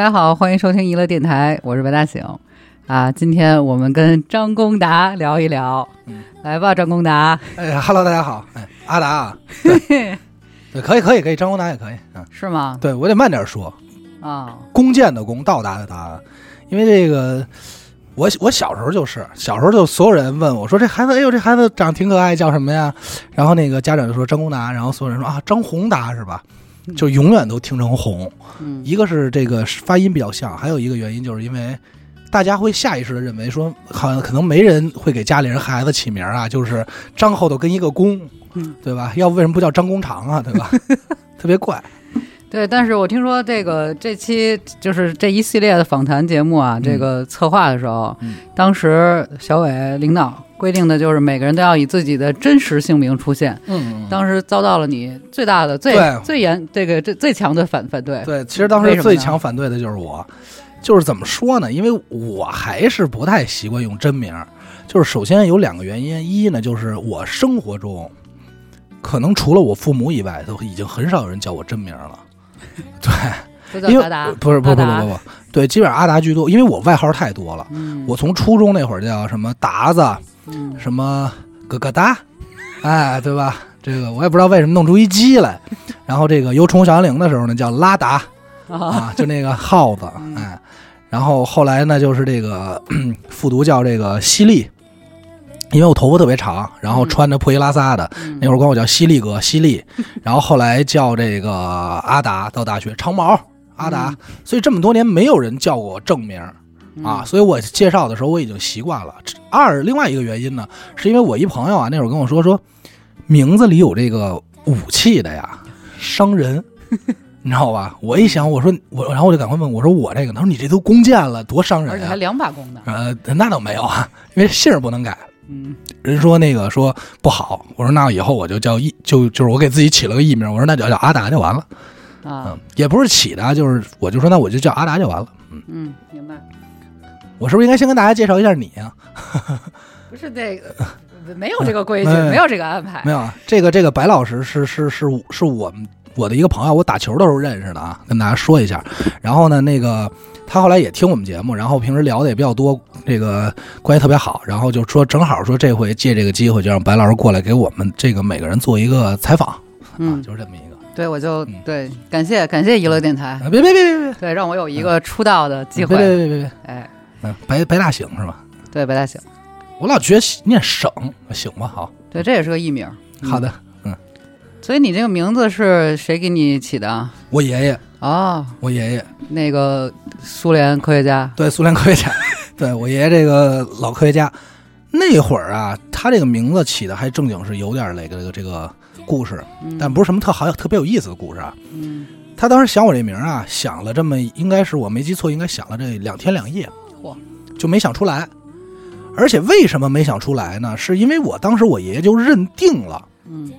大家好，欢迎收听娱乐电台，我是白大醒。啊。今天我们跟张功达聊一聊，嗯。来吧，张功达，哎哈喽，大家好，哎，阿达啊，对，对可以，可以，可以，张功达也可以，嗯，是吗？对我得慢点说，啊，弓箭的弓，到达的达，因为这个，我我小时候就是，小时候就所有人问我说这孩子，哎呦，这孩子长得挺可爱，叫什么呀？然后那个家长就说张公达，然后所有人说啊，张宏达是吧？就永远都听成红，嗯一个是这个发音比较像，还有一个原因就是因为大家会下意识的认为说，好像可能没人会给家里人孩子起名啊，就是张后头跟一个公，嗯对吧？要不为什么不叫张工长啊，对吧？特别怪，对，但是我听说这个这期就是这一系列的访谈节目啊，这个策划的时候，嗯当时小伟领导规定的就是每个人都要以自己的真实姓名出现，嗯当时遭到了你最大的、最最严这个最最强的反反对。对，其实当时最强反对的就是我，就是怎么说呢？因为我还是不太习惯用真名儿。就是首先有两个原因，一呢就是我生活中可能除了我父母以外，都已经很少有人叫我真名儿了。对，因为不是不是不不是不，对，基本上阿达居多，因为我外号太多了。嗯，我从初中那会儿叫什么达子，嗯什么咯咯哒，哎，对吧？这个我也不知道为什么弄出一鸡来。然后这个有宠物小精灵的时候呢，叫拉达。啊，啊，就那个耗子，嗯哎，然后后来呢，就是这个 复读叫这个犀利，因为我头发特别长，然后嗯穿着破衣拉撒的，嗯那会儿管我叫犀利哥，犀利，然后后来叫这个阿达，到大学长毛阿达，嗯所以这么多年没有人叫过我正名啊，，所以我介绍的时候我已经习惯了。二，另外一个原因呢，是因为我一朋友啊，那会儿跟我说说，名字里有这个武器的呀，伤人。你知道吧？我一想，我说我，然后我就赶快问我说我这个，他说你这都弓箭了，多伤人啊！而且还两把弓呢。呃，那倒没有啊，因为姓儿不能改。嗯人说那个说不好，我说那以后我就叫艺，就就是我给自己起了个艺名，我说那就叫阿达就完了。啊嗯，也不是起的，就是我就说那我就叫阿达就完了。嗯，嗯，明白。我是不是应该先跟大家介绍一下你啊？不是这个，没有这个规矩，哎没有这个安排没。有啊，这个这个白老师是是是是我们我的一个朋友，我打球的时候认识的啊，跟大家说一下。然后呢，那个他后来也听我们节目，然后平时聊的也比较多，这个关系特别好。然后就说正好说这回借这个机会，就让白老师过来给我们这个每个人做一个采访，嗯啊，，就是这么一个。对，我就嗯。对，感谢感谢娱乐电台，啊，别别别别别。对，让我有一个出道的机别别。别别别，哎，嗯，白白大醒是吧？对，白大醒，我老觉得念省醒吧，好。对，这也是个艺名。嗯好的，嗯。所以你这个名字是谁给你起的？我爷爷，哦，我爷爷，那个苏联科学家。对，苏联科学家，对我爷爷这个老科学家，那会儿啊，他这个名字起的还正经是有点那个这个这个故事，嗯。但不是什么特好特别有意思的故事啊。嗯。他当时想我这名啊，想了这么应该是我没记错，应该想了这两天两夜，嚯，就没想出来。而且为什么没想出来呢？是因为我当时我爷爷就认定了嗯。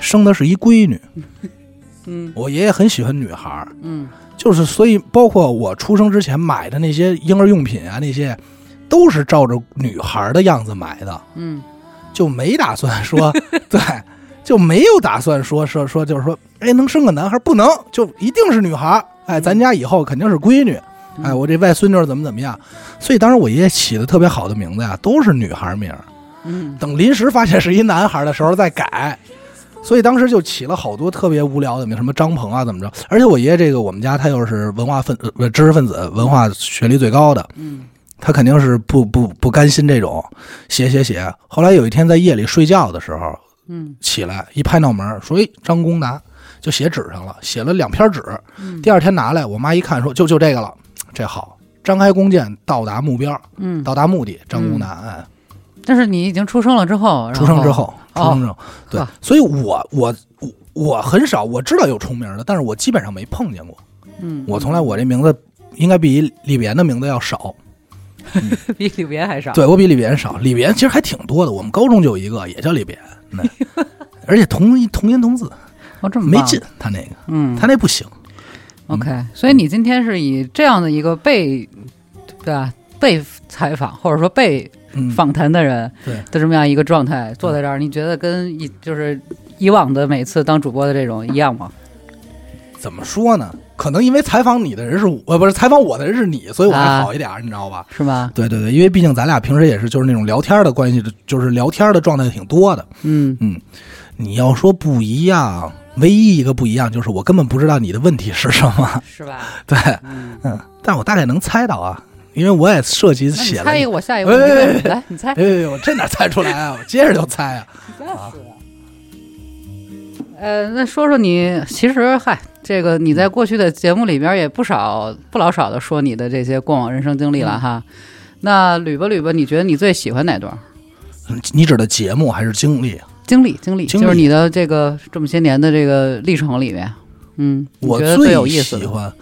生的是一闺女，嗯。我爷爷很喜欢女孩儿，嗯。就是所以包括我出生之前买的那些婴儿用品啊，那些都是照着女孩的样子买的，嗯。就没打算说 对，就没有打算说说说就是说，哎，能生个男孩不能，就一定是女孩，哎，咱家以后肯定是闺女，哎，我这外孙女怎么怎么样，所以当时我爷爷起的特别好的名字呀，都是女孩名，嗯。等临时发现是一男孩的时候再改。所以当时就起了好多特别无聊的名，什么张鹏啊，怎么着？而且我爷爷这个，我们家他又是文化分呃知识分子，文化学历最高的，嗯。他肯定是不不不甘心这种写写写。后来有一天在夜里睡觉的时候嗯起来，一拍脑门儿说：“哎，张公达。”就写纸上了，写了两篇纸。嗯第二天拿来，我妈一看说：“就就这个了，这好，张开弓箭到达目标，嗯。到达目的。”张公达，哎，但是你已经出生了之后，出生之后，出哦生之后，对，所以我我我我很少，我知道有重名的，但是我基本上没碰见过。嗯，我从来我这名字应该比李别的名字要少，比李别还少。对我比李别少。李别其实还挺多的，我们高中就有一个也叫李别，那 而且同一同音同字，哦，这么没劲，他那个嗯他那不行。，OK。所以你今天是以这样的一个被，对吧？被采访或者说被嗯，访谈的人对的这么样一个状态坐在这儿，你觉得跟以就是以往的每次当主播的这种一样吗？怎么说呢？可能因为采访你的人是我，呃，不是采访我的人是你，所以我还啊好一点儿，你知道吧？是吧？对对对，因为毕竟咱俩平时也是就是那种聊天的关系，就是聊天的状态挺多的。嗯嗯你要说不一样，唯一一个不一样就是我根本不知道你的问题是什么。是吧？对，嗯，嗯，但我大概能猜到啊，因为我也涉及写了猜一个，我下一个来，你猜。哎呦这哪猜出来啊？我接着就猜啊。呃，那说说你，其实嗨，这个你在过去的节目里边也不少不老少的说你的这些过往人生经历了哈。那捋吧捋吧，你觉得你最喜欢哪段嗯你指的节目还是经历？经历？经历经历就是你的这个这么些年的这个历程里面，嗯，我觉得最有意思的，喜欢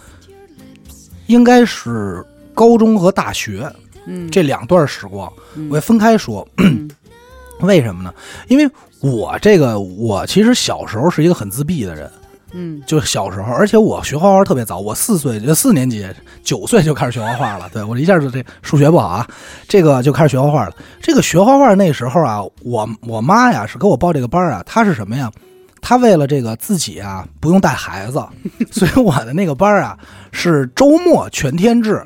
应该是高中和大学嗯，这两段时光，嗯我也分开说。嗯 为什么呢？因为我这个我其实小时候是一个很自闭的人，嗯就小时候，而且我学画画特别早，我四岁就四年级九岁就开始学画画了。对我一下就这数学不好啊，这个就开始学画画了。这个学画画那时候啊，我我妈呀是给我报这个班啊，她是什么呀？她为了这个自己啊不用带孩子，所以我的那个班啊是周末全天制，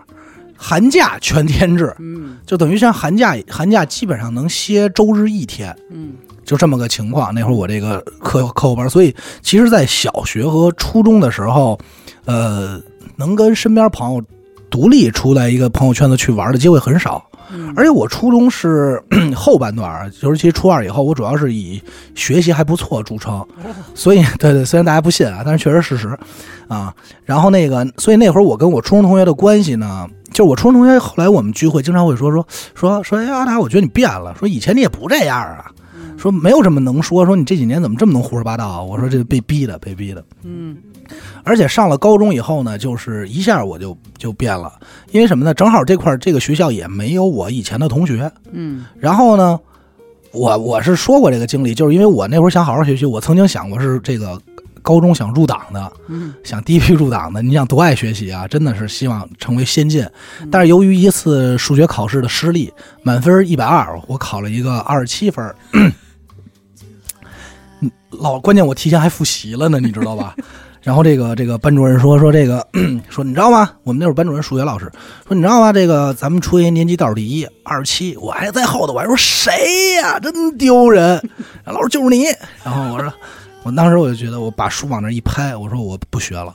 寒假全天制，嗯就等于像寒假寒假基本上能歇周日一天。嗯就这么个情况。那会儿我这个课课后班，所以其实，在小学和初中的时候，呃，能跟身边朋友独立出来一个朋友圈子去玩的机会很少。嗯而且我初中是 后半段儿，尤其初二以后，我主要是以学习还不错著称，所以对对，虽然大家不信啊，但是确实事实啊。然后那个，所以那会儿我跟我初中同学的关系呢，就是我初中同学后来我们聚会经常会说说说说，哎阿达，我觉得你变了，说以前你也不这样啊。说没有这么能说，说你这几年怎么这么能胡说八道啊？我说这被逼的，被逼的。嗯而且上了高中以后呢，就是一下我就就变了，因为什么呢？正好这块这个学校也没有我以前的同学。嗯然后呢，我我是说过这个经历，就是因为我那会儿想好好学习，我曾经想过是这个高中想入党的，嗯想第一批入党的。你想多爱学习啊，真的是希望成为先进。但是由于一次数学考试的失利，满分一百二，我考了一个二十七分老关键我提前还复习了呢，你知道吧？然后这个这个班主任说说这个 说你知道吗？我们那会儿班主任数学老师说你知道吗？这个咱们初一年级倒数第一，二十七，我还在后头，我还说谁呀？真丢人！老师就是你。然后我说，我当时我就觉得我把书往那一拍，我说我不学了。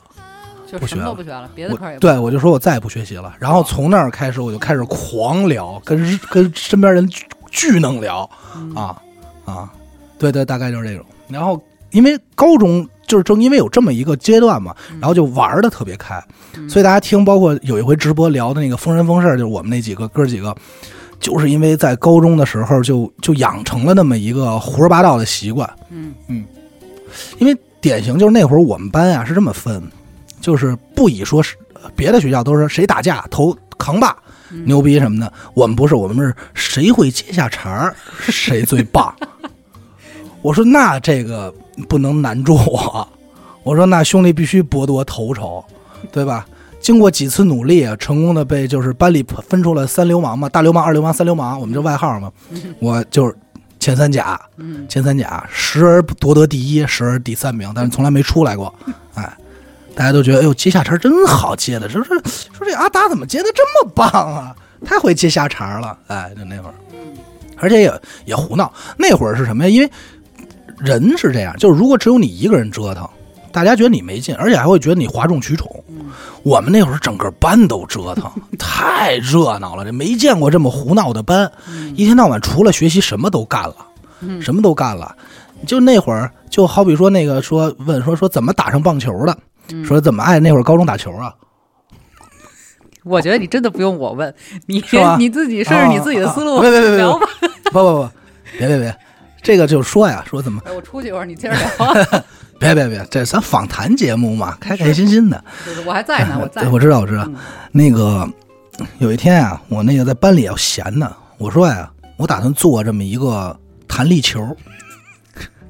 就不学了不学了，别的我科也不对我就说我再也不学习了。然后从那儿开始，我就开始狂聊，跟跟身边人巨巨能聊嗯啊啊，对对，大概就是这种。然后因为高中就是正因为有这么一个阶段嘛，然后就玩的特别开，嗯所以大家听，包括有一回直播聊的那个疯人疯事儿，就是我们那几个哥几个。就是因为在高中的时候就就养成了那么一个胡说八道的习惯，嗯因为典型就是那会儿我们班啊是这么分，就是不以说是别的学校都是谁打架头扛把嗯牛逼什么的，我们不是，我们是谁会接下茬儿谁最棒。我说那这个不能难住我，我说那兄弟必须博夺头筹，对吧？经过几次努力，成功的被就是班里分出了三流氓嘛，大流氓、二流氓、三流氓，我们这外号嘛，我就是前三甲，嗯前三甲，时而夺得第一，时而第三名，但是从来没出来过。哎，大家都觉得，哎呦，接下茬真好接的，说说说这阿达怎么接的这么棒啊？太会接下茬了，哎，就那会儿，而且也也胡闹。那会儿是什么呀？因为人是这样，就是如果只有你一个人折腾，大家觉得你没劲，而且还会觉得你哗众取宠。我们那会儿整个班都折腾，太热闹了，这没见过这么胡闹的班，一天到晚除了学习什么都干了。嗯什么都干了。就那会儿，就好比说那个说问说说怎么打上棒球的，嗯说怎么爱那会儿高中打球啊？我觉得你真的不用我问，你你自己顺着你自己的思路啊别别别别聊吧。不不不，别别别，这个就是说呀，说怎么哎，我出去一会儿，你接着聊啊。别别别，这咱访谈节目嘛，开开心心的。就是我还在呢，我在，。我知道我知道嗯。那个有一天啊，我那个在班里要闲呢，我说呀，我打算做这么一个弹力球。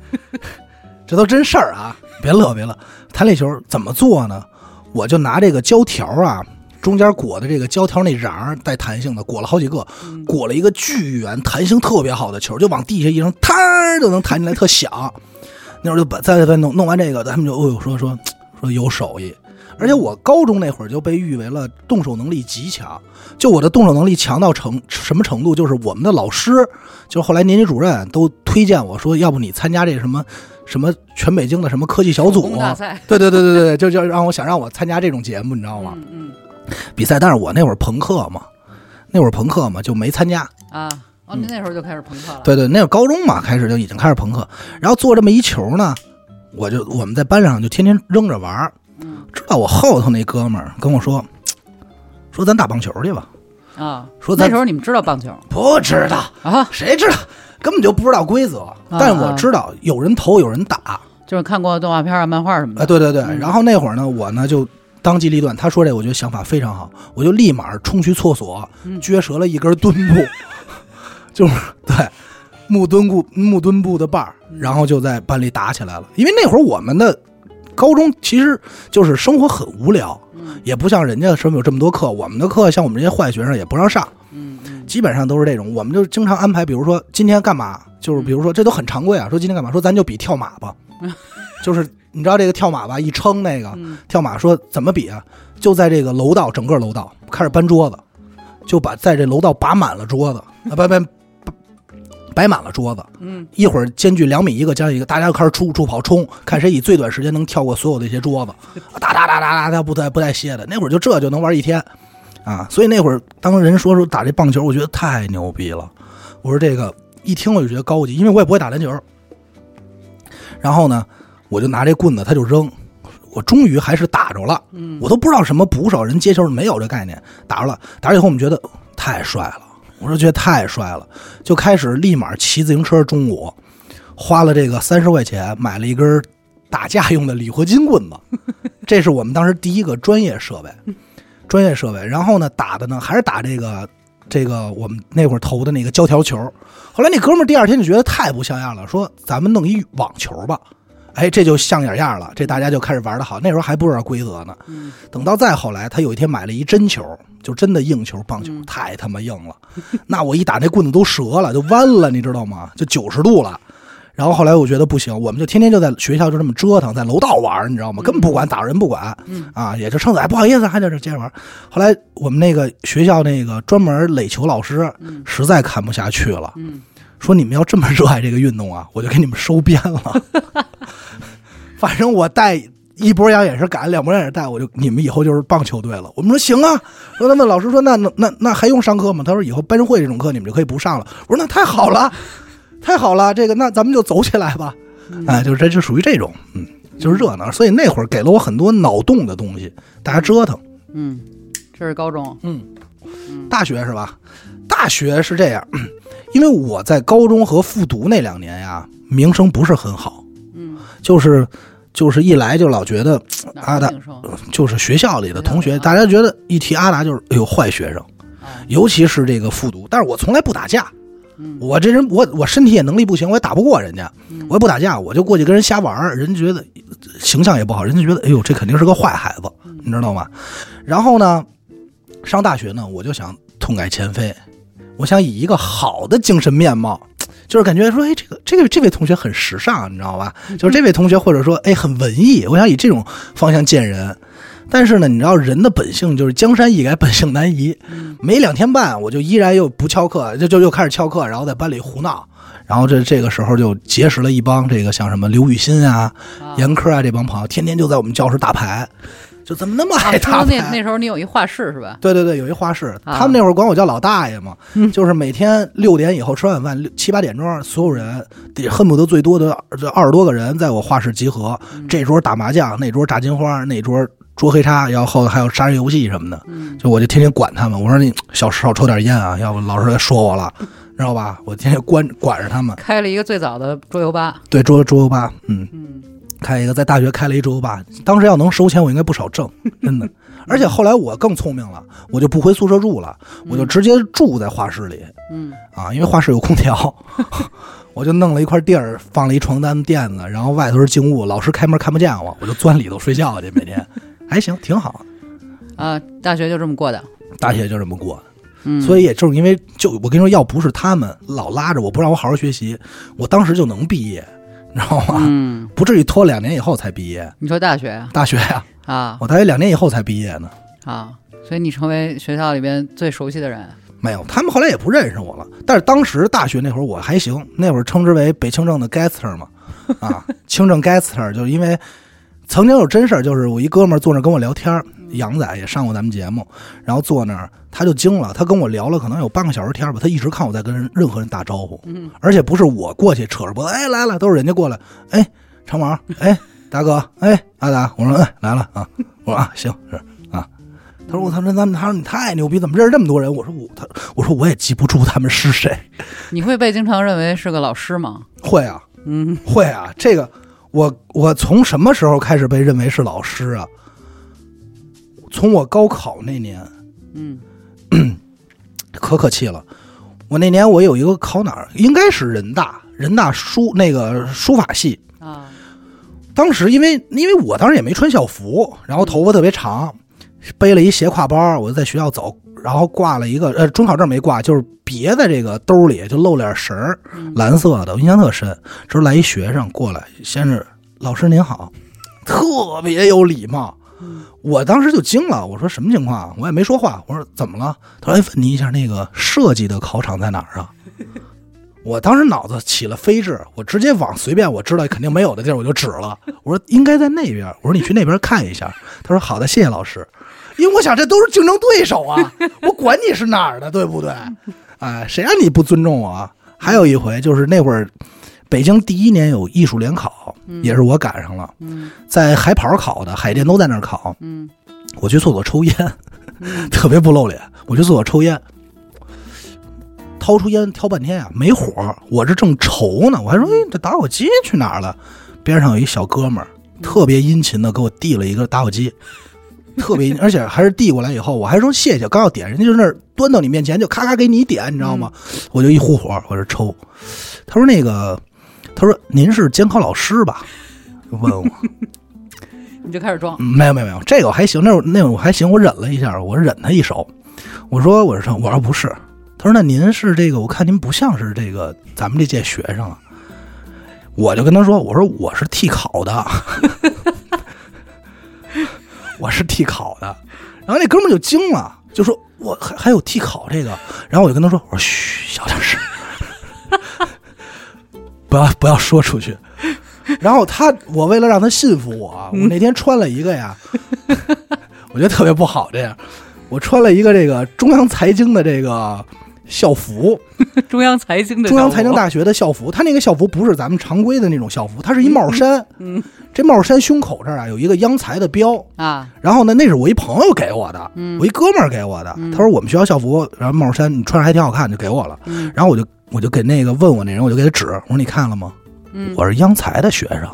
这都真事儿啊！别乐别乐，弹力球怎么做呢？我就拿这个胶条啊，中间裹的这个胶条那瓤儿带弹性的，裹了好几个，嗯裹了一个巨圆、弹性特别好的球，就往地下一扔，弹儿就能弹起来，特响。那会儿就把再再弄弄完这个，他们就哦呦说说说有手艺。而且我高中那会儿就被誉为了动手能力极强，就我的动手能力强到成什么程度？就是我们的老师，就是后来年级主任都推荐我说，要不你参加这什么什么全北京的什么科技小组对对对对对，就就让我想让我参加这种节目，你知道吗？嗯嗯比赛，但是我那会儿朋克嘛，那会儿朋克嘛就没参加。啊，哦，你那时候就开始朋克了，对对，那会儿高中嘛，开始就已经开始朋克，然后做这么一球呢，我就我们在班上就天天扔着玩儿。嗯知道我后头那哥们儿跟我说，说咱打棒球去吧。啊，说咱那时候你们知道棒球不知道，啊，谁知道？根本就不知道规则。但是我知道有人投，有人打。就是看过动画片啊、漫画什么啊，的，对对对。嗯然后那会儿呢，我呢就当机立断，他说这，我觉得想法非常好，我就立马冲去厕所，嗯撅折了一根墩布，就是对木墩布木墩布的把儿，嗯然后就在班里打起来了。因为那会儿我们的高中其实就是生活很无聊，嗯也不像人家什么有这么多课，我们的课像我们这些坏学生也不让上。嗯嗯基本上都是这种，我们就经常安排，比如说今天干嘛，就是比如说这都很常规啊，说今天干嘛，说咱就比跳马吧，就是你知道这个跳马吧，一撑那个嗯跳马，说怎么比啊？就在这个楼道整个楼道开始搬桌子，就把在这楼道摆满了桌子 啊，摆摆摆摆满了桌子，嗯一会儿间距两米一个加一个，大家就开始出出跑冲，看谁以最短时间能跳过所有这些桌子，哒哒哒哒哒哒不带不带歇的。那会儿就这就能玩一天，啊，所以那会儿当人说说打这棒球，我觉得太牛逼了。我说这个一听我就觉得高级，因为我也不会打篮球。然后呢，我就拿这棍子，他就扔，我终于还是打着了。嗯，我都不知道什么捕手人接球没有这概念，打着了，打着以后我们觉得太帅了，我说觉得太帅了，就开始立马骑自行车，中午花了这个三十块钱买了一根打架用的铝合金棍子，这是我们当时第一个专业设备，专业设备。然后呢，打的呢还是打这个这个我们那会儿投的那个胶条球。后来那哥们儿第二天就觉得太不像样了，说咱们弄一网球吧。哎，这就像点样了，这大家就开始玩的好。那时候还不知道规则呢。嗯等到再后来，他有一天买了一真球，就真的硬球，棒球嗯太他妈硬了。那我一打那棍子都折了，就弯了，你知道吗？就九十度了。然后后来我觉得不行，我们就天天就在学校就这么折腾，在楼道玩，你知道吗？根本不管打人不管，嗯啊，也就撑着，哎，不好意思，还在这接着玩。后来我们那个学校那个专门垒球老师嗯实在看不下去了，嗯说你们要这么热爱这个运动啊，我就给你们收编了。反正我带一波羊也是赶，两波羊也是带，我就你们以后就是棒球队了。我们说行啊，说他们老师说那那那那还用上课吗？他说以后班会这种课你们就可以不上了。我说那太好了，太好了，这个那咱们就走起来吧。哎，就是这就属于这种，嗯，就是热闹。所以那会儿给了我很多脑洞的东西，大家折腾。嗯，这是高中，嗯，嗯大学是吧？大学是这样，因为我在高中和复读那两年呀，名声不是很好，嗯，就是就是一来就老觉得哪阿达就是学校里的同学，大家觉得一提阿达就是哎呦坏学生，啊。尤其是这个复读。但是我从来不打架，嗯。我这人我我身体也能力不行，我也打不过人家，嗯。我也不打架，我就过去跟人瞎玩儿，人家觉得形象也不好，人家觉得哎呦这肯定是个坏孩子，嗯。你知道吗？然后呢，上大学呢，我就想痛改前非，我想以一个好的精神面貌。就是感觉说，哎，这个这个这位同学很时尚，你知道吧？就是这位同学或者说，哎，很文艺。我想以这种方向见人。但是呢，你知道人的本性就是江山易改，本性难移。嗯没两天半，我就依然又不翘课，就就又开始翘课，然后在班里胡闹。然后这这个时候就结识了一帮这个像什么刘雨欣啊、啊严科啊这帮朋友，天天就在我们教室打牌，就怎么那么啊爱打牌？听说那那时候你有一画室是吧？对对对，有一画室，啊他们那会儿管我叫老大爷嘛，嗯 就是每天六点以后吃晚饭，六七八点钟，所有人得恨不得最多的这二十多个人在我画室集合，嗯这桌打麻将，那桌炸金花，那桌捉黑叉，然后后头还有杀人游戏什么的，嗯就我就天天管他们，我说你少少抽点烟啊，要不老师来说我了，知道吧？我天天管管着他们。开了一个最早的桌游吧，对，桌桌游吧，嗯，嗯开一个在大学开了一桌游吧，当时要能收钱，我应该不少挣，真的。而且后来我更聪明了，我就不回宿舍住了，我就直接住在画室里嗯啊，因为画室有空调，我就弄了一块地儿，放了一床单垫子，然后外头是静物，老师开门看不见我，我就钻里头睡觉去，每天还行，挺好。啊，大学就这么过的，大学就这么过的。嗯，所以也正是因为就我跟你说，要不是他们老拉着我不让我好好学习，我当时就能毕业。你知道吗？嗯，不至于拖两年以后才毕业。你说大学呀？大学呀、啊我大学两年以后才毕业呢。啊，所以你成为学校里边最熟悉的人。没有，他们后来也不认识我了。但是当时大学那会儿我还行，那会儿称之为北清正的 Gaster 嘛，啊，清正 Gaster，就是因为曾经有真事儿，就是我一哥们儿坐那儿跟我聊天儿，杨仔也上过咱们节目，然后坐那儿他就惊了，他跟我聊了可能有半个小时天儿吧，他一直看我在跟任何人打招呼，嗯而且不是我过去扯着脖子，哎来了，都是人家过来，哎长毛，哎大哥，哎阿达，我说哎来了啊，我说啊行是啊。他说：“我他说咱们他说你太牛逼，怎么认识这么多人？”我说：“我他我说我也记不住他们是谁。你会被经常认为是个老师吗？” 会啊，嗯，会啊，这个我我从什么时候开始被认为是老师啊？从我高考那年，嗯 可可气了。我那年我有一个考哪儿，应该是人大，人大书那个书法系。啊，当时因为因为我当时也没穿校服，然后头发特别长，背了一斜挎包，我就在学校走，然后挂了一个呃准考证没挂，就是别在这个兜里，就露脸绳儿，蓝色的，我印象特深。这时候来一学生过来，先是老师您好，特别有礼貌。我当时就惊了，我说什么情况？我也没说话，我说怎么了？他说：“哎，问你一下，那个设计的考场在哪儿啊？” 我当时脑子起了飞智，我直接往随便我知道肯定没有的地儿我就指了，我说应该在那边，我说你去那边看一下。他说好的，谢谢老师。因为我想这都是竞争对手啊，我管你是哪儿的，对不对？哎，谁让你不尊重我？还有一回就是那会儿，北京第一年有艺术联考，也是我赶上了，嗯在海跑考的，海淀都在那儿考。嗯我去厕所抽烟，嗯 特别不露脸。我去厕所抽烟，掏出烟挑半天啊、没火。我这正愁呢，我还说，哎，这打火机去哪儿了？边上有一小哥们儿，特别殷勤的给我递了一个打火机，特别，而且还是递过来以后，我还说谢谢，刚要点，人家就那儿端到你面前，就咔咔给你点，你知道吗？我就一呼火，我这抽。他说那个，他说您是监考老师吧？就问我。你就开始装嗯，没有没有没有，这个我还行，那那我还行，我忍了一下，我忍他一手。我说我说我说不是，他说那您是这个，我看您不像是这个咱们这届学生啊。我就跟他说，我说我是替考的，我是替考的。然后那哥们就惊了，就说我还还有替考这个。然后我就跟他说，我说嘘，小点声，不要不要说出去。然后他，我为了让他信服我，我那天穿了一个呀，我觉得特别不好。这样，我穿了一个这个中央财经的这个校服，中央财经的中央财经大学的校服。他那个校服不是咱们常规的那种校服，它是一帽衫。嗯这帽衫胸口这儿啊有一个央财的标。啊，然后呢，那是我一朋友给我的，嗯我一哥们儿给我的。他说我们学校校服，然后帽衫你穿着还挺好看，就给我了。嗯然后我就我就给那个问我那人，我就给他指，我说你看了吗？嗯我是央财的学生，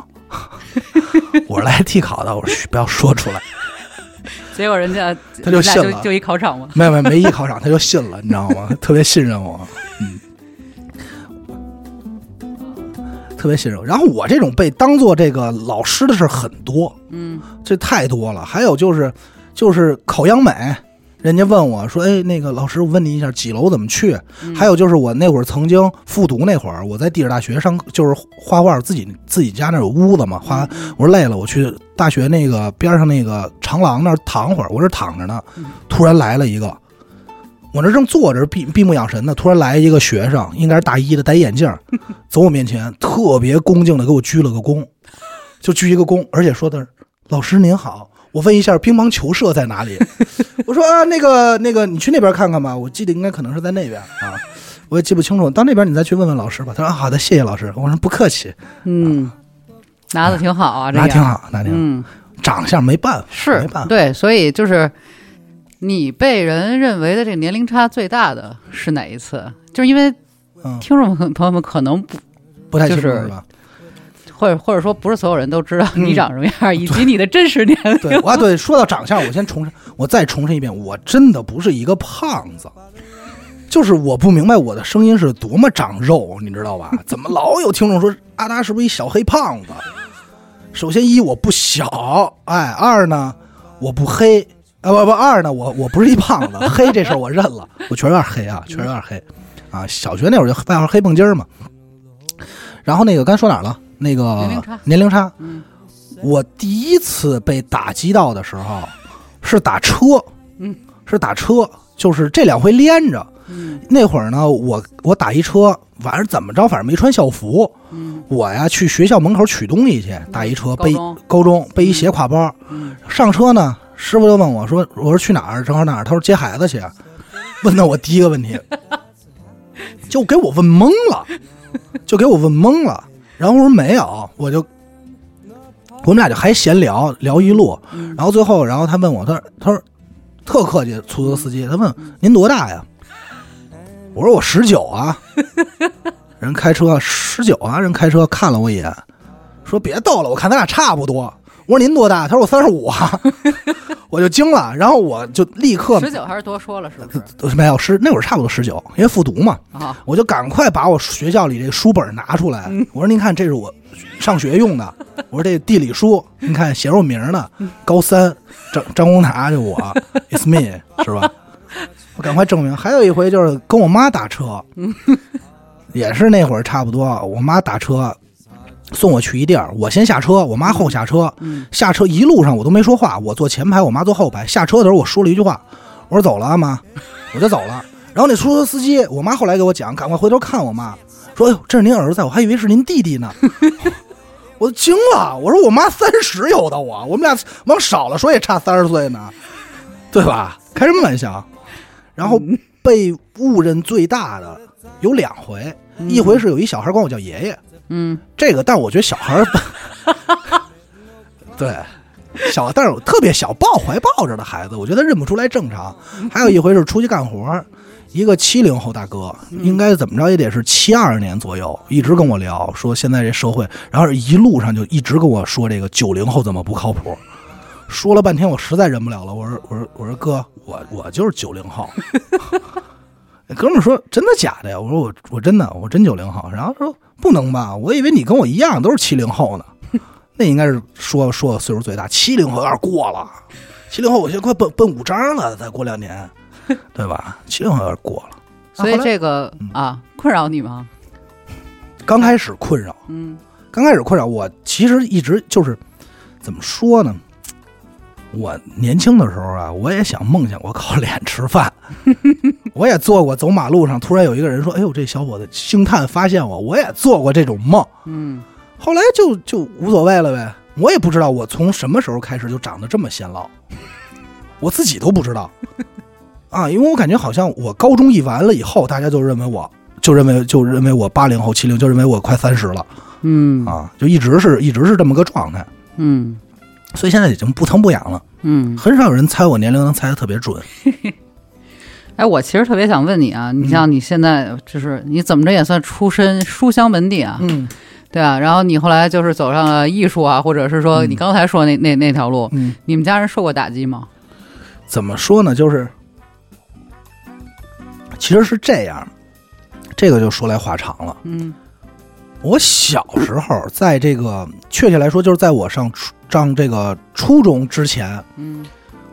我是来替考的。我说嘘，不要说出来。结果人家他就信了就就一考场吗，没有没有没一考场他就信了，你知道吗？特别信任我，嗯，特别信任我。然后我这种被当做这个老师的事儿很多，嗯这太多了。还有就是就是考央美。人家问我说：“哎，那个老师，我问你一下，几楼怎么去？”还有就是我那会儿曾经复读那会儿，我在地质大学上，就是画画，自己自己家那有屋子嘛，画。我说累了，我去大学那个边上那个长廊那儿躺会儿。我这躺着呢，突然来了一个，我这正坐着闭闭目养神呢，突然来一个学生，应该是大一的，戴眼镜，走我面前，特别恭敬的给我鞠了个躬，就鞠一个躬，而且说的是老师您好。我问一下，乒乓球社在哪里？我说啊，那个那个，你去那边看看吧。我记得应该可能是在那边啊，我也记不清楚。到那边你再去问问老师吧。他说、啊、好的，谢谢老师。我说不客气，嗯，拿的挺好啊，这样那挺，好，拿挺好。嗯，长相没办法，是没办法。对，所以就是你被人认为的这个年龄差最大的是哪一次？就是因为嗯，听众朋朋友们可能不，不太清楚就是是吧？或者或者说不是所有人都知道嗯你长什么样，以及你的真实年龄。对，啊对，说到长相，我先重申，我再重申一遍，我真的不是一个胖子，就是我不明白我的声音是多么长肉，你知道吧？怎么老有听众说阿达是不是一小黑胖子？首先一我不小，哎，二呢我不黑，啊不不，二呢我我不是一胖子，黑这事儿我认了，我确实有点黑啊，确实有点黑啊。小学那会儿就外号黑蹦筋儿嘛。然后那个刚才说哪儿了？那个年龄差年龄差。嗯我第一次被打击到的时候是打车，嗯，是打车，就是这两回连着。嗯那会儿呢，我我打一车，晚上怎么着，反正没穿校服，嗯我呀去学校门口取东西去，打一车背高中背一斜挎包，嗯上车呢，师傅就问我说：“我说去哪儿？正好哪儿？”他说接孩子去。问到我第一个问题，就给我问懵了，就给我问懵了。然后我说没有，我就我们俩就还闲聊聊一路，嗯然后最后，然后他问我，他说他说特客气，出租车司机，他问您多大呀？我说我十九啊。人开车十九啊，人开车看了我一眼，说别逗了，我看咱俩差不多。我说您多大？他说我三十五啊，我就惊了，然后我就立刻十九还是多说了是不是？没有十那会儿差不多十九，因为复读嘛，啊，我就赶快把我学校里这书本拿出来，我说您看这是我上学用的，我说这地理书，您看写着我名儿呢，高三张张公达就我，it's me 是吧？我赶快证明。还有一回就是跟我妈打车，也是那会儿差不多，我妈打车送我去一地儿，我先下车，我妈后下车，嗯下车一路上我都没说话，我坐前排，我妈坐后排。下车的时候我说了一句话，我说走了啊妈，我就走了。然后那出租车司机，我妈后来给我讲，赶快回头看我妈，说：“哎呦，这是您儿子，我还以为是您弟弟呢。”我都惊了，我说我妈三十有的我，我们俩往少了说也差三十岁呢，对吧？开什么玩笑？然后被误认最大的有两回，一回是有一小孩管我叫爷爷，嗯这个，但我觉得小孩儿，对，小，但是我特别小，抱怀抱着的孩子，我觉得认不出来正常。还有一回是出去干活，一个七零后大哥，应该怎么着也得是七二年左右，一直跟我聊说现在这社会，然后一路上就一直跟我说这个九零后怎么不靠谱。说了半天，我实在忍不了了。我说，我说，我说哥，我我就是九零后。哥们儿说：“真的假的呀？”我说：“我我真的，我真九零后。”然后说：“不能吧？我以为你跟我一样都是七零后呢。”那应该是说说岁数最大，七零后有点过了。七零后我现在快奔奔五张了，再过两年，对吧？七零后有点过了。所以这个嗯啊困扰你吗？刚开始困扰，嗯刚开始困扰我，其实一直就是怎么说呢？我年轻的时候啊，我也想梦想过靠脸吃饭，我也做过走马路上突然有一个人说：“哎呦，这小伙子星探发现我。”我也做过这种梦，嗯后来就就无所谓了呗。我也不知道我从什么时候开始就长得这么显老，我自己都不知道啊，因为我感觉好像我高中一完了以后，大家就认为我就认为就认为我八零后七零，就认为我快三十了嗯啊，就一直是一直是这么个状态。嗯所以现在已经不疼不痒了，嗯。很少有人猜我年龄能猜的特别准。哎，我其实特别想问你啊，你像你现在就是你怎么着也算出身书香门第啊，嗯对啊，然后你后来就是走上了艺术啊，或者是说嗯你刚才说那那那条路，嗯，你们家人受过打击吗？怎么说呢？就是其实是这样，这个就说来话长了。嗯我小时候，在这个确切来说，就是在我上初上这个初中之前，嗯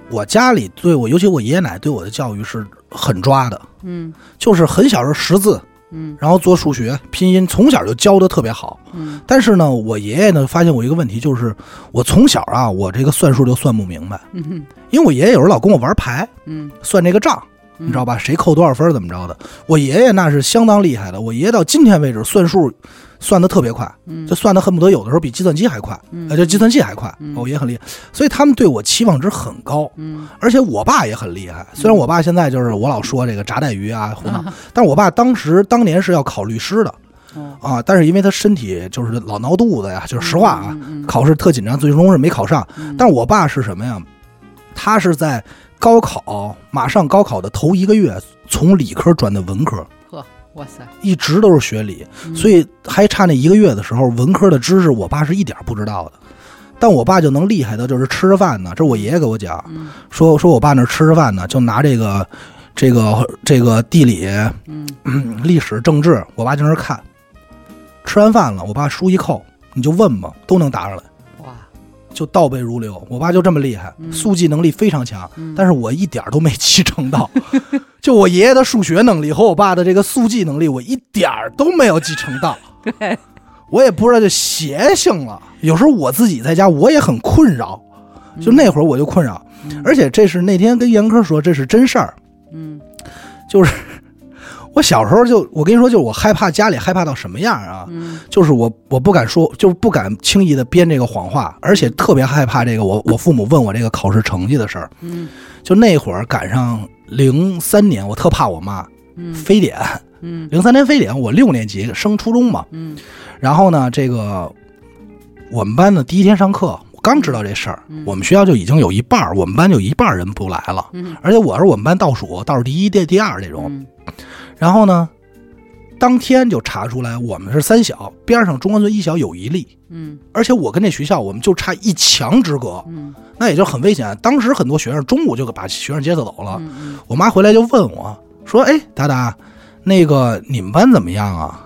我家里对我，尤其我爷爷奶奶对我的教育是很抓的，嗯。就是很小时候识字，嗯。然后做数学、拼音，从小就教的特别好。嗯。但是呢，我爷爷呢发现我一个问题，就是我从小啊，我这个算数就算不明白，嗯。哼因为我爷爷有时候老跟我玩牌，嗯，算这个账，你知道吧？谁扣多少分怎么着的？我爷爷那是相当厉害的，我爷爷到今天为止算数算的特别快，嗯。就算的恨不得有的时候比计算机还快，嗯。呃，就计算器还快。嗯。我爷爷很厉害，所以他们对我期望值很高。嗯。而且我爸也很厉害，虽然我爸现在就是我老说这个炸带鱼啊胡闹，但是我爸当时当年是要考律师的哦。啊，但是因为他身体就是老闹肚子呀，就是实话啊，嗯嗯。考试特紧张，最终是没考上。嗯。但是我爸是什么呀？他是在高考马上高考的头一个月，从理科转的文科，哇塞，一直都是学理，嗯所以还差那一个月的时候，文科的知识我爸是一点不知道的。但我爸就能厉害的，就是吃着饭呢，这是我爷爷给我讲，嗯说说我爸那吃着饭呢，就拿这个这个这个地理、历史、政治，我爸就那儿看。吃完饭了，我爸书一扣，你就问吧，都能答上来。哇就倒背如流。我爸就这么厉害，嗯速记能力非常强，嗯但是我一点都没 继承到。就我爷爷的数学能力和我爸的这个速记能力，我一点儿都没有继承到。对我也不知道就邪性了。有时候我自己在家，我也很困扰。就那会儿我就困扰，嗯而且这是那天跟严科说，这是真事儿。嗯就是我小时候就，我跟你说，就是我害怕家里害怕到什么样啊？嗯就是我我不敢说，就是不敢轻易的编这个谎话，而且特别害怕这个我我父母问我这个考试成绩的事儿。嗯就那会儿赶上零三年，我特怕我妈嗯非典，嗯零三年非典，我六年级升初中嘛。嗯然后呢，这个我们班的第一天上课，我刚知道这事儿，嗯我们学校就已经有一半儿，我们班就有一半儿人不来了，嗯而且我是我们班倒数，倒数第一、第第二这种。嗯然后呢，当天就查出来我们是三小，边上中关村一小有一例，嗯而且我跟这学校我们就差一墙之隔，嗯那也就很危险。当时很多学生中午就把学生接着走了，嗯我妈回来就问我说：“哎，达达，那个你们班怎么样啊？”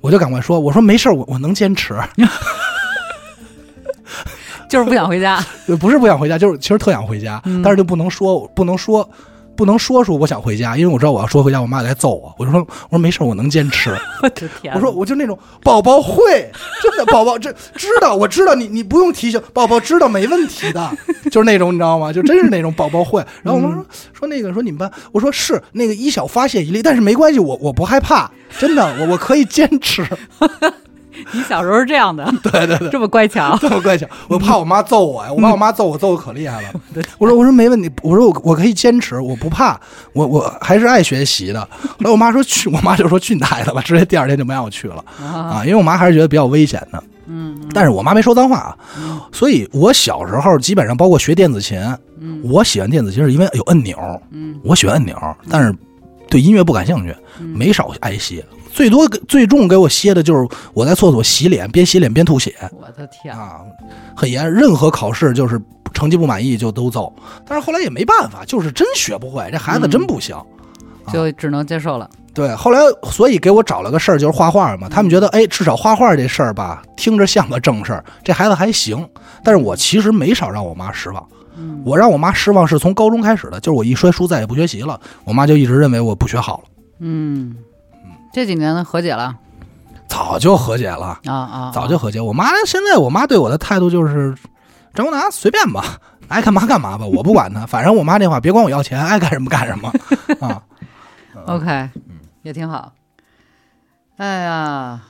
我就赶快说：“我说没事我我能坚持，就是不想回家。不是不想回家，就是其实特想回家，嗯但是就不能说，不能说。”不能说出我想回家，因为我知道我要说回家，我妈来揍我。我就说，我说没事，我能坚持。我的天！我说我就那种宝宝会，真的宝宝这知道，我知道你你不用提醒，宝宝知道没问题的，就是那种你知道吗？就真是那种宝宝会。然后我妈说说那个说你们班，我说是那个一小发泄一例，但是没关系，我我不害怕，真的我我可以坚持。你小时候是这样的，对对对，这么乖巧。这么乖巧，我怕我妈揍我呀，我怕我妈揍我揍的可厉害了。我说我说没问题，我说我我可以坚持，我不怕，我我还是爱学习的。后来我妈说去，我妈就说去你大爷的吧，直接第二天就没让我去了。啊啊，因为我妈还是觉得比较危险的。嗯但是我妈没说脏话啊，所以我小时候基本上包括学电子琴，嗯我喜欢电子琴是因为有按钮，嗯我喜欢按钮，但是对音乐不感兴趣，没少挨歇。最多最重给我歇的就是我在厕所洗脸，边洗脸边吐血我的天！啊，很严。任何考试就是成绩不满意就都揍，但是后来也没办法，就是真学不会，这孩子真不行。就只能接受了。对，后来所以给我找了个事儿，就是画画嘛。他们觉得，哎，至少画画这事儿吧，听着像个正事儿，这孩子还行。但是我其实没少让我妈失望。嗯我让我妈失望是从高中开始的，就是我一摔书再也不学习了，我妈就一直认为我不学好了，嗯，这几年呢和解了？早就和解了，啊啊，早就和解。我妈现在我妈对我的态度就是，张国达随便吧，爱干嘛干嘛吧，我不管他，反正我妈那话别管我要钱，爱干什么干什么。啊。OK，也挺好。哎呀，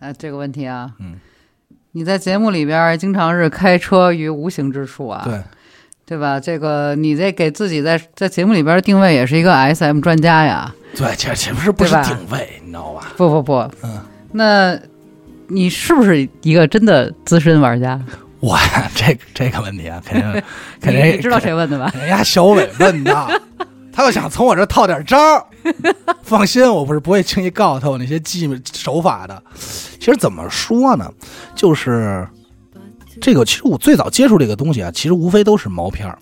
哎，这个问题啊，嗯，你在节目里边儿经常是开车于无形之处啊，对，对吧？这个你这给自己在在节目里边儿定位也是一个 SM 专家呀。对，这这不是不是定位，你知道吧？不不不，嗯，那你是不是一个真的资深玩家？我这这个问题啊，肯定 肯定你知道谁问的吧？人家小伟问的，他又想从我这儿套点招儿，放心，我不是不会轻易告诉他我那些技手法的。其实怎么说呢，就是这个，其实我最早接触这个东西啊，其实无非都是毛片儿，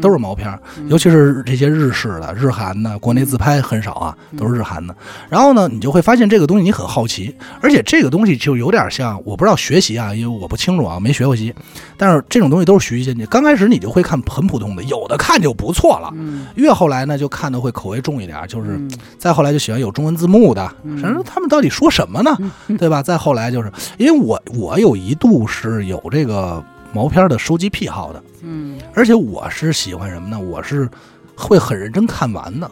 都是毛片儿，尤其是这些日式的、日韩的，国内自拍很少啊，都是日韩的。然后呢，你就会发现这个东西你很好奇，而且这个东西就有点像，我不知道学习啊，因为我不清楚啊，没学过习。但是这种东西都是循序渐进，刚开始你就会看很普通的，有的看就不错了。嗯越后来呢，就看的会口味重一点，就是嗯再后来就喜欢有中文字幕的，反正他们到底说什么呢？对吧？再后来就是因为我我有一度是有这个毛片的收集癖好的，嗯而且我是喜欢什么呢？我是会很认真看完的。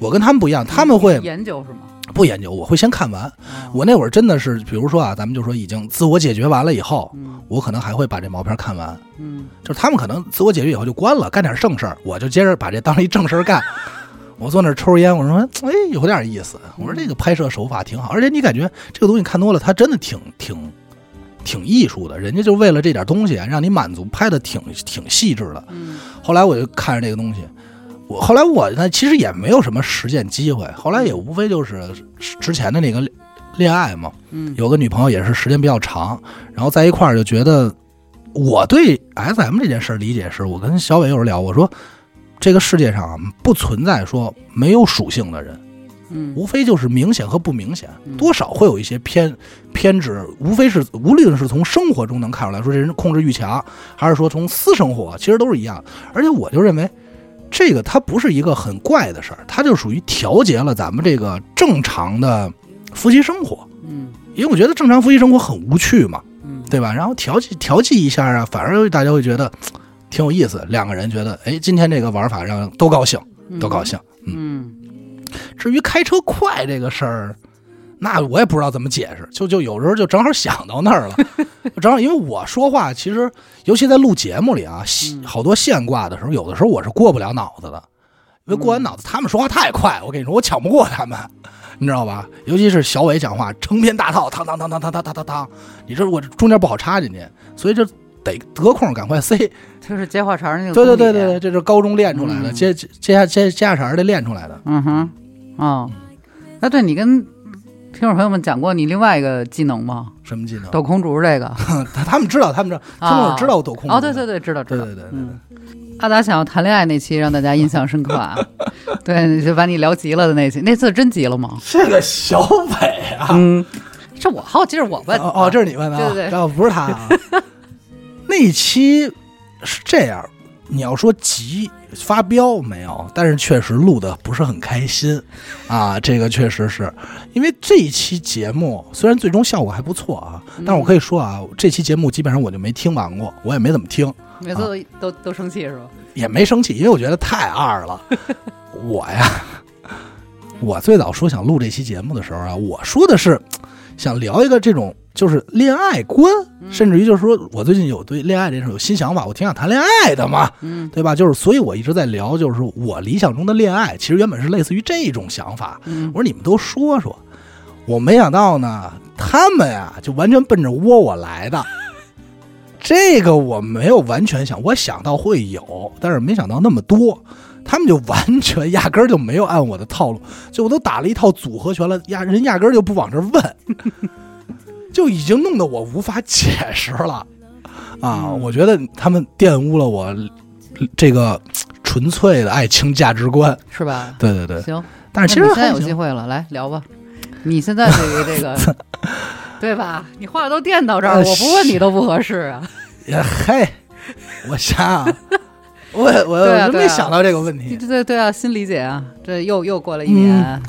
我跟他们不一样，他们会研究是吗？不研究，我会先看完。我那会儿真的是，比如说啊，咱们就说已经自我解决完了以后，嗯我可能还会把这毛片看完。嗯就是他们可能自我解决以后就关了，干点正事儿，我就接着把这当一正事儿干。我坐那儿抽着烟，我说，哎，有点意思。我说这个拍摄手法挺好，而且你感觉这个东西看多了，它真的挺挺挺艺术的。人家就为了这点东西啊让你满足，拍的挺挺细致的。嗯后来我就看着这个东西，我后来我呢其实也没有什么实践机会，后来也无非就是之前的那个恋爱嘛，嗯有个女朋友也是时间比较长，然后在一块儿就觉得，我对 S M 这件事儿理解是，我跟小伟有人聊，我说这个世界上啊不存在说没有属性的人，嗯无非就是明显和不明显嗯，多少会有一些偏偏执，无非是无论是从生活中能看出来，说这人控制欲强，还是说从私生活，其实都是一样。而且我就认为，这个它不是一个很怪的事儿，它就属于调节了咱们这个正常的夫妻生活。嗯因为我觉得正常夫妻生活很无趣嘛，嗯对吧？然后调剂调剂一下啊，反而大家会觉得挺有意思，两个人觉得，哎，今天这个玩法让都高兴，都高兴。嗯至于开车快这个事儿，那我也不知道怎么解释，就就有时候就正好想到那儿了，正好因为我说话其实，尤其在录节目里啊，嗯好多现挂的时候，有的时候我是过不了脑子的，因为过完脑子他们说话太快，我跟你说我抢不过他们。你知道吧？尤其是小伟讲话，成篇大套，当当当当当当当当当，你这我这中间不好插进去，所以这得得空赶快塞。就是接话茬儿那个对对对对对，这是高中练出来的，嗯接接接下接接下茬儿的练出来的。嗯哼，哦，那对你跟听众朋友们讲过你另外一个技能吗？什么技能？抖空竹这个。他 他们知道，他们知道，啊听众知道我抖空竹哦，对对对，知道知道。对对对阿达想要谈恋爱那期让大家印象深刻啊，对，就把你聊急了的那期，那次真急了吗？这个小伟啊，嗯，这我好奇是我问的。哦哦，这是你问的啊，对对对。哦不是他啊。那一期是这样，你要说急发飙没有，但是确实录的不是很开心啊，这个确实是因为这一期节目虽然最终效果还不错啊，但是我可以说啊，这期节目基本上我就没听完过，我也没怎么听，每次都都都生气是吧？也没生气，因为我觉得太二了。我呀，我最早说想录这期节目的时候啊，我说的是想聊一个这种就是恋爱观，甚至于就是说我最近有对恋爱这事有新想法，我挺想谈恋爱的嘛，嗯对吧？就是所以我一直在聊，就是我理想中的恋爱，其实原本是类似于这种想法。嗯我说你们都说说，我没想到呢，他们呀就完全奔着窝我来的。这个我没有完全想，我想到会有，但是没想到那么多。他们就完全压根儿就没有按我的套路，就我都打了一套组合拳了，压人压根儿就不往这儿问，就已经弄得我无法解释了啊！嗯我觉得他们玷污了我这个纯粹的爱情价值观。是吧？对对对，行，但是其实现在有机会了，来聊吧。你现在对于 这个，对吧？你话都垫到这儿，呃我不问你都不合适啊。也嘿，我想想，我我真没想到这个问题。对对对啊，新理解啊，这又又过了一年，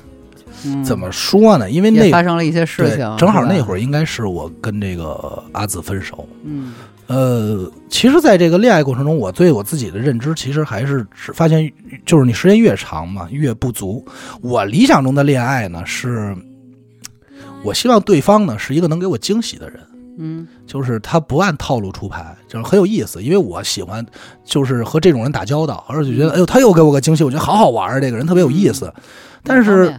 嗯，怎么说呢？因为也那发生了一些事情，正好那，会儿应该是我跟这个阿紫分手。嗯呃，其实，在这个恋爱过程中，我对我自己的认知，其实还是只发现，就是你时间越长嘛，越不足。我理想中的恋爱呢，是我希望对方呢是一个能给我惊喜的人。嗯就是他不按套路出牌，就是很有意思。因为我喜欢，就是和这种人打交道，而且觉得，哎呦，他又给我个惊喜，我觉得好好玩儿，这个人特别有意思。但是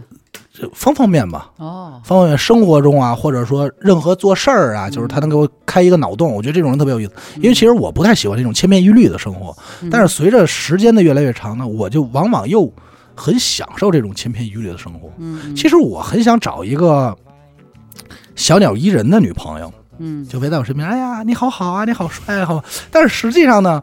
这方方面吧，哦，方方面生活中啊，或者说任何做事儿啊，就是他能给我开一个脑洞，我觉得这种人特别有意思。因为其实我不太喜欢这种千篇一律的生活，嗯但是随着时间的越来越长呢，我就往往又很享受这种千篇一律的生活。嗯，其实我很想找一个小鸟依人的女朋友。嗯就围在我身边，哎呀，你好好啊，你好帅啊，好。但是实际上呢，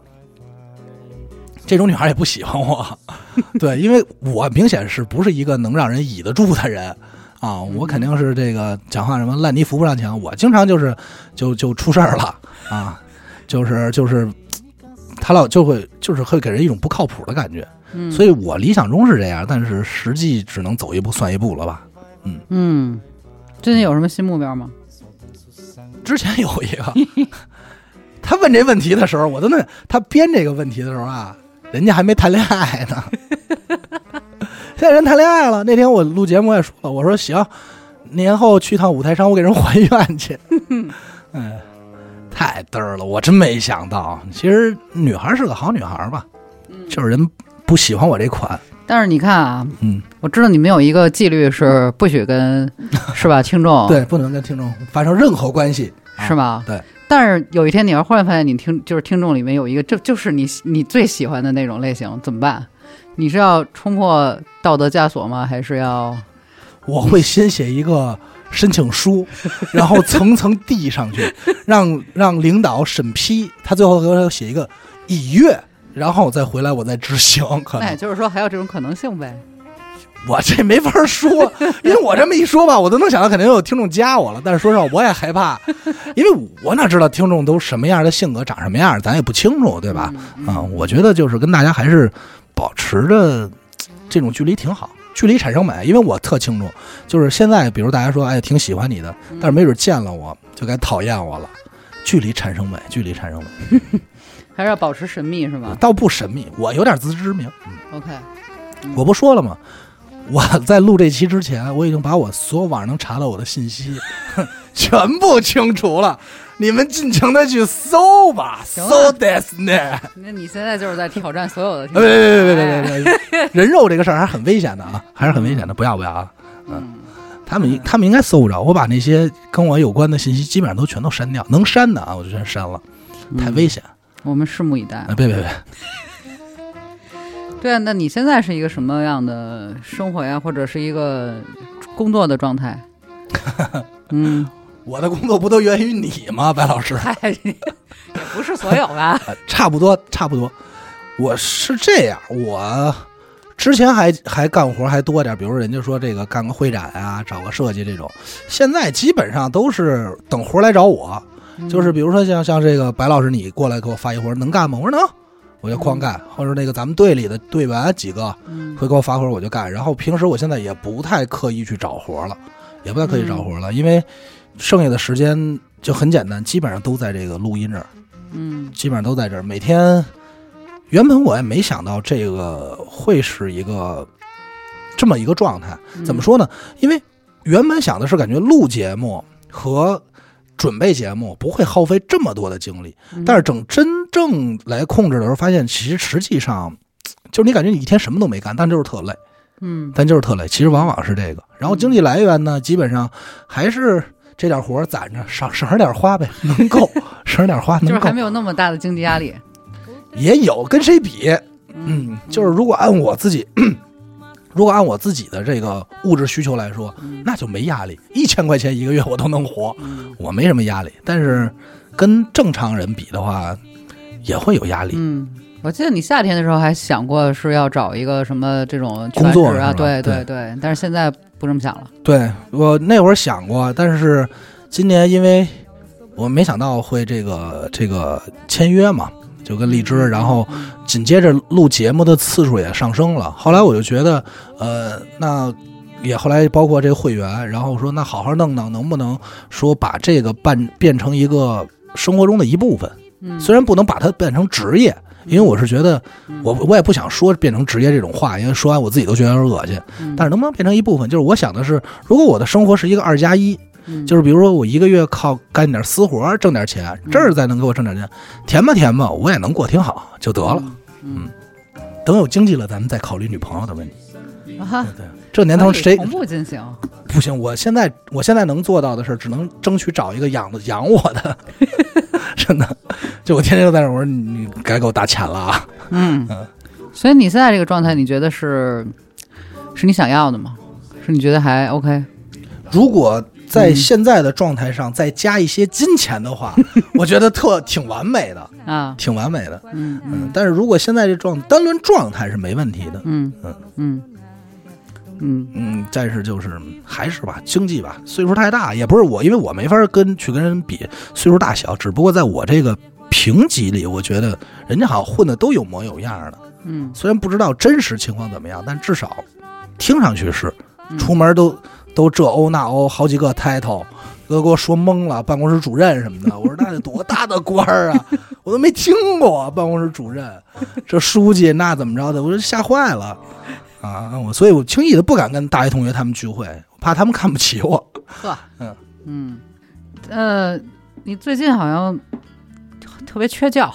这种女孩也不喜欢我，对，因为我明显是不是一个能让人倚得住的人啊，我肯定是这个讲话什么烂泥扶不上墙，我经常就是就就出事儿了啊，就是就是他老就会就是会给人一种不靠谱的感觉，嗯，所以我理想中是这样，但是实际只能走一步算一步了吧。嗯，最近有什么新目标吗？之前有一个，他问这问题的时候，我都那他编这个问题的时候啊，人家还没谈恋爱呢。现在人谈恋爱了。那天我录节目我也说了，我说行，年后去趟五台山，我给人还愿去。嗯，太嘚儿了，我真没想到。其实女孩是个好女孩吧，就是人不喜欢我这款。但是你看啊，嗯，我知道你们有一个纪律是不许跟，是吧？听众对，不能跟听众发生任何关系，啊是吗？对。但是有一天你要忽然发现你听就是听众里面有一个，这就是你你最喜欢的那种类型，怎么办？你是要冲破道德枷锁吗？还是要我会先写一个申请书，然后层层递上去，让让领导审批，他最后给我写一个已阅，然后再回来我再执行。可能那也就是说还有这种可能性呗？我这没法说，因为我这么一说吧，我都能想到肯定有听众加我了。但是说实话，我也害怕，因为我哪知道听众都什么样的性格，长什么样，咱也不清楚，对吧？嗯啊，我觉得就是跟大家还是保持着这种距离挺好。距离产生美，因为我特清楚，就是现在，比如大家说，哎，挺喜欢你的，但是没准见了我就该讨厌我了。距离产生美，距离产生美，还是要保持神秘是吗倒不神秘，我有点自知之明。嗯，？OK，我不说了吗？我 在录这期之前，我已经把我所有网上能查到我的信息 全部清除了。你们尽情的去搜吧，行啊搜 this 呢？那你现在就是在挑战所有的听别众。别别别别别别！人肉这个事儿还是很危险的啊，还是很危险的，不要不要啊！嗯，他们他们应该搜不着，我把那些跟我有关的信息基本上都全都删掉，能删的啊我就全删了，太危险。我们拭目以待啊！。别别别，对啊，那你现在是一个什么样的生活呀，或者是一个工作的状态？嗯，我的工作不都源于你吗，白老师？嗨，也不是所有吧？呃差不多，差不多。我是这样，我之前还还干活还多点，比如人家说这个干个会展啊，找个设计这种，现在基本上都是等活来找我。就是比如说像像这个白老师，你过来给我发一活，能干吗？我说能，我就狂干。或者那个咱们队里的队员几个嗯会给我发活，我就干。然后平时我现在也不太刻意去找活了，也不太刻意找活了，因为剩下的时间就很简单，基本上都在这个录音这儿。嗯基本上都在这儿。每天，原本我也没想到这个会是一个这么一个状态。嗯怎么说呢？因为原本想的是，感觉录节目和准备节目不会耗费这么多的精力，嗯但是整真正来控制的时候，发现其实实际上。就是你感觉你一天什么都没干，但就是特累，嗯但就是特累。其实往往是这个。然后经济来源呢，基本上还是这点活攒着，省省着点花呗，能够 省着点花，能够就是还。没有那么大的经济压力。也有跟谁比？嗯，就是如果按我自己，如果按我自己的这个物质需求来说，那就没压力，一千块钱一个月我都能活，嗯我没什么压力。但是跟正常人比的话，也会有压力。嗯，我记得你夏天的时候还想过是要找一个什么这种工作啊，对对对，但是现在不这么想了。对我那会儿想过，但是今年因为我没想到会这个这个签约嘛，就跟荔枝，然后紧接着录节目的次数也上升了。后来我就觉得，呃，那也后来包括这个会员，然后说那好好弄弄，能不能说把这个办变成一个生活中的一部分？嗯，虽然不能把它变成职业。因为我是觉得，我我也不想说变成职业这种话，因为说完我自己都觉得有点恶心。嗯但是能不能变成一部分？就是我想的是，如果我的生活是一个二加一，嗯就是比如说我一个月靠干点私活挣点钱，这儿再能给我挣点钱，填吧填吧，我也能过挺好就得了。嗯等有经济了，咱们再考虑女朋友的问题。嗯啊，对，这年头谁同步进行？不行？我现在我现在能做到的事，只能争取找一个养的养我的。真的，就我天天都在那儿，我说你你该给我打钱了啊！嗯，所以你现在这个状态，你觉得是是你想要的吗？是你觉得还 OK？如果在现在的状态上再加一些金钱的话，我觉得特挺完美的，啊，挺完美的。嗯。嗯，但是如果现在这状单论状态是没问题的，嗯。嗯。嗯。嗯。嗯，但是就是还是吧，经济吧，岁数太大，也不是我，因为我没法跟去跟人比岁数大小，只不过在我这个评级里，我觉得人家好像混的都有模有样的，嗯。虽然不知道真实情况怎么样，但至少听上去是，嗯。出门都都这欧那欧，好几个 title。都给我说懵了，办公室主任什么的。我说那得多大的官儿啊，我都没听过办公室主任，这书记那怎么着的，我说吓坏了啊！我所以，我轻易的不敢跟大学同学他们聚会，怕他们看不起我。呵嗯嗯呃，你最近好像特别缺觉。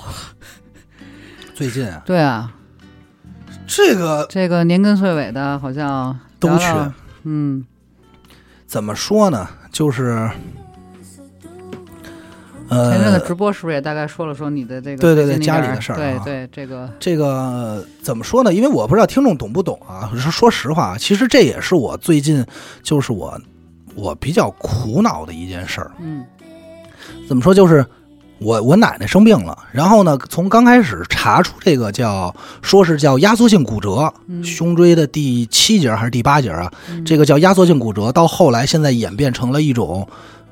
最近啊，对啊，这个这个年根岁尾的，好像都缺。嗯怎么说呢？就是，前阵子呃，直播是不是也大概说了说你的这个对对对家里的事儿啊对对，这个这个怎么说呢？因为我不知道听众懂不懂啊。说说实话，其实这也是我最近就是我我比较苦恼的一件事儿。嗯怎么说？就是我我奶奶生病了，然后呢，从刚开始查出这个叫说是叫压缩性骨折，嗯胸椎的第七节还是第八节啊？嗯这个叫压缩性骨折，到后来现在演变成了一种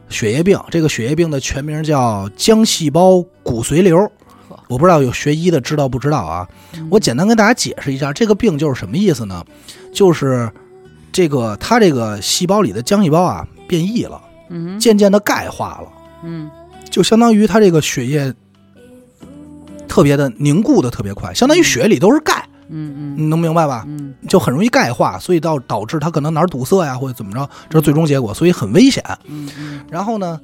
血液病。这个血液病的全名叫浆细胞骨髓瘤。我不知道有学医的知道不知道啊？嗯我简单跟大家解释一下，这个病就是什么意思呢？就是这个它这个细胞里的浆细胞啊变异了，嗯渐渐的钙化了，嗯就相当于他这个血液特别的凝固的特别快，相当于血里都是钙，嗯嗯你能明白吧？嗯就很容易钙化，所以到导致他可能哪儿堵塞呀，或者怎么着，这是最终结果，所以很危险。嗯嗯然后呢，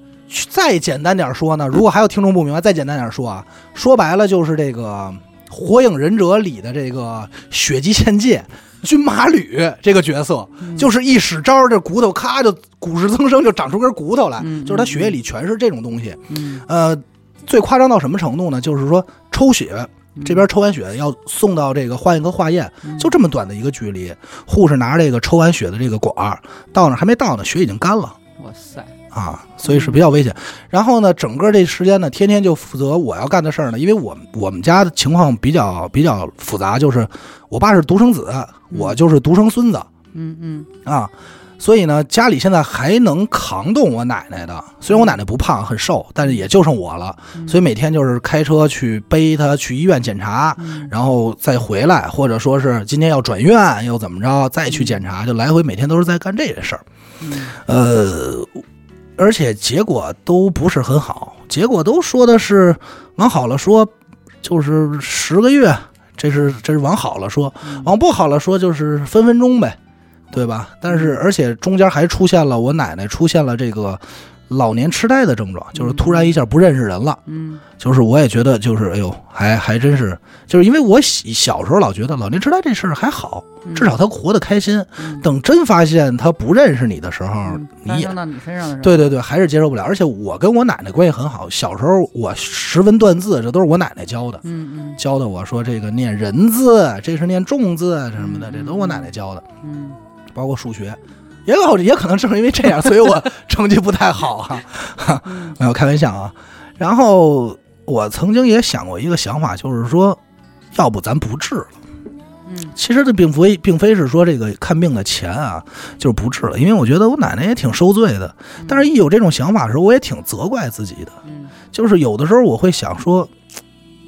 再简单点说呢，如果还有听众不明白，再简单点说啊，说白了就是这个《火影忍者》里的这个血迹千界。军马吕这个角色，就是一使招，这骨头咔就骨质增生，就长出根骨头来，嗯就是他血液里全是这种东西。嗯呃，最夸张到什么程度呢？就是说抽血，嗯这边抽完血要送到这个换一个化验，就这么短的一个距离，护士拿着这个抽完血的这个管儿到那儿还没到呢，血已经干了。哇塞，啊，所以是比较危险。然后呢，整个这时间呢，天天就负责我要干的事儿呢，因为我们我们家的情况比较比较复杂，就是我爸是独生子，我就是独生孙子嗯嗯。啊，所以呢，家里现在还能扛动我奶奶的，虽然我奶奶不胖很瘦，但是也就剩我了，所以每天就是开车去背她去医院检查，嗯。然后再回来，或者说是今天要转院又怎么着，再去检查，就来回每天都是在干这些事儿。嗯。呃，而且结果都不是很好，结果都说的是往好了说，就是十个月，这是这是往好了说，往不好了说就是分分钟呗，对吧？但是而且中间还出现了我奶奶出现了这个老年痴呆的症状，就是突然一下不认识人了。嗯。就是我也觉得，就是哎呦，还还真是，就是因为我小小时候老觉得老年痴呆这事儿还好，嗯。至少他活得开心。嗯。等真发现他不认识你的时候，嗯你也到你身上的时候，对对对，还是接受不了。而且我跟我奶奶关系很好，小时候我识文断字，这都是我奶奶教的，嗯嗯。教的我说这个念人字，这是念重字什么的，这都是我奶奶教的，嗯。包括数学。也有也可能正是因为这样，所以我成绩不太好哈、哈，没 有开玩笑啊。然后我曾经也想过一个想法，就是说，要不咱不治了。嗯其实这并非并非是说这个看病的钱啊，就是不治了，因为我觉得我奶奶也挺受罪的。但是，一有这种想法的时候，我也挺责怪自己的。嗯就是有的时候我会想说，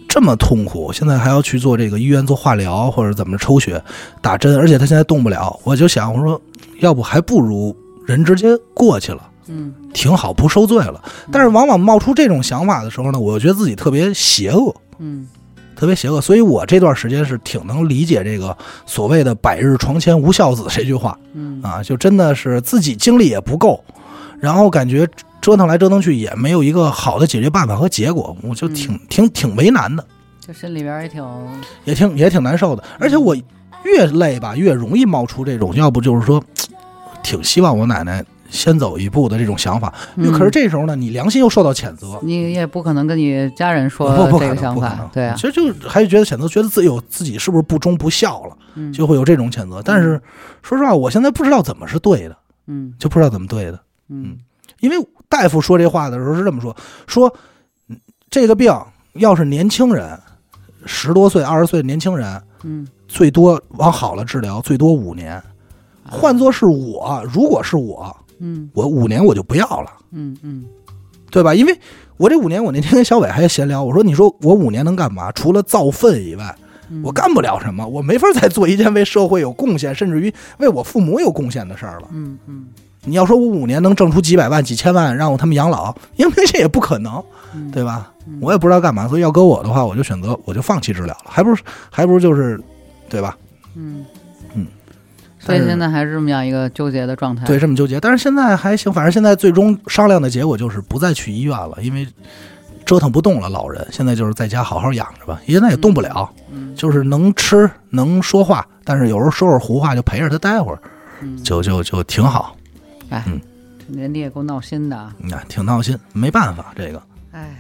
这么痛苦，现在还要去做这个医院做化疗或者怎么抽血、打针，而且她现在动不了，我就想我说，要不还不如人直接过去了。嗯挺好，不受罪了。但是往往冒出这种想法的时候呢，我又觉得自己特别邪恶，嗯特别邪恶。所以我这段时间是挺能理解这个所谓的“百日床前无孝子”这句话嗯啊，就真的是自己精力也不够，然后感觉折腾来折腾去也没有一个好的解决办法和结果，我就挺挺挺为难的，就心里边也挺也挺也挺难受的。而且我越累吧，越容易冒出这种，要不就是说，挺希望我奶奶先走一步的这种想法。因为可是嗯这时候呢，你良心又受到谴责。你也不可能跟你家人说不不可能，这个想不可能，，法对啊其，实就还是觉得谴责，觉得自己有自己是不是不忠不孝了，嗯就会有这种谴责。但是说实话，我现在不知道怎么是对的，嗯就不知道怎么对的。嗯因为大夫说这话的时候是这么说：说嗯这个病要是年轻人，十多岁、二十岁的年轻人，嗯最多往好了治疗，最多五年。换作是我，如果是我，嗯我五年我就不要了。嗯嗯对吧？因为我这五年，我那天跟小伟还闲聊，我说：“你说我五年能干嘛？除了造粪以外，嗯，我干不了什么，我没法再做一件为社会有贡献，甚至于为我父母有贡献的事儿了。嗯嗯你要说我五年能挣出几百万、几千万，让我他们养老，因为这也不可能，嗯对吧？嗯。我也不知道干嘛，所以要搁我的话，我就选择我就放弃治疗了，还不如还不如就是，对吧？嗯。嗯，所以现在还是这么样一个纠结的状态。对，这么纠结。但是现在还行，反正现在最终商量的结果就是不再去医院了，因为折腾不动了，老人现在就是在家好好养着吧，现在也动不了，嗯就是能吃能说话，但是有时候说会儿胡话就陪着他待会儿，嗯，就就就挺好，哎年底也够闹心的啊。嗯，挺闹心，没办法，这个，哎，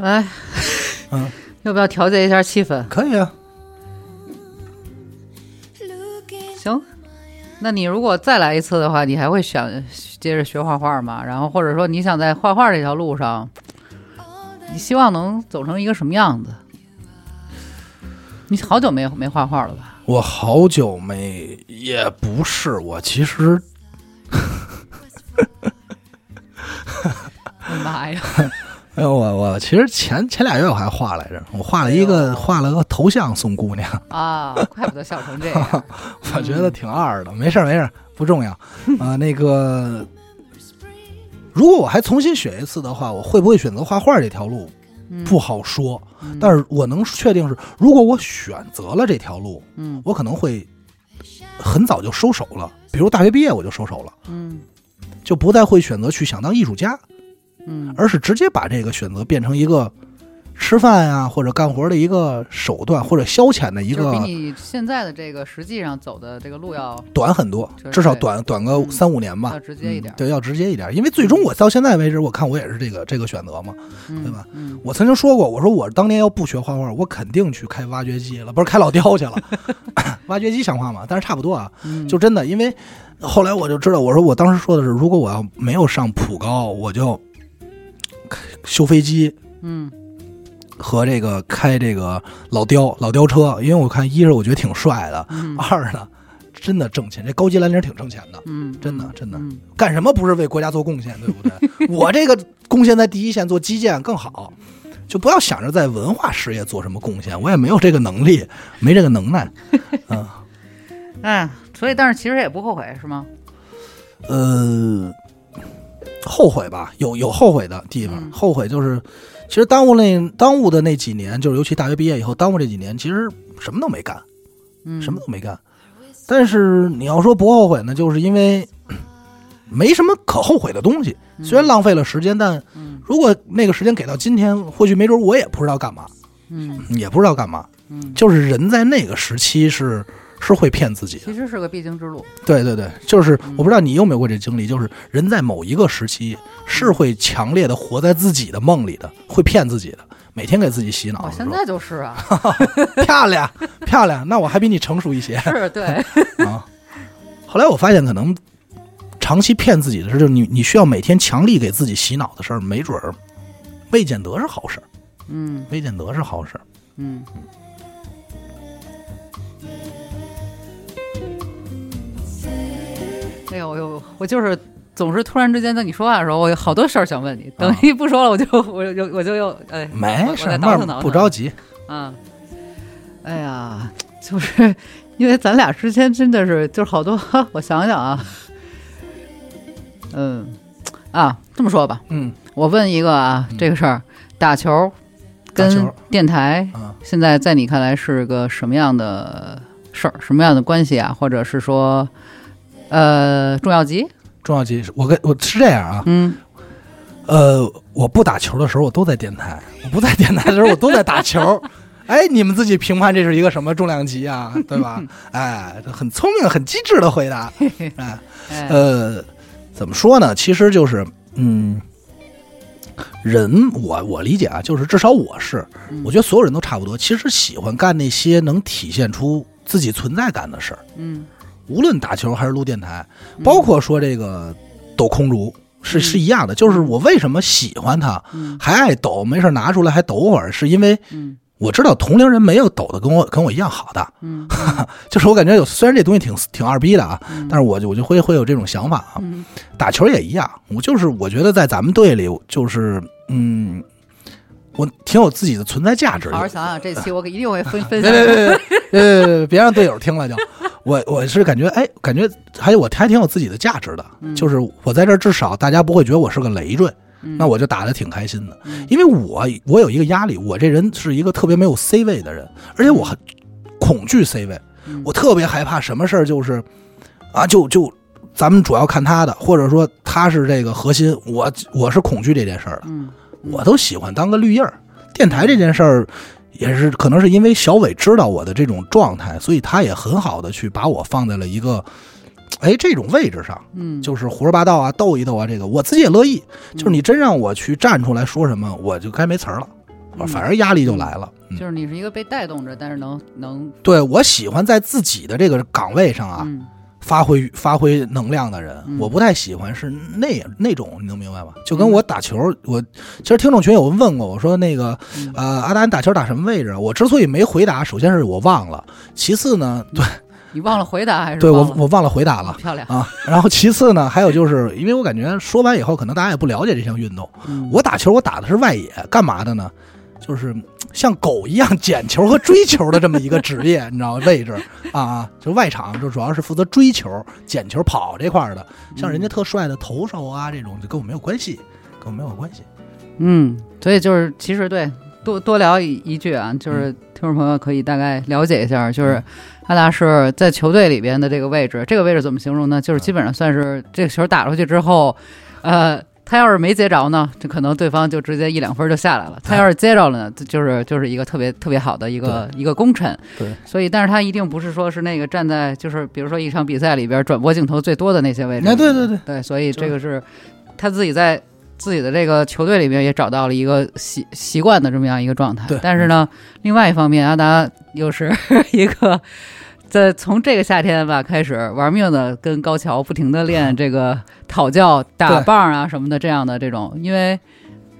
来，嗯，要不要调节一下气氛？可以啊，行，那你如果再来一次的话，你还会想接着学画画吗？然后或者说你想在画画这条路上，你希望能走成一个什么样子？你好久没没画画了吧？我好久没，也不是，我其实 哎呀妈呀！哎呦，我我其实前前俩月我还画来着，我画了一个、哎画了个头头像送姑娘，啊，怪不得笑成这样。我觉得挺二的。没事儿没事儿，不重要 啊、那个，如果我还重新选一次的话，我会不会选择画画这条路？嗯不好说，嗯但是我能确定是，如果我选择了这条路，嗯我可能会很早就收手了，比如大学毕业我就收手了，嗯就不再会选择去想当艺术家，嗯而是直接把这个选择变成一个吃饭呀、或者干活的一个手段，或者消遣的一个比你现在的这个实际上走的这个路要短很多，至少短短个嗯三五年吧，要直接一点嗯对，要直接一点，因为最终我到现在为止，我看我也是这个这个选择嘛。嗯对吧？嗯我曾经说过，我说我当年要不学画画，我肯定去开挖掘机了，不是开老雕去了。挖掘机像话吗？但是差不多啊，嗯 就真的，因为后来我就知道，我说我当时说的是，如果我要没有上普高，我就开修飞机嗯和这个开这个老雕老雕车，因为我看一是我觉得挺帅的，二呢真的挣钱，这高级蓝领挺挣钱的。嗯，真的真的干什么不是为国家做贡献，对不对？我这个贡献在第一线做基建更好，就不要想着在文化事业做什么贡献，我也没有这个能力，没这个能耐。嗯，哎，所以但是其实也不后悔是吗？呃，后悔吧，有有后悔的地方，嗯后悔就是，其实耽误那耽误的那几年，就是尤其大学毕业以后耽误这几年，其实什么都没干，嗯，什么都没干。但是你要说不后悔呢，就是因为没什么可后悔的东西。嗯虽然浪费了时间，但嗯如果那个时间给到今天，或许没准我也不知道干嘛，嗯也不知道干嘛。嗯，就是人在那个时期是是会骗自己的。其实是个必经之路。对对对，就是嗯我不知道你有没有过这经历，就是人在某一个时期是会强烈的活在自己的梦里的，会骗自己的，每天给自己洗脑。我现在就是啊，漂亮漂亮，那我还比你成熟一些是对，啊。后来我发现，可能长期骗自己的事，就是你你需要每天强力给自己洗脑的事儿，没准儿未见得是好事儿，嗯未见得是好事儿。嗯。哎呦呦，我就是总是突然之间在你说话的时候，我有好多事儿想问你。等一不说了，我就我就我就又哎，没事儿，慢慢不着急。啊，哎呀，就是因为咱俩之间真的是就是好多，我想想啊，嗯啊，这么说吧，嗯我问一个啊，嗯这个事儿，打球跟电台啊，现在在你看来是个什么样的事儿，什么样的关系啊？或者是说，呃，重要级？重要级我跟我是这样啊，嗯呃，我不打球的时候，我都在电台；我不在电台的时候，我都在打球。哎，你们自己评判这是一个什么重量级啊，对吧？哎，很聪明、很机智的回答。哎，哎呃，怎么说呢？其实就是，嗯，人我我理解啊，就是至少我是，嗯我觉得所有人都差不多。其实喜欢干那些能体现出自己存在感的事儿，嗯无论打球还是录电台，嗯包括说这个抖空竹。是嗯是一样的，就是我为什么喜欢它，嗯还爱抖，没事拿出来还抖会儿，是因为嗯我知道同龄人没有抖的跟我跟我一样好的，嗯 就是我感觉有虽然这东西挺挺二逼的啊，嗯，但是我就我就会会有这种想法啊。嗯打球也一样，我就是我觉得在咱们队里，就是嗯，我挺有自己的存在价值的。好好想想，这期我一定会分 分别享。别别别别别别让队友听了就，我我是感觉哎，感觉还有我还挺有自己的价值的，嗯就是我在这儿至少大家不会觉得我是个累赘，嗯那我就打的挺开心的。嗯因为我我有一个压力，我这人是一个特别没有 C 位的人，而且我很恐惧 C 位，嗯我特别害怕什么事儿就是啊，就就咱们主要看他的，或者说他是这个核心，我我是恐惧这件事儿的，嗯我都喜欢当个绿叶儿。电台这件事儿。也是可能是因为小伟知道我的这种状态，所以他也很好的去把我放在了一个，哎这种位置上，嗯，就是胡说八道啊、斗一斗啊，这个我自己也乐意。就是你真让我去站出来说什么，我就该没词儿了，嗯。反而压力就来了。嗯，就是你是一个被带动着，但是能能对我喜欢在自己的这个岗位上啊嗯发挥发挥能量的人嗯，我不太喜欢是那那种，你能明白吗？就跟我打球，我其实听众群有问过我说那个嗯呃阿达你打球打什么位置？我之所以没回答，首先是我忘了，其次呢，对你忘了回答还是对我我忘了回答了。漂亮。啊，然后其次呢，还有就是因为我感觉说完以后，可能大家也不了解这项运动。嗯我打球，我打的是外野，干嘛的呢？就就是嗯像狗一样捡球和追球的这么一个职业，你知道吗？位置啊啊，就外场就主要是负责追球、捡球、跑这块儿的。像人家特帅的投手啊，这种就跟我没有关系，跟我没有关系。嗯，所以就是其实对多多聊一一句啊，就是听众朋友可以大概了解一下，就是阿达是在球队里边的这个位置，这个位置怎么形容呢？就是基本上算是这个球打出去之后，呃。他要是没接着呢，这可能对方就直接一两分就下来了。他要是接着了呢，这就是就是一个特别特别好的一个一个功臣。对，所以，但是他一定不是说是那个站在就是比如说一场比赛里边转播镜头最多的那些位置。哎，对对对，对，所以这个是他自己在自己的这个球队里面也找到了一个习习惯的这么样一个状态。对但是呢，另外一方面，阿达又是 一个在从这个夏天吧开始玩命的跟高桥不停的练 这个讨教、打棒啊什么的这样的这种，因为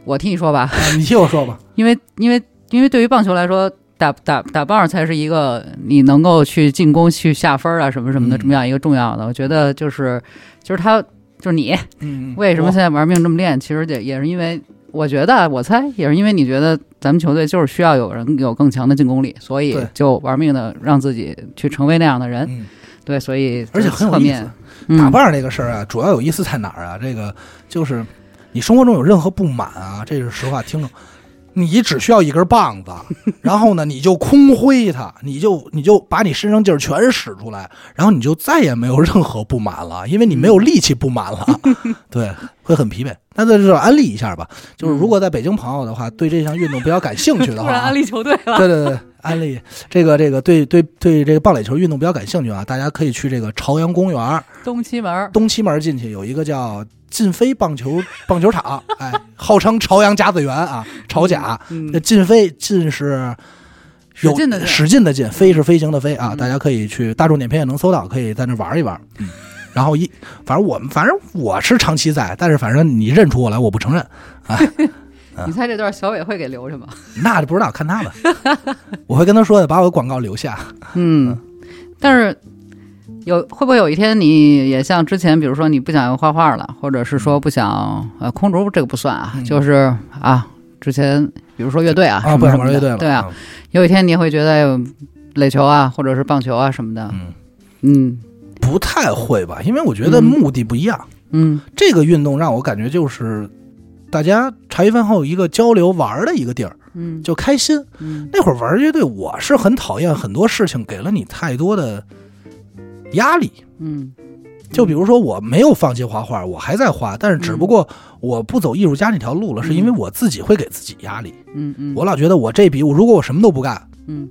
我听你说吧，啊你听我说吧。因为因为因为对于棒球来说，打打打棒才是一个你能够去进攻、去下分啊什么什么的嗯这么样一个重要的。我觉得就是就是他就是你嗯，为什么现在玩命这么练，其实也也是因为我觉得我猜也是因为你觉得咱们球队就是需要有人有更强的进攻力，所以就玩命的让自己去成为那样的人。嗯，对，所以而且很有意思。嗯打棒这个事儿啊，主要有意思在哪儿啊？这个就是你生活中有任何不满啊，这是实话，听众。你只需要一根棒子，然后呢，你就空挥它，你就你就把你身上劲儿全使出来，然后你就再也没有任何不满了，因为你没有力气不满了，对，会很疲惫。那在这儿安利一下吧，就是如果在北京朋友的话，对这项运动比较感兴趣的话啊，突然安利球队了，对对对，安利这个这个对对对这个棒垒球运动比较感兴趣啊，大家可以去这个朝阳公园东七门东七门进去有一个叫晋飞棒球棒球场，哎，号称朝阳甲子园啊，朝甲。嗯那晋飞晋是有使劲的劲飞是飞行的飞啊，嗯大家可以去大众点评也能搜到，可以在那玩一玩。嗯，然后一反正我们反正我是长期在，但是反正你认出我来，我不承认。你猜这段小伟会给留着吗？那就不知道看他吧，我会跟他说的，把我的广告留下。嗯，但是有会不会有一天你也像之前，比如说你不想画画了，或者是说不想呃空竹这个不算啊，嗯就是啊之前比如说乐队啊啊，不想玩乐队了。对啊，，有一天你会觉得垒球啊，或者是棒球啊什么的，嗯，嗯不太会吧，因为我觉得嗯目的不一样。嗯这个运动让我感觉就是大家茶余饭后一个交流玩的一个地儿，嗯就开心。嗯那会儿玩乐队，我是很讨厌很多事情给了你太多的压力。嗯，就比如说，我没有放弃画画，我还在画，但是只不过我不走艺术家那条路了，是因为我自己会给自己压力。嗯嗯，我老觉得我这笔，我如果我什么都不干，嗯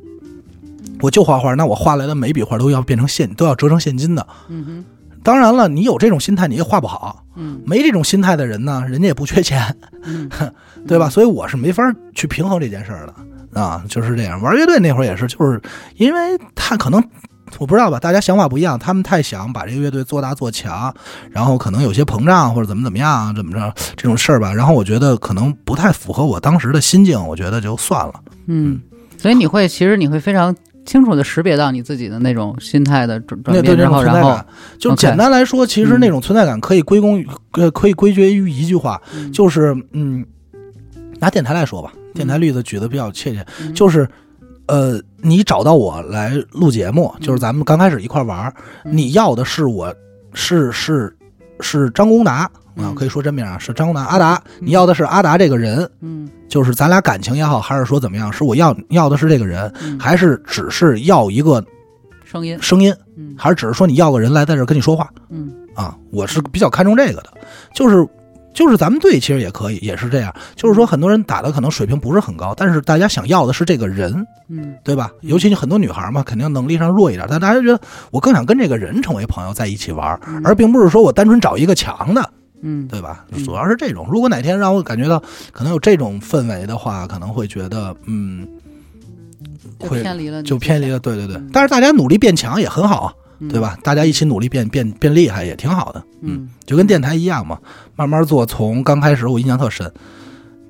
我就画画，那我画来的每笔画都要变成现，都要折成现金的。嗯哼当然了，你有这种心态，你也画不好。嗯没这种心态的人呢，人家也不缺钱，嗯 对吧？所以我是没法去平衡这件事儿的啊，就是这样。玩乐队那会儿也是，就是因为他可能我不知道吧，大家想法不一样，他们太想把这个乐队做大做强，然后可能有些膨胀或者怎么怎么样，怎么着这种事儿吧。然后我觉得可能不太符合我当时的心境，我觉得就算了。嗯，所以你会其实你会非常清楚的识别到你自己的那种心态的转转变，那对然后然后种存在感，就简单来说，其实嗯那种存在感可以归功于呃，可以归结于一句话，嗯。就是嗯，拿电台来说吧，电台例子举的比较切切，嗯。就是呃，你找到我来录节目，就是咱们刚开始一块玩你要的是我是是是张公达啊嗯，可以说真名啊，是张公达阿达，你要的是阿达这个人，嗯就是咱俩感情也好，还是说怎么样，是我要要的是这个人，嗯还是只是要一个声音声音，嗯还是只是说你要个人来在这儿跟你说话嗯啊？我是比较看重这个的，就是。就是咱们队其实也可以，也是这样。就是说，很多人打的可能水平不是很高，但是大家想要的是这个人，嗯对吧？尤其你很多女孩嘛，肯定能力上弱一点，但大家觉得我更想跟这个人成为朋友，在一起玩，而并不是说我单纯找一个强的，嗯对吧嗯？主要是这种。如果哪天让我感觉到可能有这种氛围的话，可能会觉得，嗯，会偏离了就偏离了。对对对嗯，但是大家努力变强也很好对吧？大家一起努力变变变厉害也挺好的。嗯就跟电台一样嘛，慢慢做。从刚开始我印象特深，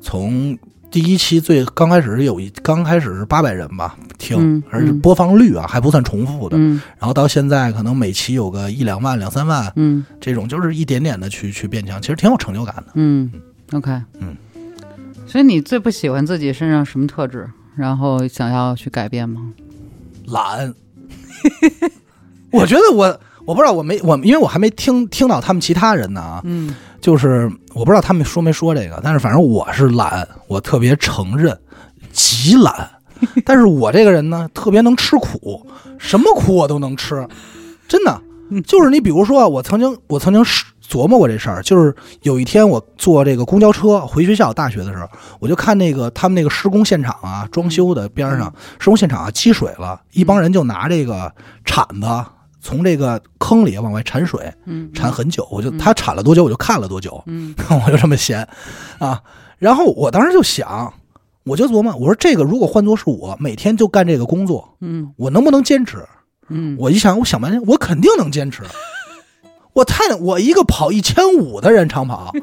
从第一期最刚开始有一刚开始是八百人吧听嗯，而且嗯播放率啊还不算重复的。嗯然后到现在可能每期有个一两万、两三万，嗯这种就是一点点的去去变强，其实挺有成就感的。嗯，OK，嗯，所以你最不喜欢自己身上什么特质？然后想要去改变吗？懒。我觉得我我不知道我没我因为我还没听听到他们其他人呢啊，嗯就是我不知道他们说没说这个，但是反正我是懒，我特别承认，极懒。但是我这个人呢，特别能吃苦，什么苦我都能吃，真的。就是你比如说，我曾经我曾经是琢磨过这事儿，就是有一天我坐这个公交车回学校，大学的时候，我就看那个他们那个施工现场啊，装修的边上施工现场啊积水了，一帮人就拿这个铲子从这个坑里往外铲水，嗯铲很久，我就他铲了多久，我就看了多久，嗯 我就这么闲啊。然后我当时就想，我就琢磨，我说这个如果换作是我，每天就干这个工作，嗯我能不能坚持？嗯，我一想，我想半天，我肯定能坚持。我太我一个跑一千五的人长跑，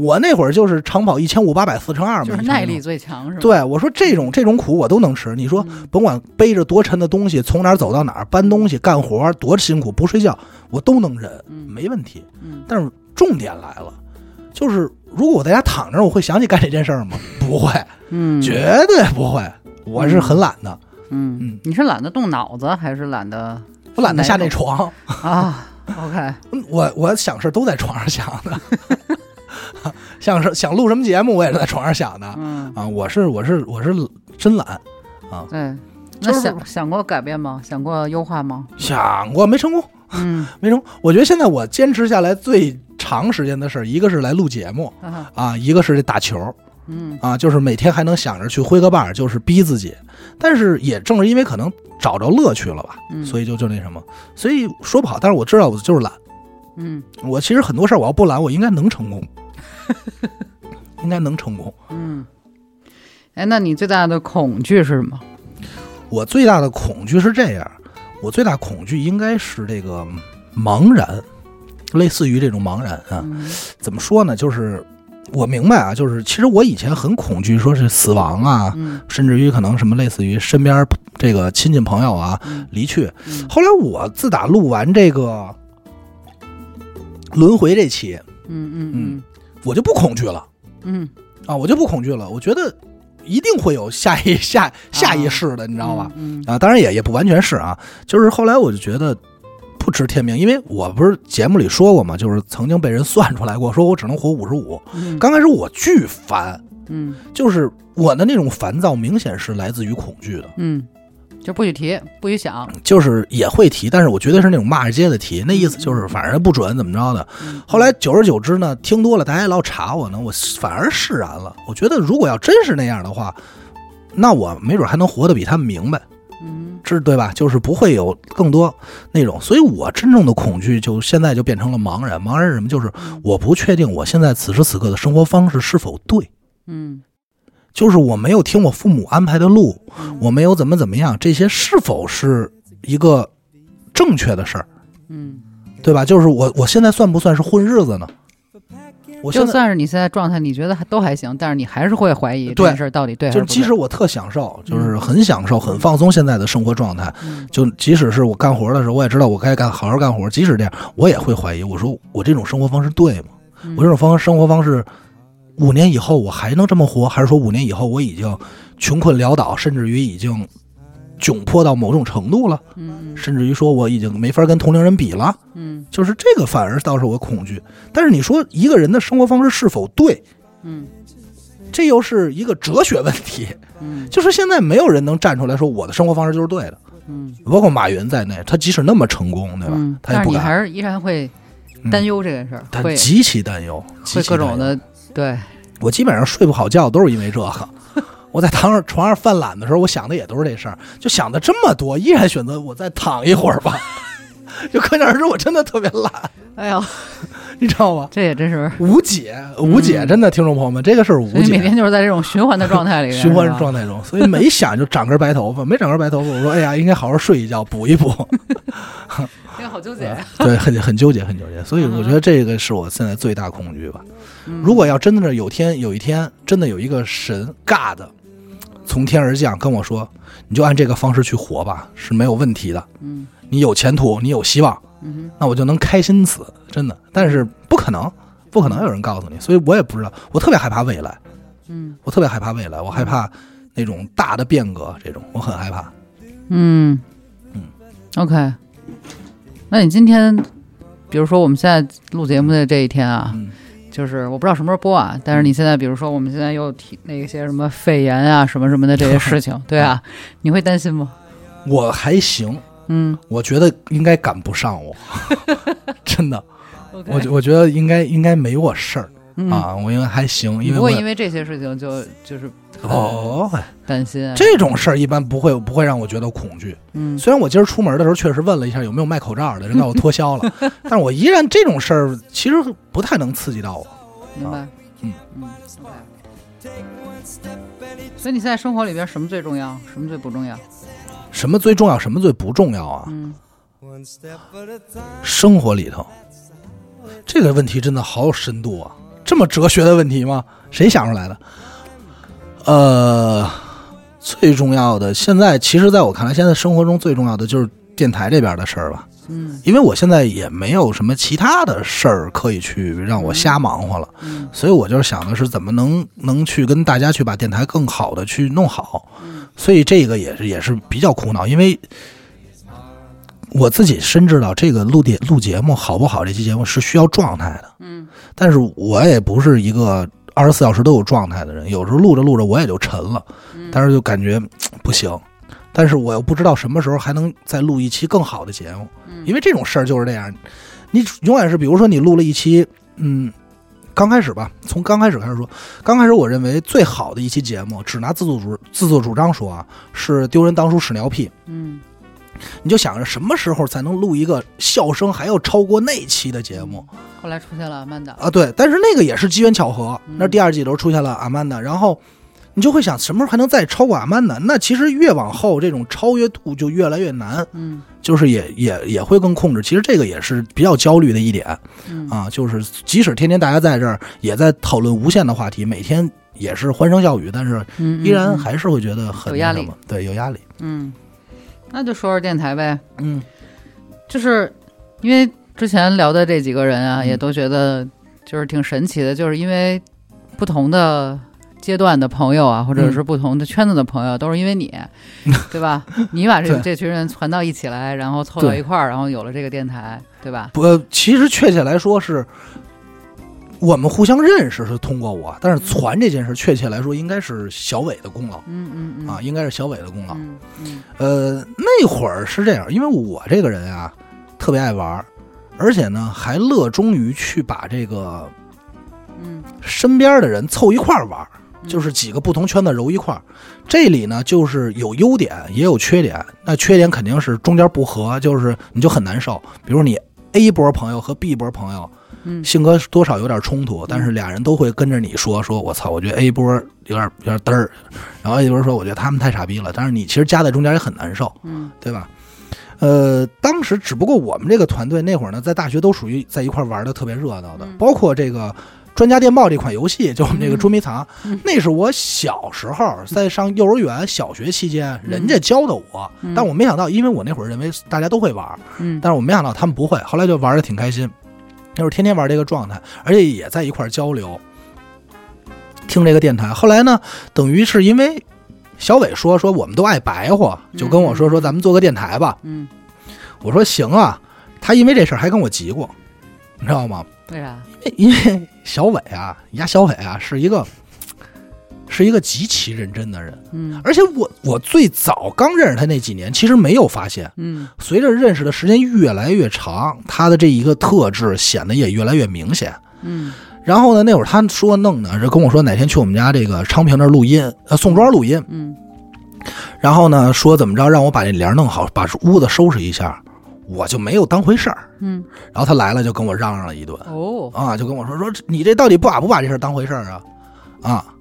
我那会儿就是长跑一千五八百四乘二嘛，就是耐力。最强是吧？对，我说这种这种苦我都能吃。你说嗯甭管背着多沉的东西，从哪儿走到哪儿，搬东西、干活多辛苦，不睡觉我都能忍，嗯没问题。嗯但是重点来了，就是如果我在家躺着，我会想起干这件事儿吗？不会，嗯，绝对不会。我是很懒的，嗯嗯你是懒得动脑子，还是懒得我懒得下那床。啊？OK，我我想事都在床上想的，想是想录什么节目，我也是在床上想的嗯，啊。我是我是我是真懒啊，对。那就是想想过改变吗？想过优化吗？想过没成功，嗯，没成功。我觉得现在我坚持下来最长时间的事儿，一个是来录节目啊，一个是这打球嗯啊，就是每天还能想着去挥个棒，就是逼自己。但是也正是因为可能找着乐趣了吧，嗯，所以就就那什么，所以说不好。但是我知道我就是懒。嗯我其实很多事儿我要不懒，我应该能成功，应该能成功。嗯。哎，那你最大的恐惧是什么？我最大的恐惧是这样，我最大恐惧应该是这个茫然，类似于这种茫然啊。嗯怎么说呢？就是我明白啊，就是其实我以前很恐惧，说是死亡啊，嗯甚至于可能什么类似于身边这个亲戚朋友啊嗯离去。嗯后来我自打录完这个轮回这期，嗯嗯嗯我就不恐惧了。嗯啊，我就不恐惧了。我觉得一定会有下一 下下一世的，你你知道吧？？嗯啊，当然也也不完全是啊，就是后来我就觉得不知天命，因为我不是节目里说过嘛，就是曾经被人算出来过，说我只能活五十五。嗯刚开始我巨烦，嗯就是我的那种烦躁明显是来自于恐惧的，嗯，就不许提，不许想。就是也会提，但是我绝对是那种骂着街的提，那意思就是反正不准怎么着的。嗯后来久而久之呢，听多了，大家也老查我呢，我反而释然了。我觉得如果要真是那样的话，那我没准还能活得比他们明白，嗯这对吧？就是不会有更多那种。所以我真正的恐惧就现在就变成了茫然。茫然是什么？就是我不确定我现在此时此刻的生活方式是否对，嗯就是我没有听我父母安排的路，嗯我没有怎么怎么样，这些是否是一个正确的事儿，嗯，对吧？就是我我现在算不算是混日子呢？我就算是你现在状态，你觉得还都还行，但是你还是会怀疑这件事儿到底对还就是不对即使我特享受，就是很享受、很放松现在的生活状态，嗯就即使是我干活的时候，我也知道我该干好好干活，即使这样，我也会怀疑，我说我这种生活方式对吗？嗯我这种方生活方式，五年以后我还能这么活，还是说五年以后我已经穷困潦倒，甚至于已经窘迫到某种程度了，嗯甚至于说我已经没法跟同龄人比了？嗯就是这个反而倒是我恐惧。但是你说一个人的生活方式是否对，嗯这又是一个哲学问题。嗯就是现在没有人能站出来说我的生活方式就是对的，嗯包括马云在内，他即使那么成功，对吧？嗯，他也不敢，但是你还是依然会担忧这件事他极其担忧，会。各种的对，我基本上睡不好觉都是因为这个。我在躺上床上犯懒的时候，我想的也都是这事儿，就想的这么多，依然选择我再躺一会儿吧。就可想而知，我真的特别懒，哎呦，你知道吗？这也真是，无解，无解，嗯真的，听众朋友们，这个事儿无所以每。天就是在这种循环的状态里，循环状态中，所以没想就长根白头发，没长根白头发，我说哎呀，应该好好睡一觉，补一补。这个好纠结呀。对，很很纠结，很纠结。所以我觉得这个是我现在最大恐惧吧。嗯如果要真的是有天有一天真的有一个神尬的从天而降跟我说，你就按这个方式去活吧，是没有问题的。嗯你有前途，你有希望，嗯那我就能开心死，真的。但是不可能，不可能有人告诉你，所以我也不知道，我特别害怕未来。嗯我特别害怕未来，我害怕那种大的变革，这种我很害怕。嗯嗯，OK。那你今天，比如说我们现在录节目的这一天啊，嗯，就是我不知道什么时候播啊，但是你现在比如说我们现在又提那些什么肺炎啊 什么什么的这些事情，对啊，你会担心吗？我还行，嗯。我觉得应该赶不上我，真的。我我觉得应该应该没我事儿嗯，啊，我应该还行，因为不会因为这些事情就就是哦，担心啊这种事儿一般不会不会让我觉得恐惧。嗯虽然我今儿出门的时候确实问了一下有没有卖口罩的，人告诉我脱销了，但是我依然这种事儿其实不太能刺激到我。明白，嗯嗯，OK。所以你现在生活里边什么最重要，什么最不重要？什么最重要，什么最不重要啊？嗯生活里头，这个问题真的好有深度啊！这么哲学的问题吗？谁想出来的？呃，最重要的，现在其实在我看来，现在生活中最重要的就是电台这边的事儿吧。嗯因为我现在也没有什么其他的事儿可以去让我瞎忙活了，嗯所以我就是想的是怎么能能去跟大家去把电台更好的去弄好，嗯所以这个也是也是比较苦恼，因为我自己深知道这个录电录节目好不好，这期节目是需要状态的，嗯但是我也不是一个二十四小时都有状态的人，有时候录着录着我也就沉了，嗯。但是就感觉不行，但是我又不知道什么时候还能再录一期更好的节目。嗯，因为这种事儿就是这样，你永远是，比如说你录了一期，嗯，刚开始吧，从刚开始开始说，刚开始我认为最好的一期节目，只拿自作主自作主张说啊，是丢人当初屎尿屁，嗯你就想着什么时候才能录一个笑声还要超过那期的节目后来出现了阿曼达，啊？对，但是那个也是机缘巧合，嗯那第二季的时候出现了阿曼达，然后。你就会想，什么时候还能再超过阿曼达？那其实越往后，这种超越度就越来越难。嗯就是也也也会更控制。其实这个也是比较焦虑的一点嗯啊，就是即使天天大家在这儿也在讨论无限的话题，每天也是欢声笑语，但是嗯，依然嗯还是会觉得很有压力对，有压力。嗯，那就说说电台呗，嗯就是因为之前聊的这几个人啊，嗯也都觉得就是挺神奇的，就是因为不同的阶段的朋友啊，或者嗯是不同的圈子的朋友，都是因为你，对吧？你把这这群人传到一起来，然后凑到一块儿，然后有了这个电台，对吧？不，呃其实确切来说是。我们互相认识是通过我，但是传这件事，确切来说应该是小伟的功劳嗯嗯嗯啊，应该是小伟的功劳。嗯嗯呃，那会儿是这样，因为我这个人啊，特别爱玩，而且呢还乐衷于去把这个嗯身边的人凑一块儿玩，嗯就是几个不同圈子揉一块儿。这里呢，就是有优点也有缺点。那缺点肯定是中间不合，就是你就很难受。比如你 A 波朋友和 B 波朋友嗯。性格多少有点冲突，但是俩人都会跟着你说说，我操，我觉得 A 波有点有点嘚儿，然后 A 波说我觉得他们太傻逼了，但是你其实夹在中间也很难受。嗯。对吧？呃，当时只不过我们这个团队那会儿呢，在大学都属于在一块玩的特别热闹的，嗯。包括这个。专家电报这款游戏，就我们这个捉迷藏，嗯。那是我小时候在上幼儿园、小学期间，嗯人家教的我，嗯。但我没想到，因为我那会儿认为大家都会玩，嗯。但是我没想到他们不会，后来就玩的挺开心，那会儿天天玩这个状态，而且也在一块儿交流，听这个电台。后来呢，等于是因为小伟说说我们都爱白话，就跟我说说咱们做个电台吧。嗯，我说行啊，他因为这事儿还跟我急过，你知道吗？为啥？因为小伟啊，家小伟啊是一个是一个极其认真的人，嗯而且我我最早刚认识他那几年，其实没有发现。嗯随着认识的时间越来越长，他的这一个特质显得也越来越明显。嗯然后呢，那会儿他说弄呢，是跟我说哪天去我们家这个昌平那儿录音，呃，宋庄录音。嗯然后呢，说怎么着让我把这帘儿弄好，把屋子收拾一下，我就没有当回事儿。嗯然后他来了就跟我嚷嚷了一顿哦，啊，就跟我说说你这到底不把不把这事儿当回事儿啊？啊，嗯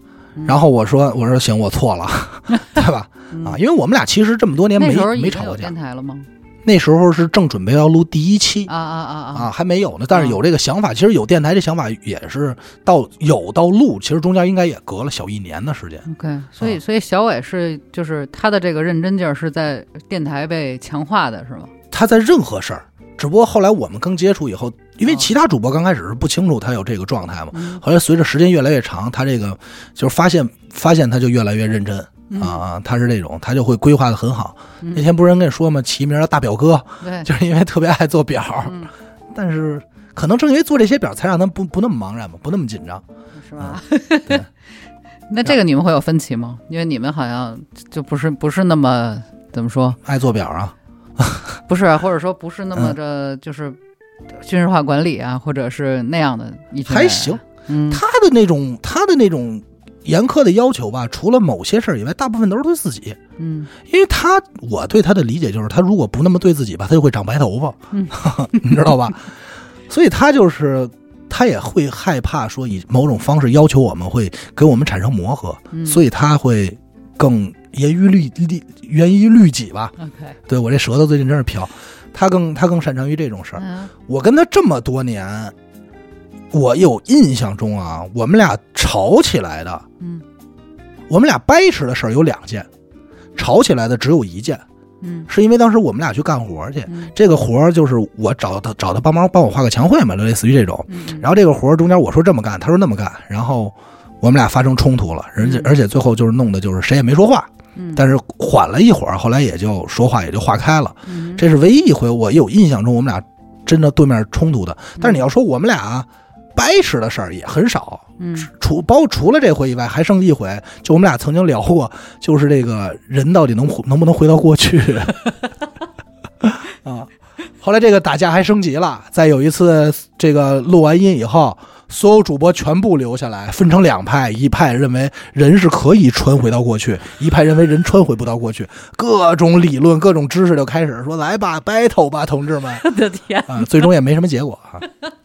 然后我说我说行，我错了，对吧？嗯啊，因为我们俩其实这么多年没没吵过架电，台了吗？那时候是正准备要录第一期啊啊啊啊！啊，还没有呢，但是有这个想法。其实有电台这想法也是到有到录，其实中间应该也隔了小一年的时间。OK，所以啊所以小伟是就是他的这个认真劲儿是在电台被强化的，是吗？他在任何事儿，只不过后来我们刚接触以后，因为其他主播刚开始是不清楚他有这个状态嘛，嗯后来随着时间越来越长，他这个就是发现发现他就越来越认真。嗯啊，他是这种，他就会规划的很好。嗯那天不是人跟你说吗？起名叫大表哥，对，就是因为特别爱做表。嗯但是可能正因为做这些表，才让他不不那么茫然嘛，不那么紧张。是吧？对 那这个你们会有分歧吗？因为你们好像就不是不是那么怎么说，爱做表啊，不是，或者说不是那嗯么的，就是军事化管理啊，或者是那样的一群人还行。嗯，他的那种他的那种严苛的要求吧，除了某些事儿以外，大部分都是对自己。嗯因为他，我对他的理解就是，他如果不那么对自己吧，他就会长白头发，嗯 你知道吧？所以他就是他也会害怕说以某种方式要求我们会跟我们产生磨合，嗯，所以他会更严于律律严于律己吧。OK，对我这舌头最近真是飘，他更他更擅长于这种事儿。嗯。我跟他这么多年，我有印象中啊，我们俩吵起来的，嗯。我们俩掰扯的事儿有两件，吵起来的只有一件，嗯。是因为当时我们俩去干活去，嗯。这个活儿就是我找他找他帮忙帮我画个墙绘嘛，类似于这种。嗯，然后这个活儿中间我说这么干，他说那么干，然后我们俩发生冲突了，而且嗯。而且最后就是弄的就是谁也没说话，嗯但是缓了一会儿，后来也就说话也就化开了。嗯这是唯一一回我有印象中我们俩真的对面冲突的。但是你要说我们俩掰扯的事儿也很少，嗯除包括除了这回以外，还剩一回，就我们俩曾经聊过，就是这个人到底能回能不能回到过去 啊？后来这个打架还升级了，在有一次这个录完音以后，所有主播全部留下来，分成两派，一派认为人是可以穿回到过去，一派认为人穿回不到过去，各种理论、各种知识就开始说来吧，battle 吧，同志们我的天，啊！最终也没什么结果啊。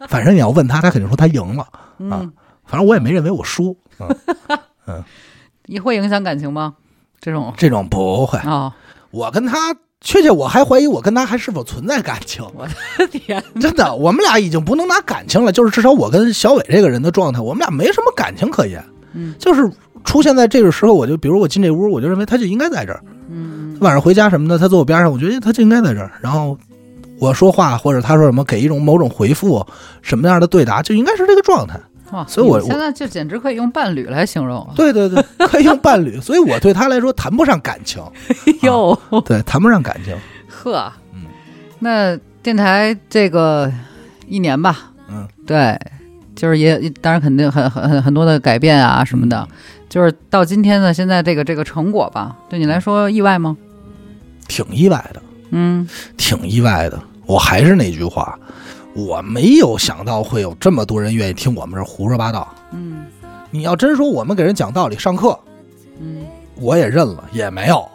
反正你要问他，他肯定说他赢了。嗯，反正我也没认为我输，嗯，你会影响感情吗？这种这种不会。哦，我跟他，确切我还怀疑我跟他还是否存在感情。我的天，真的，我们俩已经不能拿感情了，就是至少我跟小伟这个人的状态，我们俩没什么感情可言。嗯就是出现在这个时候，我就比如我进这屋，我就认为他就应该在这儿。嗯晚上回家什么的，他坐我边上，我觉得他就应该在这儿。然后我说话或者他说什么，给一种某种回复，什么样的对答，就应该是这个状态。哇，所以我你现在就简直可以用伴侣来形容啊！对对对，可以用伴侣。所以我对他来说谈不上感情，哟，对，谈不上感情。呵，嗯，那电台这个一年吧，嗯，对，就是也当然肯定很很很很多的改变啊什么的，就是到今天呢，现在这个这个成果吧，对你来说意外吗？挺意外的。嗯挺意外的。我还是那句话，我没有想到会有这么多人愿意听我们这儿胡说八道。嗯你要真说我们给人讲道理、上课，嗯我也认了，也没有。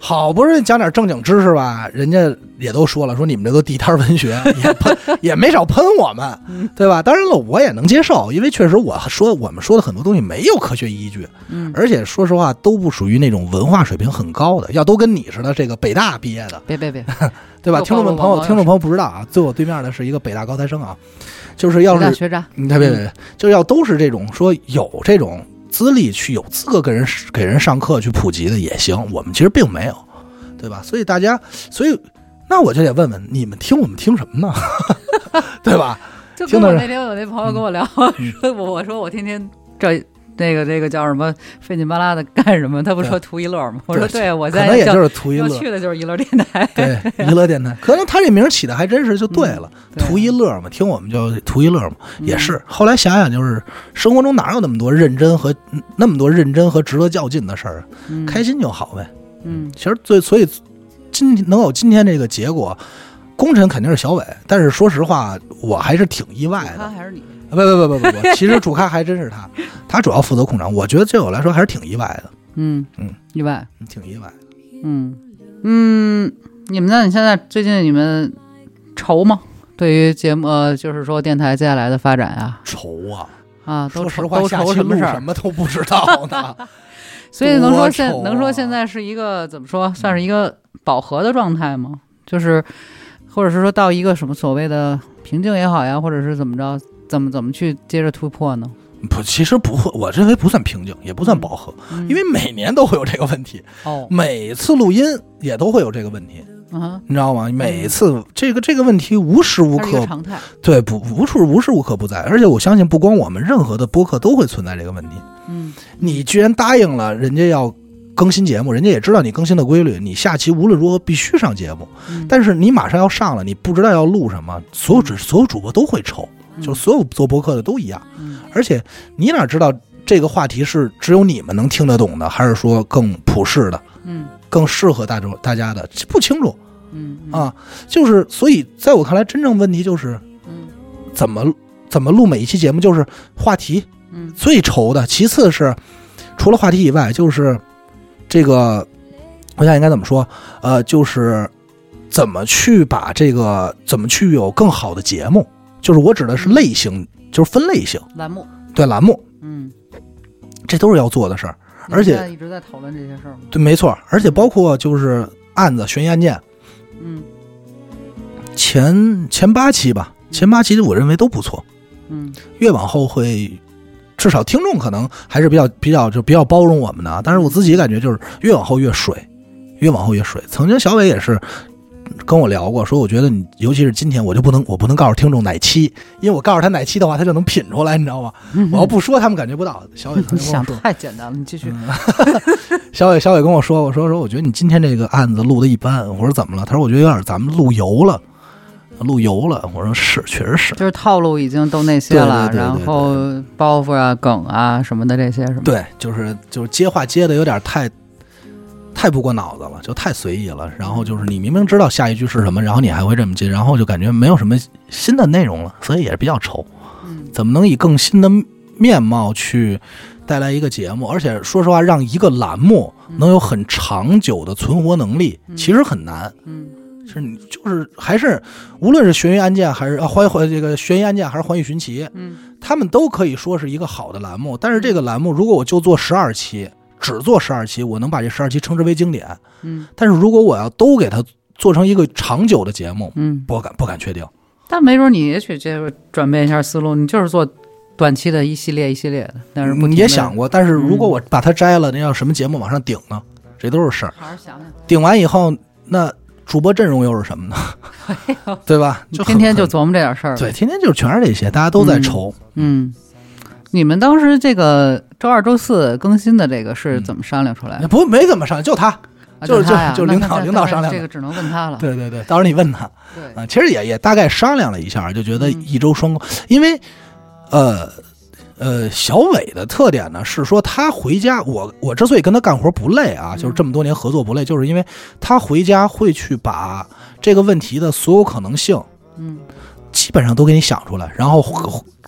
好不容易讲点正经知识吧，人家也都说了，说你们这都地摊文学，也喷也没少喷我们，对吧？当然了，我也能接受，因为确实我说我们说的很多东西没有科学依据，嗯，而且说实话都不属于那种文化水平很高的，要都跟你似的，这个北大毕业的，别别别，对吧？听众们朋友，听众朋友不知道啊，坐我对面的是一个北大高材生啊，就是要是学渣你别别别，就是要都是这种说有这种资历去有资格给人给人上课去普及的也行，我们其实并没有，对吧？所以大家，所以那我就得问问你们听我们听什么呢？对吧？就跟我那天我那朋友跟我聊，嗯 说我我说我天天这那个这个叫什么费劲巴拉的干什么？他不说图一乐吗？我说对对，我可能也在叫就是图一乐，要去的就是娱乐电台，对娱乐电台，可能他这名起的还真是就对了，对图一乐嘛，听我们就图一乐嘛，嗯也是。后来想想，就是生活中哪有那么多认真和那么多认真和值得较劲的事儿啊？嗯开心就好呗。嗯其实最所以今能有今天这个结果，功臣肯定是小伟，但是说实话，我还是挺意外的。他还是你，不不不不不不，其实主咖还真是他，他主要负责控场。我觉得对我来说还是挺意外的，嗯嗯，意外，挺意外的。嗯嗯，你们呢？你现在最近你们愁吗？对于节目，呃，就是说电台接下来的发展啊，愁啊！啊，都说实话，愁都下期愁什么事儿？什么都不知道呢。所以能说多愁现能说啊现在是一个怎么说，算是一个饱和的状态吗？就是，或者是说到一个什么所谓的瓶颈也好呀，或者是怎么着，怎么怎么去接着突破呢？不，其实不会，我认为不算瓶颈，也不算饱和，嗯因为每年都会有这个问题，哦，每次录音也都会有这个问题。啊，你知道吗？每次这个这个问题无时无刻常态。对不无处无时无刻不在，而且我相信不光我们，任何的播客都会存在这个问题。嗯你居然答应了人家要更新节目，人家也知道你更新的规律，你下期无论如何必须上节目，嗯，但是你马上要上了，你不知道要录什么，所有主所有主播都会抽，就所有做播客的都一样，嗯。而且你哪知道这个话题是只有你们能听得懂的，还是说更普世的、嗯。更适合大众大家的？不清楚。嗯嗯。啊，就是所以在我看来，真正问题就是嗯。怎么怎么录每一期节目，就是话题嗯。最愁的，其次是除了话题以外，就是这个我想应该怎么说？呃，就是怎么去把这个怎么去有更好的节目，就是我指的是类型，就是分类型，栏目，对栏目，嗯，这都是要做的事儿。而且一直在讨论这些事儿吗？对，没错，而且包括就是案子、悬疑案件嗯前前八期吧，前八期我认为都不错，嗯越往后会。至少听众可能还是比较比较就比较包容我们的啊，但是我自己感觉就是越往后越水，越往后越水。曾经小伟也是跟我聊过，说我觉得你尤其是今天，我就不能我不能告诉听众哪期，因为我告诉他哪期的话，他就能品出来，你知道吗？嗯，我要不说，他们感觉不到。小伟曾你想经跟我说，太简单了，你继续。小 伟 小伟跟我说，我说说我觉得你今天这个案子录的一般，我说怎么了？他说我觉得有点咱们录油了，录油了。我说是，确实是。就是套路已经都那些了，对对对对然后包袱啊、梗啊什么的这些什么。，对，就是就是接话接的有点太太不过脑子了，就太随意了。然后就是你明明知道下一句是什么，然后你还会这么接，然后就感觉没有什么新的内容了，所以也是比较愁。嗯怎么能以更新的面貌去带来一个节目？而且说实话，让一个栏目能有很长久的存活能力，其实很难。嗯是你就是还是无论是悬疑案件还是啊还还这个悬疑案件还是环宇寻奇，嗯他们都可以说是一个好的栏目。但是这个栏目如果我就做十二期，只做十二期，我能把这十二期称之为经典。嗯但是如果我要都给它做成一个长久的节目，嗯，不敢不敢确定。但没准你也许这个转变一下思路，你就是做短期的一系列一系列的，但是你也想，过，但是如果我把它摘了，那要什么节目往上顶呢？这都是事儿。好好想想，顶完以后，那主播阵容又是什么呢？对吧？就天天就琢磨这点事儿。对，，天天就全是这些，大家都在愁。嗯，你们当时这个周二、周四更新的这个是怎么商量出来的？不没怎么商量，就他。啊就是就就领导领导商量的这个只能问他了。对对对，到时候你问他对啊。其实也也大概商量了一下，就觉得嗯一周双更，因为呃呃，小伟的特点呢是说他回家，我我之所以跟他干活不累啊，嗯就是这么多年合作不累，就是因为他回家会去把这个问题的所有可能性嗯基本上都给你想出来，然后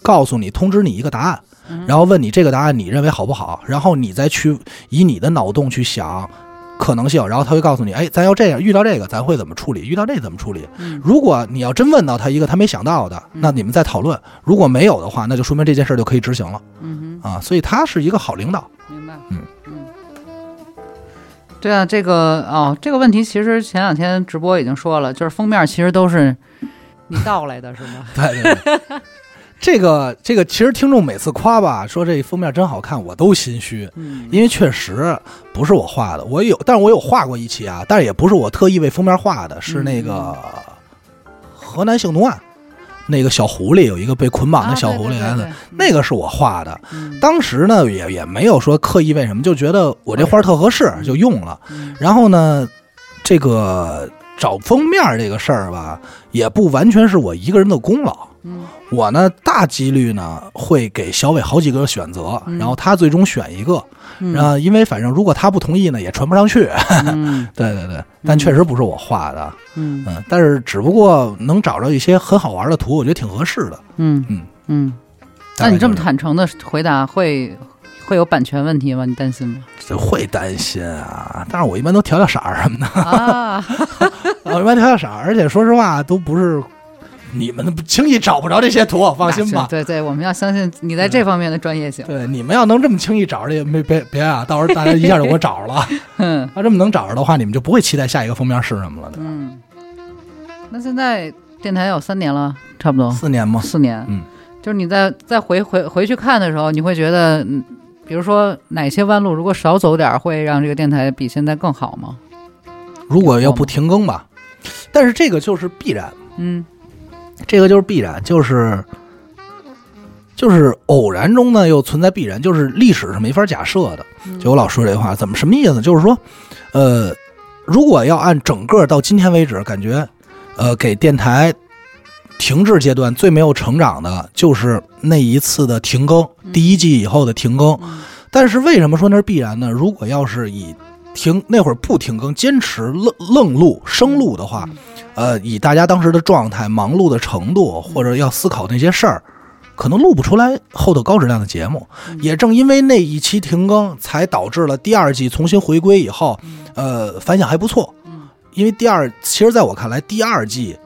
告诉你，通知你一个答案，嗯然后问你这个答案你认为好不好，然后你再去以你的脑洞去想可能性，然后他会告诉你，哎，咱要这样遇到这个咱会怎么处理，遇到这怎么处理。嗯如果你要真问到他一个他没想到的，那你们再讨论；如果没有的话，那就说明这件事就可以执行了嗯啊。所以他是一个好领导。明白。嗯嗯。对啊，这个哦，这个问题其实前两天直播已经说了，就是封面其实都是你盗来的，是吗？对 对对。这个这个，其实听众每次夸吧，说这封面真好看，我都心虚，嗯。因为确实不是我画的，我有，但是我有画过一期啊，但是也不是我特意为封面画的，是那个河南性奴案，那个小狐狸有一个被捆绑的小狐狸那个是我画的。嗯。当时呢，也也没有说刻意为什么，就觉得我这画特合适，就用了。嗯。然后呢，这个找封面这个事儿吧，也不完全是我一个人的功劳。嗯我呢，大几率呢会给小伟好几个选择，嗯。然后他最终选一个。嗯。然后因为反正如果他不同意呢，也传不上去。嗯。对对对，但确实不是我画的，嗯。嗯，但是只不过能找着一些很好玩的图，我觉得挺合适的。嗯。嗯。嗯，那你这么坦诚的回答，会会有版权问题吗？你担心吗？这会担心啊，但是我一般都调调色儿什么的，啊，我一般调调色儿，而且说实话都不是你们轻易找不着这些图，放心吧。对对，我们要相信你在这方面的专业性。对，你们要能这么轻易找着也没别别啊，到时候大家一下就给我找着了。嗯要这么能找着的话，你们就不会期待下一个封面是什么了的。嗯，那现在电台有三年了，差不多四年吗？四年。嗯，就是你在再回回回去看的时候，你会觉得，嗯，比如说哪些弯路如果少走点儿，会让这个电台比现在更好吗？如果要不停更吧，但是这个就是必然，嗯这个就是必然，就是就是偶然中呢又存在必然，就是历史是没法假设的。就我老说这话，怎么什么意思？就是说，呃，如果要按整个到今天为止，感觉呃给电台停滞阶段最没有成长的，就是那一次的停更，第一季以后的停更。但是为什么说那是必然呢？如果要是以停那会儿不停更，坚持愣愣录生录的话，呃，以大家当时的状态、忙碌的程度，或者要思考那些事儿，可能录不出来后头高质量的节目。也正因为那一期停更，才导致了第二季重新回归以后，呃，反响还不错。因为第二，其实在我看来，第二季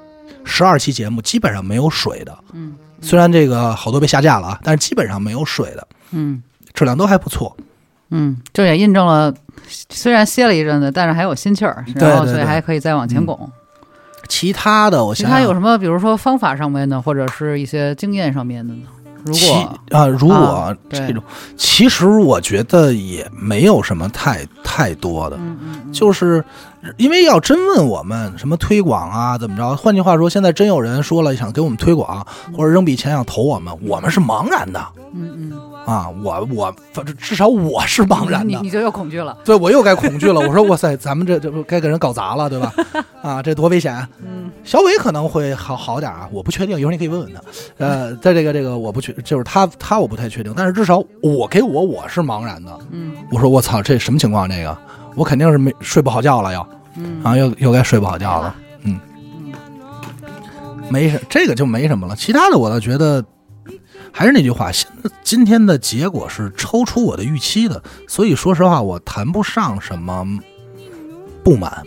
十二期节目基本上没有水的。嗯虽然这个好多被下架了啊，但是基本上没有水的，嗯质量都还不错。嗯，这也印证了，虽然歇了一阵子，但是还有心气儿，然后所以还可以再往前拱。其他的，我其他有什么，比如说方法上面的，或者是一些经验上面的呢？如果啊，如果啊这种，其实我觉得也没有什么太太多的，嗯嗯就是因为要真问我们什么推广啊，怎么着？换句话说，现在真有人说了想给我们推广，或者扔笔钱想投我们，我们是茫然的。嗯嗯啊！我我反正至少我是茫然的你你，就又恐惧了。对我又该恐惧了。我说哇塞，咱们这这不该给人搞砸了，对吧？啊，这多危险！嗯小伟可能会好好点啊，我不确定，一会儿你可以问问他。呃，在这个这个我不确，就是他他我不太确定，但是至少我给我我是茫然的。嗯我说我操，这什么情况？这个我肯定是没睡不好觉了，又嗯啊，又又该睡不好觉了。嗯，没什，这个就没什么了。其他的我倒觉得，还是那句话，现今天的结果是超出我的预期的，所以说实话，我谈不上什么不满，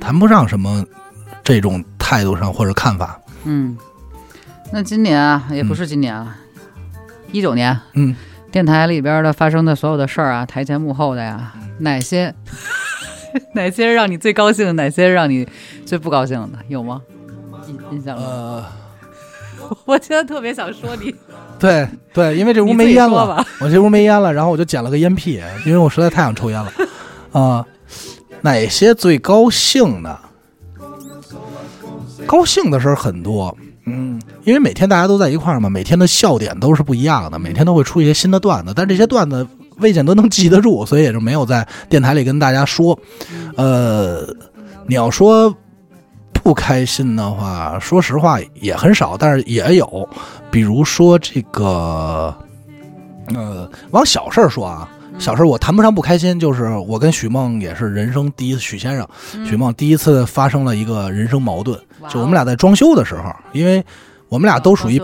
谈不上什么这种态度上或者看法。嗯，那今年啊，也不是今年了，一九年嗯，电台里边的发生的所有的事儿啊，台前幕后的呀，哪些 哪些让你最高兴，哪些让你最不高兴的，有吗？印印象？呃，我现在特别想说你，对对，因为这屋没烟了，我这屋没烟了，然后我就捡了个烟屁，因为我实在太想抽烟了。啊、哪些最高兴的？高兴的事儿很多，嗯，因为每天大家都在一块儿嘛，每天的笑点都是不一样的，每天都会出一些新的段子，但这些段子未见得能记得住，所以也就没有在电台里跟大家说。呃，你要说不开心的话，说实话也很少，但是也有，比如说这个，呃，往小事儿说啊。小事儿我谈不上不开心，就是我跟许梦也是人生第一次，许先生，许梦第一次发生了一个人生矛盾，就我们俩在装修的时候，因为我们俩都属于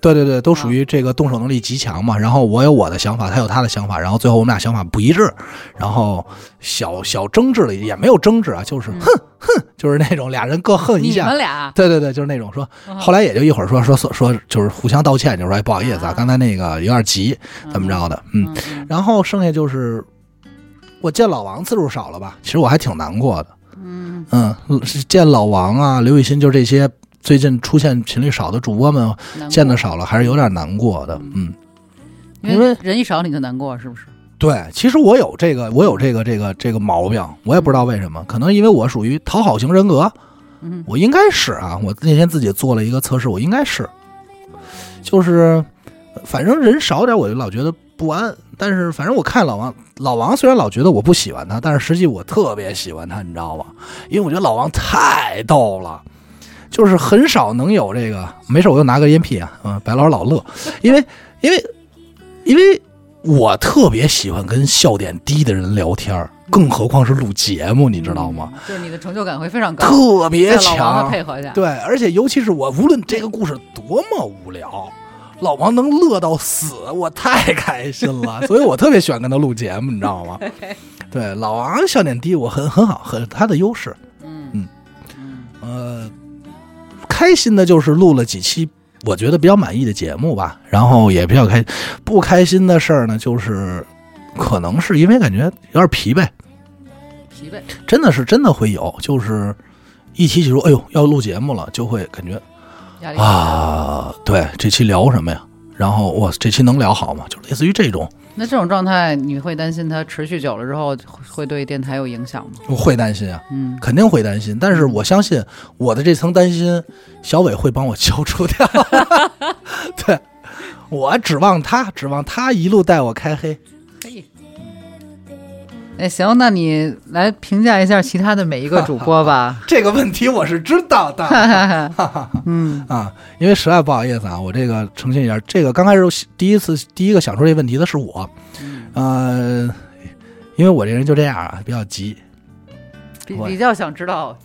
对对对，都属于这个动手能力极强嘛。然后我有我的想法，他有他的想法，然后最后我们俩想法不一致，然后小小争执了，也没有争执啊，就是哼哼，就是那种俩人各恨一你下们。俩，对对对，就是那种说，后来也就一会儿说说说说，就是互相道歉，就说哎不好意思啊，刚才那个有点急，怎么着的，嗯。然后剩下就是我见老王次数少了吧，其实我还挺难过的。嗯嗯，是见老王啊，刘雨欣，就这些最近出现频率少的主播们，见的少了，还是有点难过的。嗯，因为人一少你就难过，是不是？对，其实我有这个，我有这个这个这个毛病，我也不知道为什么，可能因为我属于讨好型人格，嗯我应该是啊，我那天自己做了一个测试，我应该是，就是反正人少点，我就老觉得不安。但是反正我看老王，老王虽然老觉得我不喜欢他，但是实际我特别喜欢他，你知道吗？因为我觉得老王太逗了。就是很少能有这个，没事我又拿个烟屁啊，嗯，白老师老乐，因为因为因为我特别喜欢跟笑点低的人聊天儿，更何况是录节目，你知道吗？嗯？就是你的成就感会非常高，特别强，配合下，对，而且尤其是我，无论这个故事多么无聊，老王能乐到死，我太开心了，所以我特别喜欢跟他录节目，你知道吗？对，老王笑点低，我很很好，很他的优势。嗯嗯嗯呃，开心的就是录了几期我觉得比较满意的节目吧，然后也比较开。不开心的事儿呢，就是可能是因为感觉有点疲惫，疲惫，真的是真的会有，就是一提起说，哎呦要录节目了，就会感觉啊，对，这期聊什么呀？然后我这期能聊好吗？就类似于这种，那这种状态，你会担心它持续久了之后会对电台有影响吗？我会担心啊，嗯，肯定会担心。但是我相信我的这层担心，小伟会帮我消除掉。对，我指望他，指望他一路带我开黑。可以。哎，行，那你来评价一下其他的每一个主播吧。这个问题我是知道的。嗯 啊，因为实在不好意思啊，我这个澄清一下，这个刚开始第一次第一个想出这问题的是我，呃，因为我这人就这样啊，比较急，比比较想知道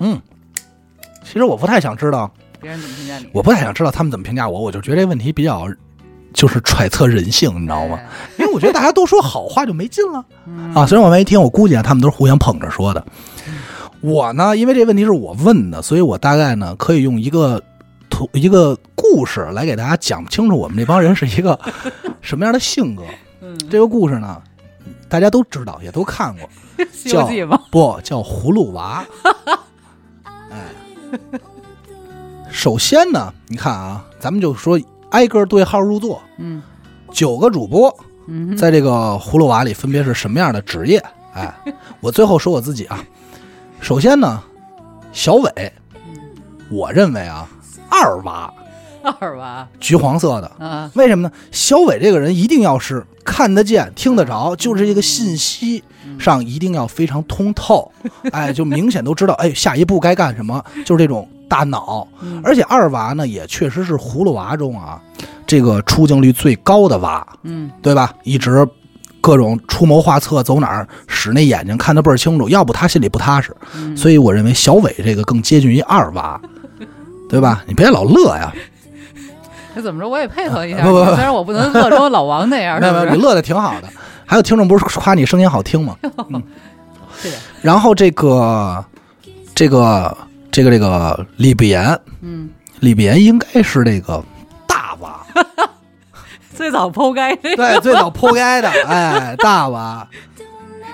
嗯，其实我不太想知道，别人怎么评价你，我不太想知道他们怎么评价我，我就觉得这问题比较就是揣测人性，你知道吗？哎？因为我觉得大家都说好话就没劲了嗯啊。虽然我没听，我估计啊，他们都是互相捧着说的。我呢，因为这问题是我问的，所以我大概呢可以用一个图一个故事来给大家讲清楚我们这帮人是一个 什么样的性格。嗯，这个故事呢，大家都知道，也都看过，《西游记》吗？不叫葫芦娃。哎，首先呢，你看啊，咱们就说挨个对号入座，嗯九个主播。在这个葫芦娃里分别是什么样的职业？哎，我最后说我自己啊，首先呢，小伟，我认为啊，二娃，二娃橘黄色的，啊，为什么呢？小伟这个人一定要是看得见、听得着，就是一个信息上一定要非常通透，哎，就明显都知道，哎，下一步该干什么，就是这种大脑。嗯而且二娃呢，也确实是葫芦娃中啊，这个出镜率最高的娃。嗯对吧？一直各种出谋划策，走哪儿使那眼睛看得倍儿清楚，要不他心里不踏实。嗯，所以我认为小伟这个更接近于二娃，对吧？你别老乐呀，那怎么着我也配合一下，不不不虽然我不能乐成老王那样，没有？你乐的挺好的。还有听众不是夸你声音好听吗？嗯是的，然后这个这个这个这个李不言，嗯，李不言应该是这个大娃，最早剖开的，对，最早剖开的，哎，大娃。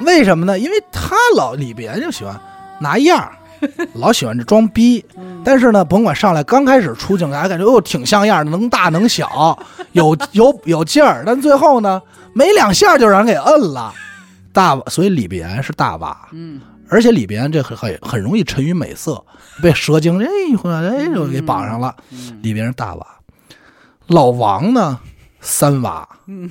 为什么呢？因为他老李不言就喜欢拿样儿，老喜欢这装逼。但是呢，甭管上来刚开始出镜，大家感觉哦挺像样的，能大能小，有有有劲儿。但最后呢，没两下就让人给摁了。大，所以李不言是大娃，嗯。而且李不言这很很很容易沉于美色，被蛇精哎一回来哎就给绑上了。嗯。李别人大娃，老王呢三娃，嗯，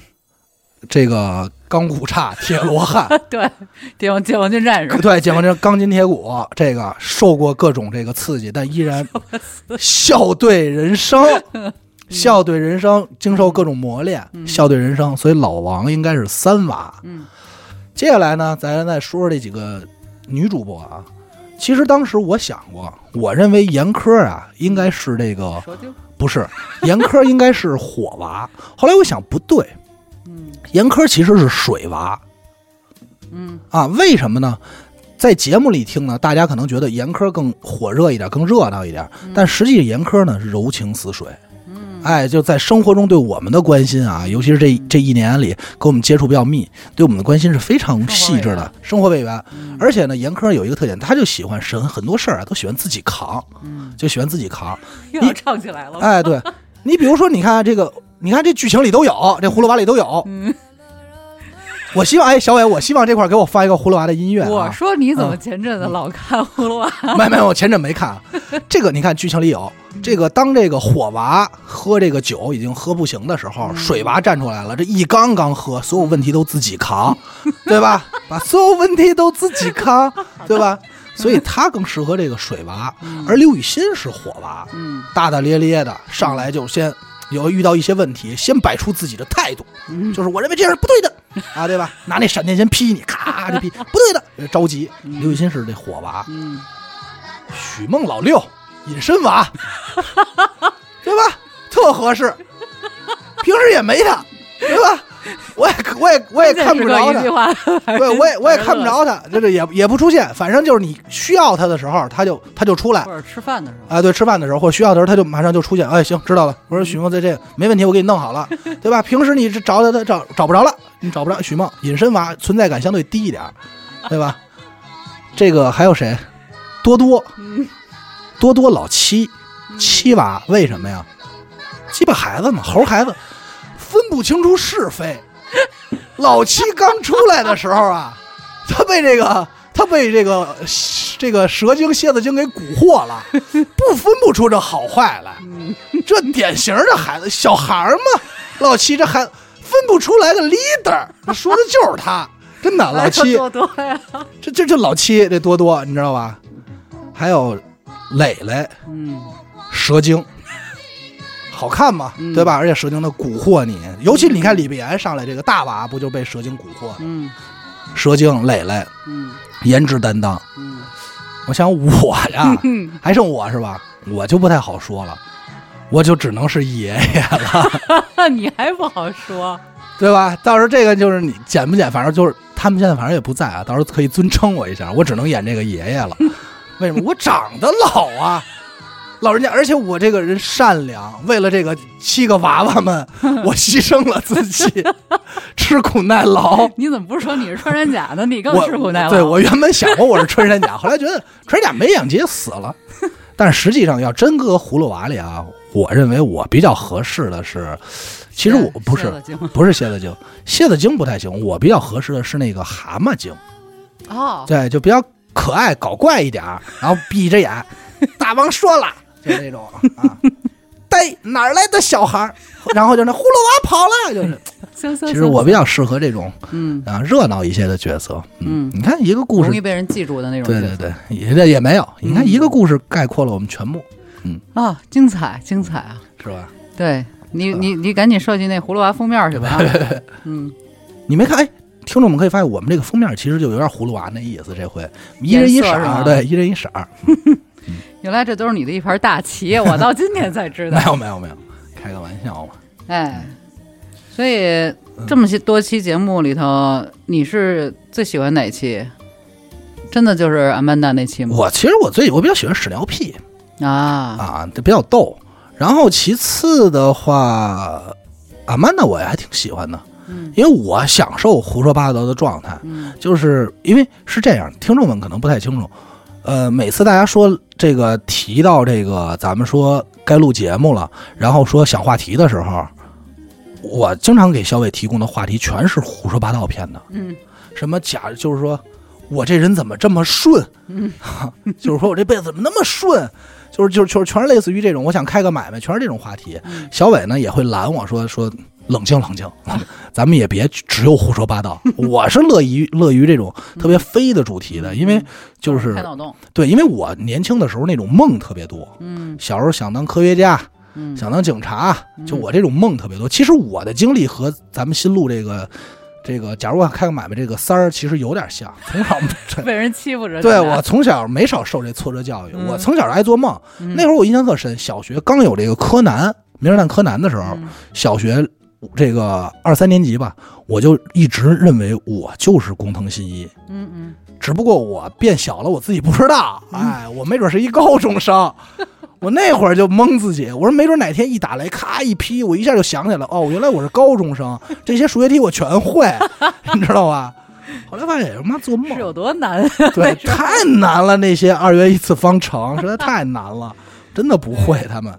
这个钢骨叉铁罗汉，对，解放解放军战士，对，解放军钢筋铁骨，这个受过各种这个刺激，但依然笑对人生，笑对人生，经受各种磨练，笑对人生，所以老王应该是三娃。嗯接下来呢，咱再说说这几个女主播啊。其实当时我想过，我认为严苛啊应该是这个，不是严苛应该是火娃。后来我想不对，嗯严苛其实是水娃嗯啊。为什么呢？在节目里听呢，大家可能觉得严苛更火热一点，更热闹一点，但实际严苛呢柔情似水。嗯，哎，就在生活中对我们的关心啊，尤其是这这一年里跟我们接触比较密，对我们的关心是非常细致的，生活委员。而且呢，严科有一个特点，他就喜欢神很多事儿啊，都喜欢自己扛，嗯，就喜欢自己扛。又要唱起来了，哎，对你比如说，你看这个，你看这剧情里都有，这葫芦娃里都有。嗯我希望，哎，小伟，我希望这块儿给我放一个葫芦娃的音乐、我啊。说你怎么前阵子老看葫芦娃？没没，我前阵没看啊。这个你看剧情里有，这个当这个火娃喝这个酒已经喝不行的时候，水娃站出来了，这一缸缸喝，所有问题都自己扛，对吧？把所有问题都自己扛，对吧？所以他更适合这个水娃，而刘雨欣是火娃，嗯大大咧咧的上来就先有遇到一些问题，先摆出自己的态度，嗯。就是我认为这样是不对的。啊，对吧？拿那闪电先劈你，咔就劈，不对的，着急。刘雨欣是这火娃，嗯，许梦老六隐身娃，对吧？特合适，平时也没他，对吧？我也我也我也看不着他对，我也我也看不着他，就是也也不出现，反正就是你需要他的时候，他就他就出来或者吃饭的时候，啊，对，吃饭的时候或者需要的时候，他就马上就出现。哎，行，知道了。我说许梦在这个没问题，我给你弄好了，对吧？平时你是找他，他找找不着了，你找不着许梦隐身娃存在感相对低一点，对吧？这个还有谁？多多，多多老七七娃，为什么呀？鸡巴孩子嘛，猴孩子分不清楚是非。老七刚出来的时候啊，他被这个他被这个这个蛇精、蝎子精给蛊惑了，不分不出这好坏来。这典型的孩子，小孩儿嘛，老七这孩子分不出来个 leader，说的就是他，真的老七。多多呀，这这这老七这多多，你知道吧？还有磊磊嗯蛇精，好看嘛，嗯对吧？而且蛇精的蛊惑你，尤其你看李碧岩上来这个大娃，不就被蛇精蛊惑了？嗯蛇精磊磊嗯颜值担当，嗯我想我呀，嗯，还剩我是吧？我就不太好说了，我就只能是爷爷了，你还不好说，对吧？到时候这个就是你剪不剪，反正就是他们现在反正也不在啊，到时候可以尊称我一下，我只能演这个爷爷了。为什么？我长得老啊，老人家，而且我这个人善良，为了这个七个娃娃们，我牺牲了自己，吃苦耐劳。你怎么不说你是穿山甲呢？你更我吃苦耐劳。对我原本想过我是穿山甲，后来觉得穿山甲没演结死了，但实际上要真搁葫芦娃里啊，我认为我比较合适的是，其实我不是不是蝎子精，蝎子精不太行，我比较合适的是那个蛤蟆精，哦，对，就比较可爱搞怪一点儿，然后闭着眼，大王说了，就那种啊。呆哪儿来的小孩儿？然后就那葫芦娃跑了，就是。其实我比较适合这种嗯啊热闹一些的角色。嗯你看一个故事容易被人记住的那种对。对对，也也没有。你看一个故事概括了我们全部，嗯啊，精彩精彩啊！是吧？对你你你赶紧设计那葫芦娃封面去吧。啊 嗯，你没看？哎，听众们可以发现，我们这个封面其实就有点葫芦娃那意思。这回一人一色儿，对，一人一色儿。原来这都是你的一盘大棋，我到今天才知道没。有 没有没有，开个玩笑嘛。哎，所以这么些多期节目里头，你是最喜欢哪期？真的就是阿曼达那期吗？我其实我最我比较喜欢屎尿屁啊，啊，这比较逗。然后其次的话，阿曼达我也还挺喜欢的，嗯因为我享受胡说八道的状态。嗯就是因为是这样，听众们可能不太清楚。呃，每次大家说这个提到这个，咱们说该录节目了，然后说想话题的时候，我经常给小伟提供的话题全是胡说八道片的，嗯。什么假，就是说我这人怎么这么顺，嗯。就是说我这辈子怎么那么顺，就是就是就是全是类似于这种，我想开个买卖，全是这种话题。嗯。小伟呢也会拦我说说冷静冷静，咱们也别只有胡说八道。我是乐于乐于这种特别飞的主题的，因为就是开脑洞。对，因为我年轻的时候那种梦特别多，嗯小时候想当科学家，嗯想当警察，嗯就我这种梦特别多。其实我的经历和咱们新录这个这个，假如我开个买卖这个三儿，其实有点像。从小 被人欺负着。对我从小没少受这挫折教育，嗯我从小爱做梦。嗯那会儿我印象特深，小学刚有这个柯南名侦探柯南的时候，嗯小学这个二三年级吧，我就一直认为我就是工藤新一。嗯嗯只不过我变小了，我自己不知道。哎，我没准是一高中生，我那会儿就蒙自己，我说没准哪天一打雷，咔一劈，我一下就想起来了，哦，原来我是高中生，这些数学题我全会，你知道吧？后来发现，他妈做梦是，有多难？对，太难了，那些二元一次方程实在太难了，真的不会，他们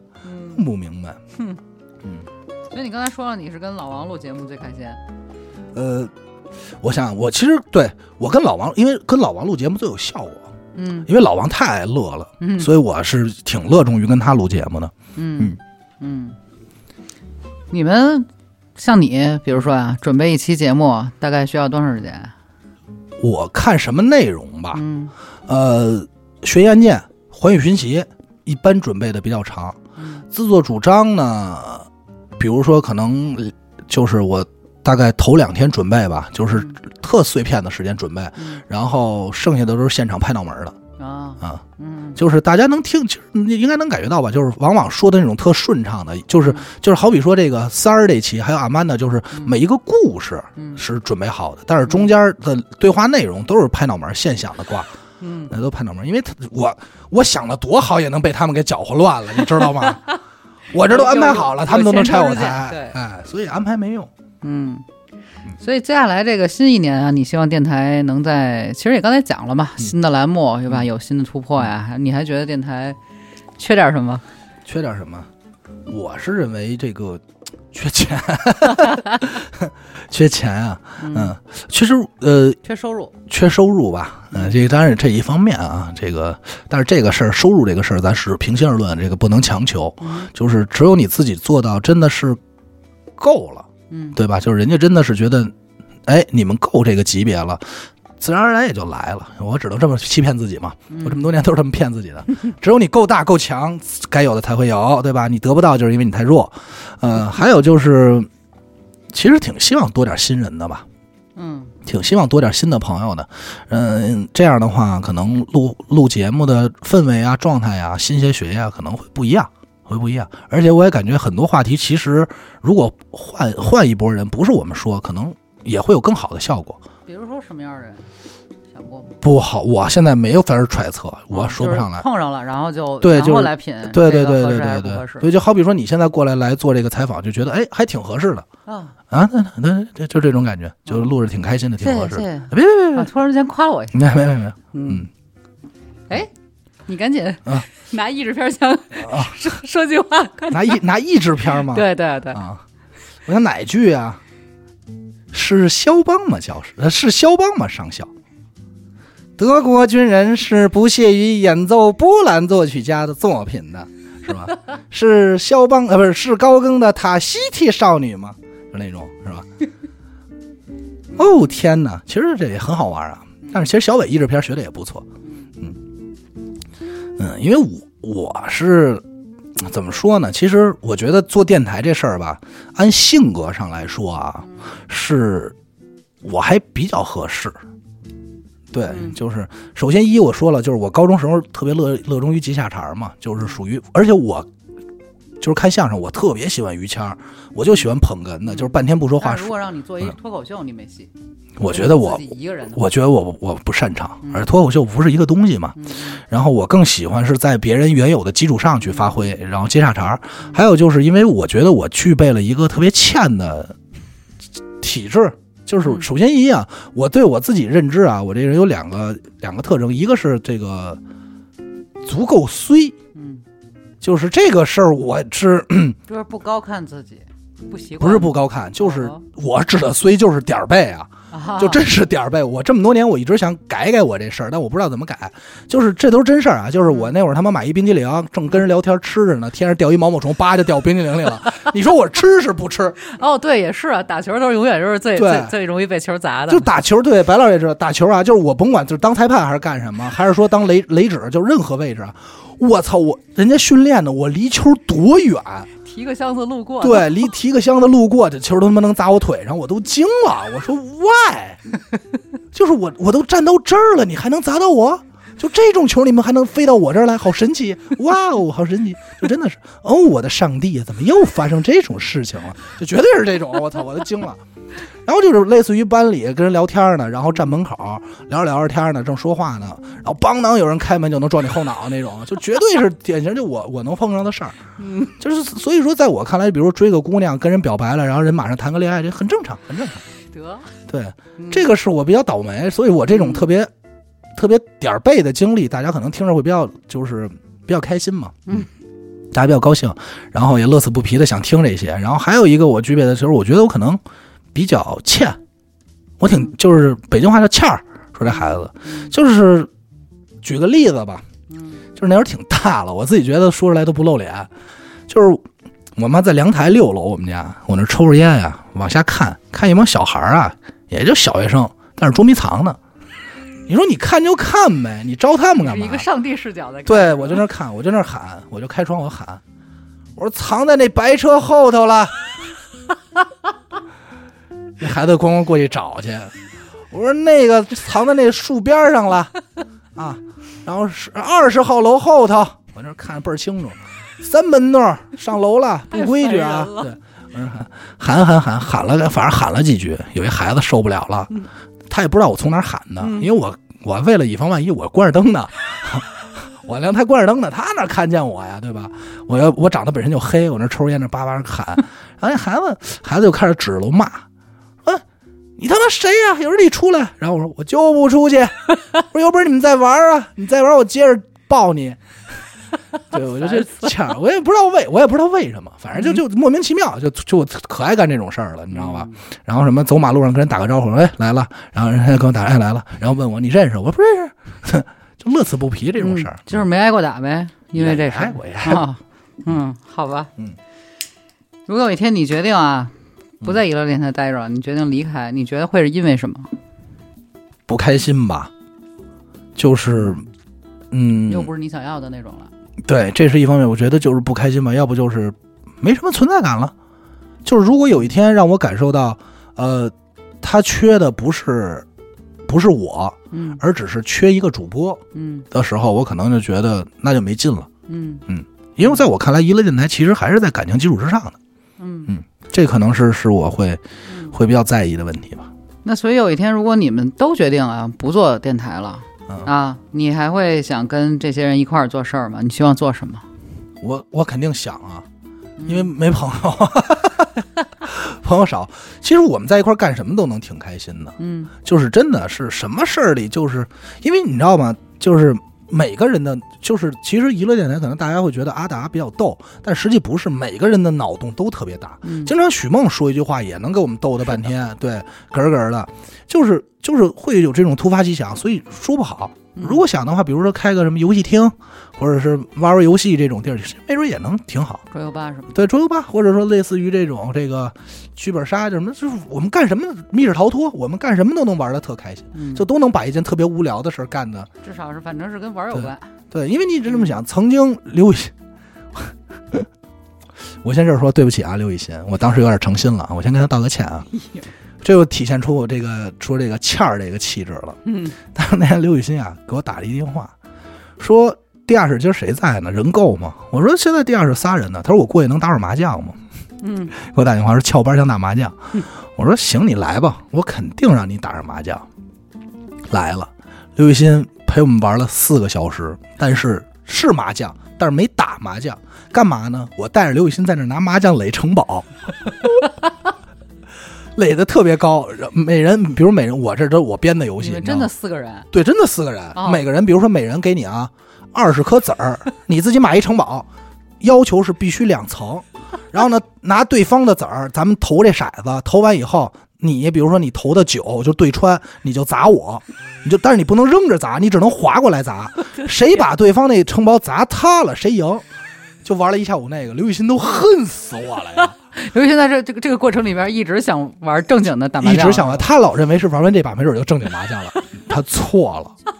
弄，不明白。所以你刚才说了，你是跟老王录节目最开心。呃，我想，我其实对我跟老王，因为跟老王录节目最有效果，嗯因为老王太爱乐了。嗯所以我是挺乐衷于跟他录节目的。嗯嗯，你们像你，比如说啊，准备一期节目大概需要多长时间？我看什么内容吧，嗯呃，悬疑案件、环宇寻奇一般准备的比较长，嗯自作主张呢，比如说可能呃就是我大概头两天准备吧，就是特碎片的时间准备，嗯然后剩下的都是现场拍脑门的啊啊。嗯就是大家能听，其实你应该能感觉到吧？就是往往说的那种特顺畅的，就是嗯就是好比说这个三儿这期，还有阿曼的，就是每一个故事嗯是准备好的，但是中间的对话内容都是拍脑门现想的挂，嗯那都拍脑门，因为他我我想的多好，也能被他们给搅和乱了，你知道吗？我这都安排好了，他们都能拆我台对，哎，所以安排没用。嗯。所以接下来这个新一年啊，你希望电台能在，其实也刚才讲了嘛，新的栏目对吧？有新的突破呀，你还觉得电台缺点什么？缺点什么？我是认为这个缺钱，缺钱啊，嗯，其实呃缺收入，缺收入吧，嗯，这个当然这一方面啊，这个但是这个事儿收入这个事儿，咱是平心而论，这个不能强求，就是只有你自己做到真的是够了，嗯对吧？就是人家真的是觉得，哎，你们够这个级别了。自然而然也就来了，我只能这么欺骗自己嘛。我这么多年都是这么骗自己的。只有你够大够强，该有的才会有，对吧？你得不到就是因为你太弱。呃，还有就是，其实挺希望多点新人的吧。嗯挺希望多点新的朋友的，嗯，这样的话，可能录录节目的氛围啊、状态啊、新鲜血液啊，可能会不一样，会不一样。而且我也感觉很多话题，其实如果换换一波人，不是我们说，可能也会有更好的效果。比如说什么样的人，想过吗？不好，我现在没有法儿揣测，我说不上来。就是。碰上了，然后就对就是来品，对对对对对对是不合适？对，就好比说你现在过来来做这个采访，就觉得哎还挺合适的。啊，啊，那那那就这种感觉，就是录着挺开心的，挺合适别别别啊！突然之间夸了我一下，别，没没没没，嗯，哎，你赶紧啊。拿译制片枪啊。说说句话，拿译拿译制片吗？对对对，啊，我想哪句啊？是肖邦吗？教师呃是肖邦吗？上校。德国军人是不屑于演奏波兰作曲家的作品的，是吧？是肖邦呃不是是高更的塔西提少女吗？就那种是吧？哦天哪，其实这也很好玩啊。但是其实小伟译制片学的也不错，嗯嗯，因为我我是怎么说呢？其实我觉得做电台这事儿吧，按性格上来说啊，是我还比较合适。对，嗯就是首先一我说了，就是我高中时候特别乐乐衷于接下茬嘛，就是属于，而且我就是看相声，我特别喜欢于谦儿，我就喜欢捧哏的，就是半天不说话如果让你做一嗯脱口秀，你没戏。我觉得我一个人，我觉得我我不擅长，而脱口秀不是一个东西嘛。嗯然后我更喜欢是在别人原有的基础上去发挥，然后接下茬儿。还有就是因为我觉得我具备了一个特别欠的体质，就是嗯首先一啊，我对我自己认知啊，我这人有两个两个特征，一个是这个足够衰，嗯，就是这个事儿我是就是 不高看自己，不习惯，不是不高看，就是哦我指的虽就是点儿背啊。啊就真是点儿背。我这么多年，我一直想改改我这事儿，但我不知道怎么改。就是这都是真事儿啊！就是我那会儿他妈买一冰激凌，正跟人聊天吃着呢，天上掉一毛毛虫，叭就掉冰激凌里了。你说我吃是不吃？哦，对，也是啊，打球都是永远就是最最最容易被球砸的，就打球，对白老师也知道，打球啊，就是我甭管就是当裁判还是干什么，还是说当雷雷指，就任何位置啊，我操，我人家训练的，我离球多远？提个箱子路过，，对，离提个箱子路过，这球都他妈能砸我腿上，我都惊了。我说 why？就是我我都站到这儿了，你还能砸到我？就这种球，你们还能飞到我这儿来，好神奇！哇哦，好神奇！就真的是，哦，我的上帝啊，怎么又发生这种事情了？就绝对是这种，我操，我都惊了。然后就是类似于班里跟人聊天呢，然后站门口聊着聊着天呢，正说话呢，然后邦当有人开门就能撞你后脑那种，就绝对是典型就我我能碰上的事儿。嗯，就是所以说，在我看来，比如追个姑娘跟人表白了，然后人马上谈个恋爱，这很正常，很正常。得对，嗯这个是我比较倒霉，所以我这种特别、特别点儿背的经历，大家可能听着会比较就是比较开心嘛。嗯。大家比较高兴，然后也乐此不疲的想听这些。然后还有一个我具备的就是，我觉得我可能比较欠，我挺就是北京话叫欠儿，说这孩子嗯就是举个例子吧，嗯就是那会儿挺大了，我自己觉得说出来都不露脸。就是我妈在阳台六楼，我们家我那抽着烟呀、往下看看一帮小孩儿啊，也就小学生，但是捉迷藏呢。你说你看就看呗，你招他们干嘛是一个？上帝视角的，对我就那看，我就那喊，我就开窗我喊，我说藏在那白车后头了。那 孩子咣咣过去找去，我说那个藏在那树边上了。啊，然后是二十号楼后头，我那看倍儿清楚，三门洞上楼了，不规矩啊。对，我说喊喊喊喊了个，反正喊了几句，有一孩子受不了了，他也不知道我从哪喊的，嗯。因为我我为了以防万一，我关着灯呢。我阳台关着灯呢，他哪看见我呀，对吧？我要我长得本身就黑，我那抽着烟那叭叭喊，然后那孩子孩子就开始指着我骂，啊，你他妈谁呀、有人你出来！然后我说我就不出去，我说有本事你们再玩啊，你再玩我接着抱你。对，我就这抢，我也不知道为，我也不知道为什么，反正就就莫名其妙，就就我可爱干这种事儿了，你知道吧？然后什么走马路上跟人打个招呼，哎来了，然后人家跟我打哎来了，然后问我你认识？我？我不认识，就乐此不疲这种事儿。嗯，就是没挨过打呗，因为这挨啊，嗯，好吧，嗯。如果有一天你决定啊，不在娱乐电台待着了，你决定离开，你觉得会是因为什么？不开心吧？就是，嗯，又不是你想要的那种了。对，这是一方面，我觉得就是不开心吧，要不就是没什么存在感了。就是如果有一天让我感受到，呃，他缺的不是不是我，嗯而只是缺一个主播嗯的时候，我可能就觉得那就没劲了。嗯因为在我看来，娱乐电台其实还是在感情基础之上的，嗯嗯。这可能是是我会嗯会比较在意的问题吧。那所以有一天，如果你们都决定啊不做电台了嗯，啊，你还会想跟这些人一块儿做事儿吗？你希望做什么？我我肯定想啊，因为没朋友，朋友少。其实我们在一块儿干什么都能挺开心的，嗯就是真的是什么事儿里，就是因为你知道吗？就是每个人的，就是其实娱乐电台可能大家会觉得阿达比较逗，但实际不是，每个人的脑洞都特别大。嗯经常许梦说一句话也能给我们逗的半天，对，嗝儿咯儿的，就是就是会有这种突发奇想，所以说不好。嗯如果想的话，比如说开个什么游戏厅，或者是玩玩游戏这种地儿，没准也能挺好。桌游吧什么？对，桌游吧，或者说类似于这种这个剧本杀，就什么，就是我们干什么密室逃脱，我们干什么都能玩的特开心，嗯，就都能把一件特别无聊的事儿干的。至少是反正是跟玩有关。对，因为你一直这么想，曾经刘雨欣，我先这儿说对不起啊，刘雨欣，我当时有点诚心了，我先跟他道个歉啊。这又体现出我这个说这个欠儿这个气质了。嗯但是那天刘雨欣啊给我打了一电话，说地下室今儿谁在呢？人够吗？我说现在地下室仨人呢。他说我过去能打会儿麻将吗？嗯 给我打电话说翘班想打麻将，我说行，你来吧，我肯定让你打上麻将。来了，刘雨欣陪我们玩了四个小时，但是是麻将，但是没打麻将，干嘛呢？我带着刘雨欣在那拿麻将垒城堡，垒的特别高，每人比如每人我这都是我编的游戏，你们真的四个人？对，真的四个人，哦每个人比如说每人给你啊二十颗子儿，你自己买一城堡，要求是必须两层，然后呢拿对方的子儿，咱们投这骰子，投完以后，你比如说你投的九就对穿，你就砸我，你就但是你不能扔着砸，你只能划过来砸，谁把对方那城堡砸塌了，谁赢。就玩了一下午那个，刘雨欣都恨死我了呀！刘雨欣在这这个这个过程里边一直想玩正经的打麻将，一直想玩，他老认为是玩完这把没准就正经麻将了，他错了，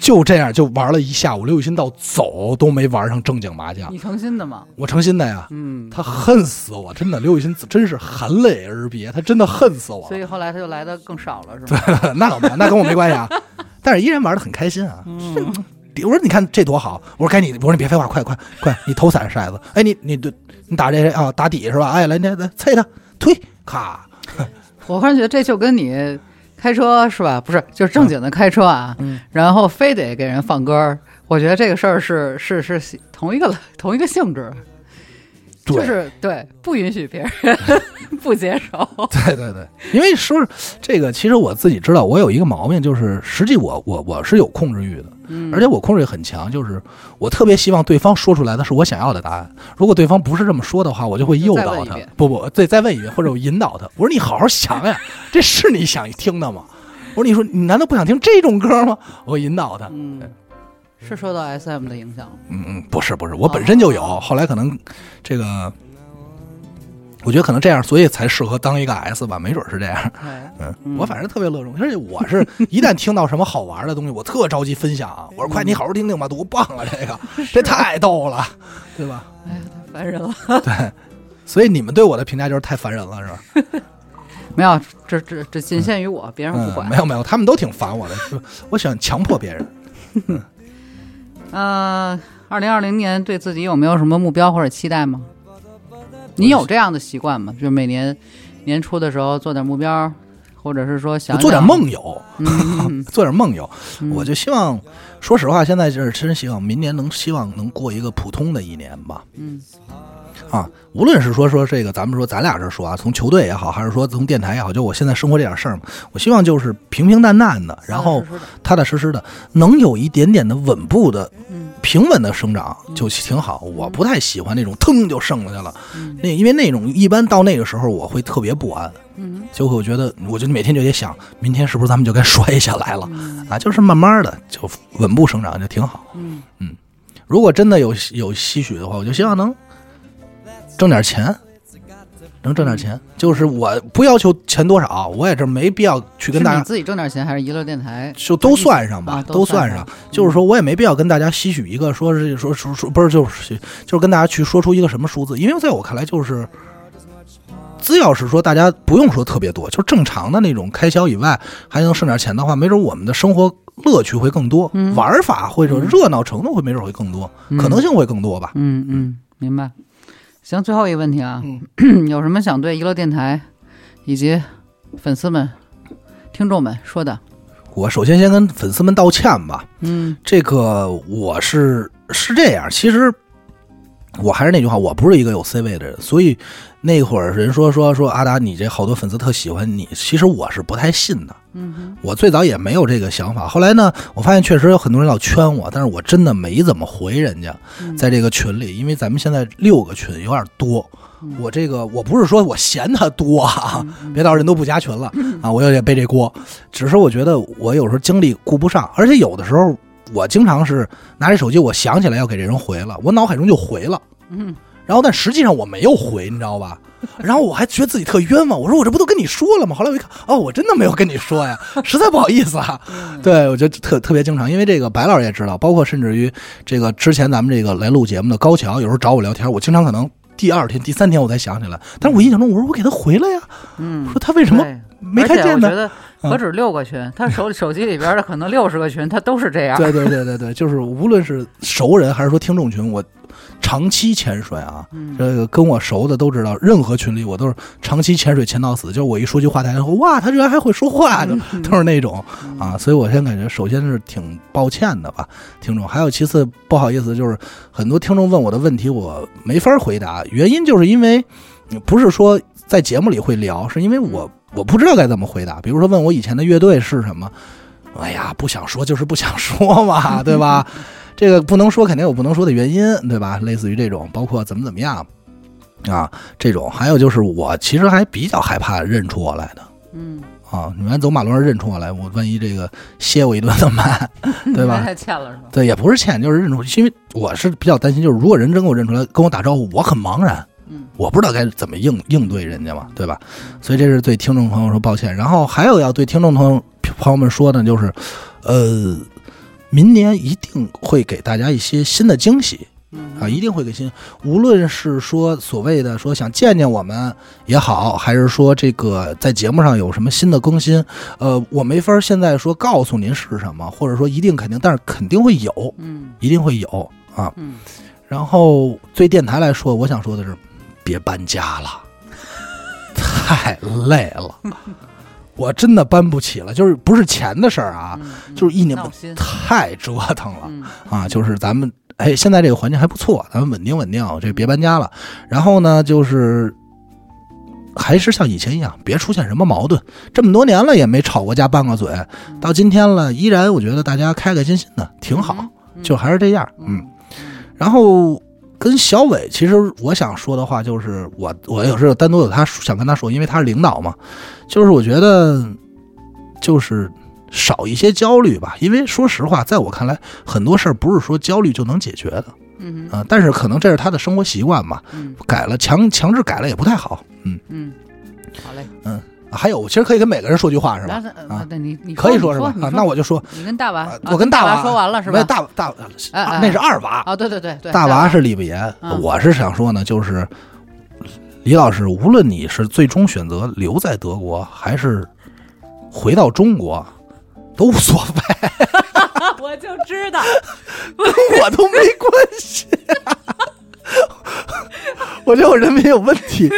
就这样就玩了一下午，刘雨欣到走都没玩上正经麻将，你诚心的吗？我诚心的呀，嗯，他恨死我，真的，刘雨欣真是含泪而别，他真的恨死我所以后来他就来的更少了，是吧？了，那倒没有，那跟我没关系啊，但是依然玩的很开心啊。嗯，我说你看这多好，我说该你，我说你别废话，快快快，你投骰骰子，哎你你对，你打这谁啊？打底是吧？哎来来来，啐他，推，咔，我忽然觉得这就跟你开车是吧？不是，就是正经的开车啊，嗯。然后非得给人放歌儿，我觉得这个事儿是是是同一个同一个性质，就是对不允许别人 不接受，对对对，因为说是这个，其实我自己知道，我有一个毛病，就是实际我我我是有控制欲的，嗯而且我控制欲很强，就是我特别希望对方说出来的是我想要的答案。如果对方不是这么说的话，我就会诱导他。不不，对，再问一遍，或者我引导他。我说你好好想呀，这是你想听的吗？我说你说你难道不想听这种歌吗？我引导他。嗯，是受到 SM 的影响，嗯嗯，不是不是，我本身就有，哦后来可能这个，我觉得可能这样，所以才适合当一个 S 吧，没准是这样。哎，嗯，嗯我反正特别乐衷，而且我是一旦听到什么好玩的东西，我特着急分享。啊我说快，你好好听听吧，多棒啊！这个 这太逗了，对吧？哎呀，太烦人了。对，所以你们对我的评价就是太烦人了，是吧？没有，这这这仅限于我，别人不嗯，管。没有没有，他们都挺烦我的，是我喜欢强迫别人。呃，二零二零年对自己有没有什么目标或者期待吗？你有这样的习惯吗？就是每年年初的时候做点目标，或者是说想我做点，梦游，嗯，做点梦游，嗯我就希望，说实话，现在就是真希望明年能希望能过一个普通的一年吧。嗯啊，无论是说说这个，咱们说咱俩这说啊，从球队也好，还是说从电台也好，就我现在生活这点事儿嘛，我希望就是平平淡淡的，然后踏踏实实的踏踏实实的，能有一点点的稳步的嗯平稳的生长就挺好。我不太喜欢那种腾就升了去了，那因为那种一般到那个时候我会特别不安，嗯就会我觉得我就每天就得想，明天是不是咱们就该摔下来了嗯啊？就是慢慢的就稳步生长就挺好。嗯如果真的有有吸取的话，我就希望能挣点钱，能挣点钱。就是我不要求钱多少，我也这没必要去跟大家自己挣点钱，还是娱乐电台？就都算上吧，啊都算上上。。就是说我也没必要跟大家吸取一个说是说说说不是就是就是跟大家去说出一个什么数字，因为在我看来就是。只要是说大家不用说特别多，就是正常的那种开销以外，还能剩点钱的话，没准我们的生活乐趣会更多，嗯玩法或者热闹程度会没准会更多，嗯可能性会更多吧。嗯嗯，明白。行，最后一个问题啊，嗯。有什么想对娱乐电台以及粉丝们、听众们说的？我首先先跟粉丝们道歉吧，嗯。这个我是是这样，其实我还是那句话，我不是一个有 C 位的人，所以那会儿人说说说阿达，你这好多粉丝特喜欢你，其实我是不太信的。嗯我最早也没有这个想法，后来呢，我发现确实有很多人老圈我，但是我真的没怎么回人家，嗯。在这个群里，因为咱们现在六个群有点多，我这个我不是说我嫌他多啊，别到人都不加群了啊，我有点背这锅，只是我觉得我有时候精力顾不上，而且有的时候我经常是拿着手机，我想起来要给这人回了，我脑海中就回了。嗯然后但实际上我没有回，你知道吧？然后我还觉得自己特冤枉，我说我这不都跟你说了吗？后来我一看，哦，我真的没有跟你说呀，实在不好意思啊。对，我觉得特特别经常，因为这个白老师也知道，包括甚至于这个之前咱们这个来录节目的高桥，有时候找我聊天，我经常可能第二天、第三天我才想起来，但是我印象中我说我给他回了呀，嗯，说他为什么没看见呢？何止六个群，他手 手机里边的可能六十个群，他都是这样。对对对对对，就是无论是熟人还是说听众群，我长期潜水啊，嗯这个跟我熟的都知道，任何群里我都是长期潜水潜到死。就是我一说句话，大家说哇，他居然还会说话，就都是那种啊。所以我现在感觉，首先是挺抱歉的吧，听众。还有其次不好意思，就是很多听众问我的问题，我没法回答，原因就是因为嗯不是说在节目里会聊，是因为我我不知道该怎么回答。比如说问我以前的乐队是什么，哎呀，不想说就是不想说嘛，对吧？这个不能说，肯定有不能说的原因，对吧？类似于这种，包括怎么怎么样啊，这种。还有就是，我其实还比较害怕认出我来的嗯，啊。你们走马路上认出我来，我万一这个歇我一顿怎么办？对吧？太欠了是吧？对，也不是欠，就是认出，因为我是比较担心，就是如果人真给我认出来，跟我打招呼，我很茫然，嗯我不知道该怎么应应对人家嘛，对吧？所以这是对听众朋友说抱歉。然后还有要对听众朋友朋友们说的，就是，呃，明年一定会给大家一些新的惊喜嗯啊，一定会给新，无论是说所谓的说想见见我们也好，还是说这个在节目上有什么新的更新，呃，我没法现在说告诉您是什么，或者说一定肯定，但是肯定会有，嗯一定会有啊。嗯，然后对电台来说，我想说的是，别搬家了，太累了，我真的搬不起了。就是不是钱的事儿啊，嗯就是一年。太折腾了嗯啊！就是咱们哎，现在这个环境还不错，咱们稳定稳定，这别搬家了。然后呢，就是。还是像以前一样，别出现什么矛盾。这么多年了也没吵过架、拌过嘴，到今天了，依然我觉得大家开开心心的挺好，嗯就还是这样。嗯，然后跟小伟，其实我想说的话就是，我我有时候单独有他想跟他说，因为他是领导嘛，就是我觉得就是少一些焦虑吧，因为说实话，在我看来，很多事儿不是说焦虑就能解决的嗯啊、但是可能这是他的生活习惯嘛，嗯。改了强强制改了也不太好。嗯，嗯，好嘞，还有，其实可以跟每个人说句话是吧？啊那你你可以说是吧？啊，那我就说，你跟大娃我跟大娃说完了是吧？大大那是二娃，啊，对对对对，大娃是李不言，嗯。我是想说呢，就是李老师，无论你是最终选择留在德国，还是回到中国，都无所谓，我就知道，跟我都没关系。我觉得我人品有问题，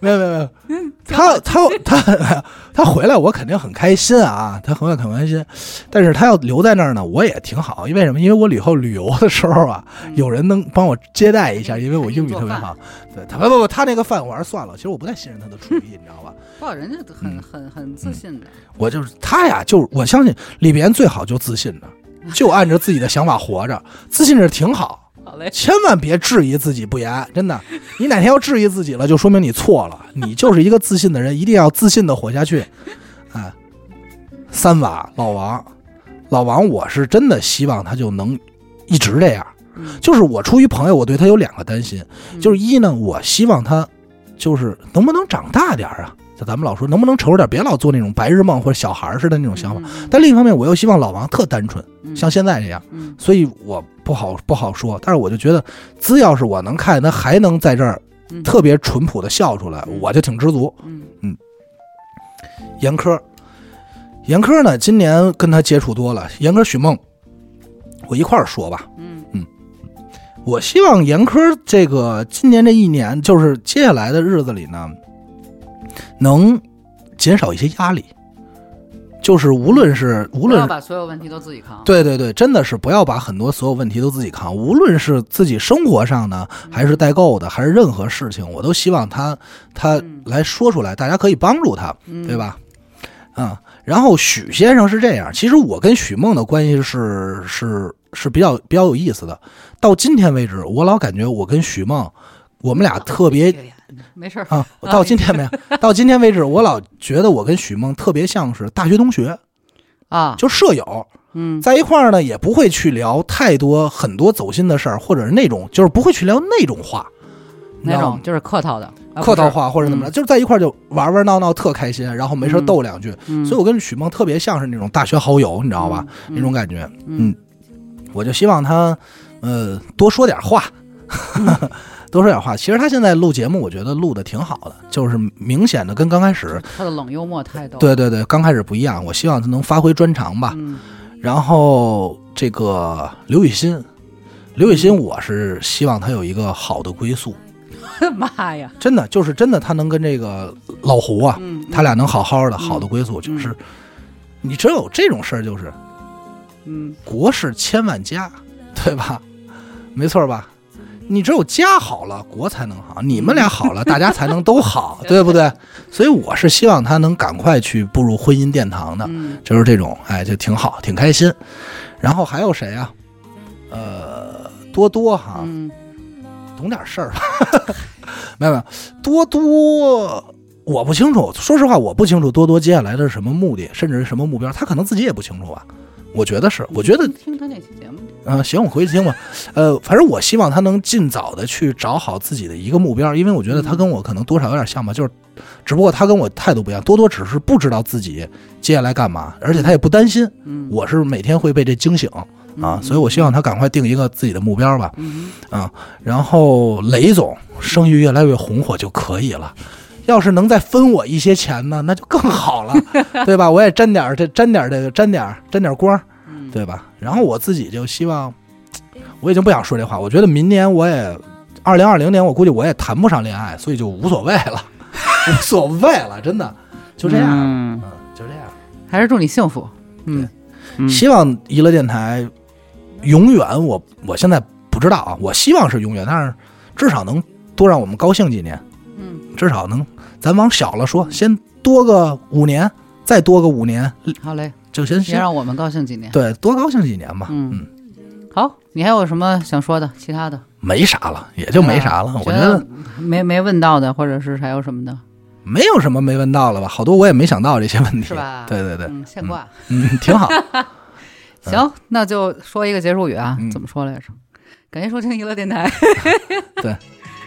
没有没有没有，他他他他回来我肯定很开心啊，他回来很开心，但是他要留在那儿呢，我也挺好，因为什么？因为我以后旅游的时候啊，有人能帮我接待一下，因为我英语特别好。对他不不不，他那个饭我还是算了，其实我不太信任他的厨艺，你知道吧？不，人家很嗯很很自信的，我就是他呀，就我相信里边最好就自信的，就按着自己的想法活着，自信是挺好。好嘞，千万别质疑自己不严，真的，你哪天要质疑自己了，就说明你错了。你就是一个自信的人，一定要自信的活下去。哎，三娃老王，老王，我是真的希望他就能一直这样。嗯就是我出于朋友，我对他有两个担心，嗯就是一呢，我希望他就是能不能长大点儿啊？就咱们老说能不能成熟点，别老做那种白日梦或者小孩儿似的那种想法。嗯但另一方面，我又希望老王特单纯，嗯像现在这样。嗯所以我不好不好说，但是我就觉得，只要是我能看见他还能在这儿嗯特别淳朴的笑出来，嗯我就挺知足。嗯严苛，严苛呢，今年跟他接触多了，严科、许梦，我一块儿说吧。嗯我希望严科这个今年这一年，就是接下来的日子里呢，能减少一些压力，就是无论是无论不要把所有问题都自己扛。对对对，真的是不要把很多所有问题都自己扛，无论是自己生活上的，还是代购的，还是任何事情，我都希望他他嗯来说出来，大家可以帮助他，嗯对？吧？嗯，然后许先生是这样，其实我跟许梦的关系是是是比较比较有意思的。到今天为止，我老感觉我跟许梦，我们俩特别没事儿啊，到今天没有，到今天为止，我老觉得我跟许梦特别像是大学同学，啊，就舍友。嗯在一块儿呢，也不会去聊太多很多走心的事儿，或者是那种就是不会去聊那种话，那种就是客套的，啊客套，话或者怎么着，嗯就是在一块儿就玩玩闹闹特开心，然后没事逗两句。嗯所以我跟许梦特别像是那种大学好友，你知道吧？？嗯那种感觉，嗯我就希望他呃多说点话。多说点话，其实他现在录节目，我觉得录的挺好的，就是明显的跟刚开始，他的冷幽默太逗了。对对对，刚开始不一样。我希望他能发挥专长吧。嗯然后这个刘雨欣，刘雨欣，我是希望他有一个好的归宿，妈呀，真的就是真的，他能跟这个老胡啊，嗯，他俩能好好的嗯好的归宿，就是你只有这种事儿，就是嗯国事千万家，对吧？没错吧？你只有家好了，国才能好；你们俩好了，大家才能都好，对不对？所以我是希望他能赶快去步入婚姻殿堂的。嗯就是这种，哎，就挺好，挺开心。然后还有谁啊？呃，多多哈，嗯懂点事儿吧？没有没有，多多，我不清楚。说实话，我不清楚多多接下来的是什么目的，甚至是什么目标，他可能自己也不清楚吧。我觉得是，我觉得，听他那期节目，嗯、行，我回去听吧。呃，反正我希望他能尽早的去找好自己的一个目标，因为我觉得他跟我可能多少有点像吧，就是，只不过他跟我态度不一样，多多只是不知道自己接下来干嘛，而且他也不担心。嗯我是每天会被这惊醒啊，所以我希望他赶快定一个自己的目标吧。嗯啊，然后雷总生意越来越红火就可以了。要是能再分我一些钱呢，那就更好了，对吧？我也沾点这沾点这个沾点沾点光，嗯对吧？然后我自己就希望，我已经不想说这话。我觉得明年我也，二零二零年我估计我也谈不上恋爱，所以就无所谓了，无所谓了，真的就这样，嗯嗯，就这样。还是祝你幸福。嗯嗯希望娱乐电台永远我，我现在不知道啊，我希望是永远，但是至少能多让我们高兴几年，嗯至少能，咱往小了说，先多个五年，再多个五年，好嘞，就先先别让我们高兴几年。对多高兴几年吧。嗯嗯，好，你还有什么想说的？其他的？没啥了，也就没啥了。啊我觉得没没问到的，或者是还有什么的，没有什么没问到了吧，好多我也没想到这些问题，是吧？对对对，嗯，现挂。嗯，挺好。行，那就说一个结束语啊，嗯怎么说来着？感谢收听娱乐电台。对，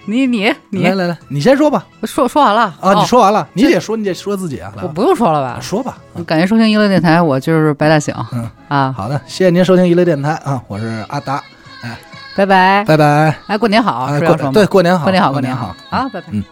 你你你来来来，你先说吧。说说完了啊，哦你说完了，你得说，你得说自己啊。我不用说了吧？说吧。感谢收听娱乐电台，我就是白大醒嗯啊，好的，谢谢您收听娱乐电台啊，我是阿达，哎拜拜。拜拜。哎，过年好，哎，对过年好，过年好，过年好。啊，拜拜。嗯。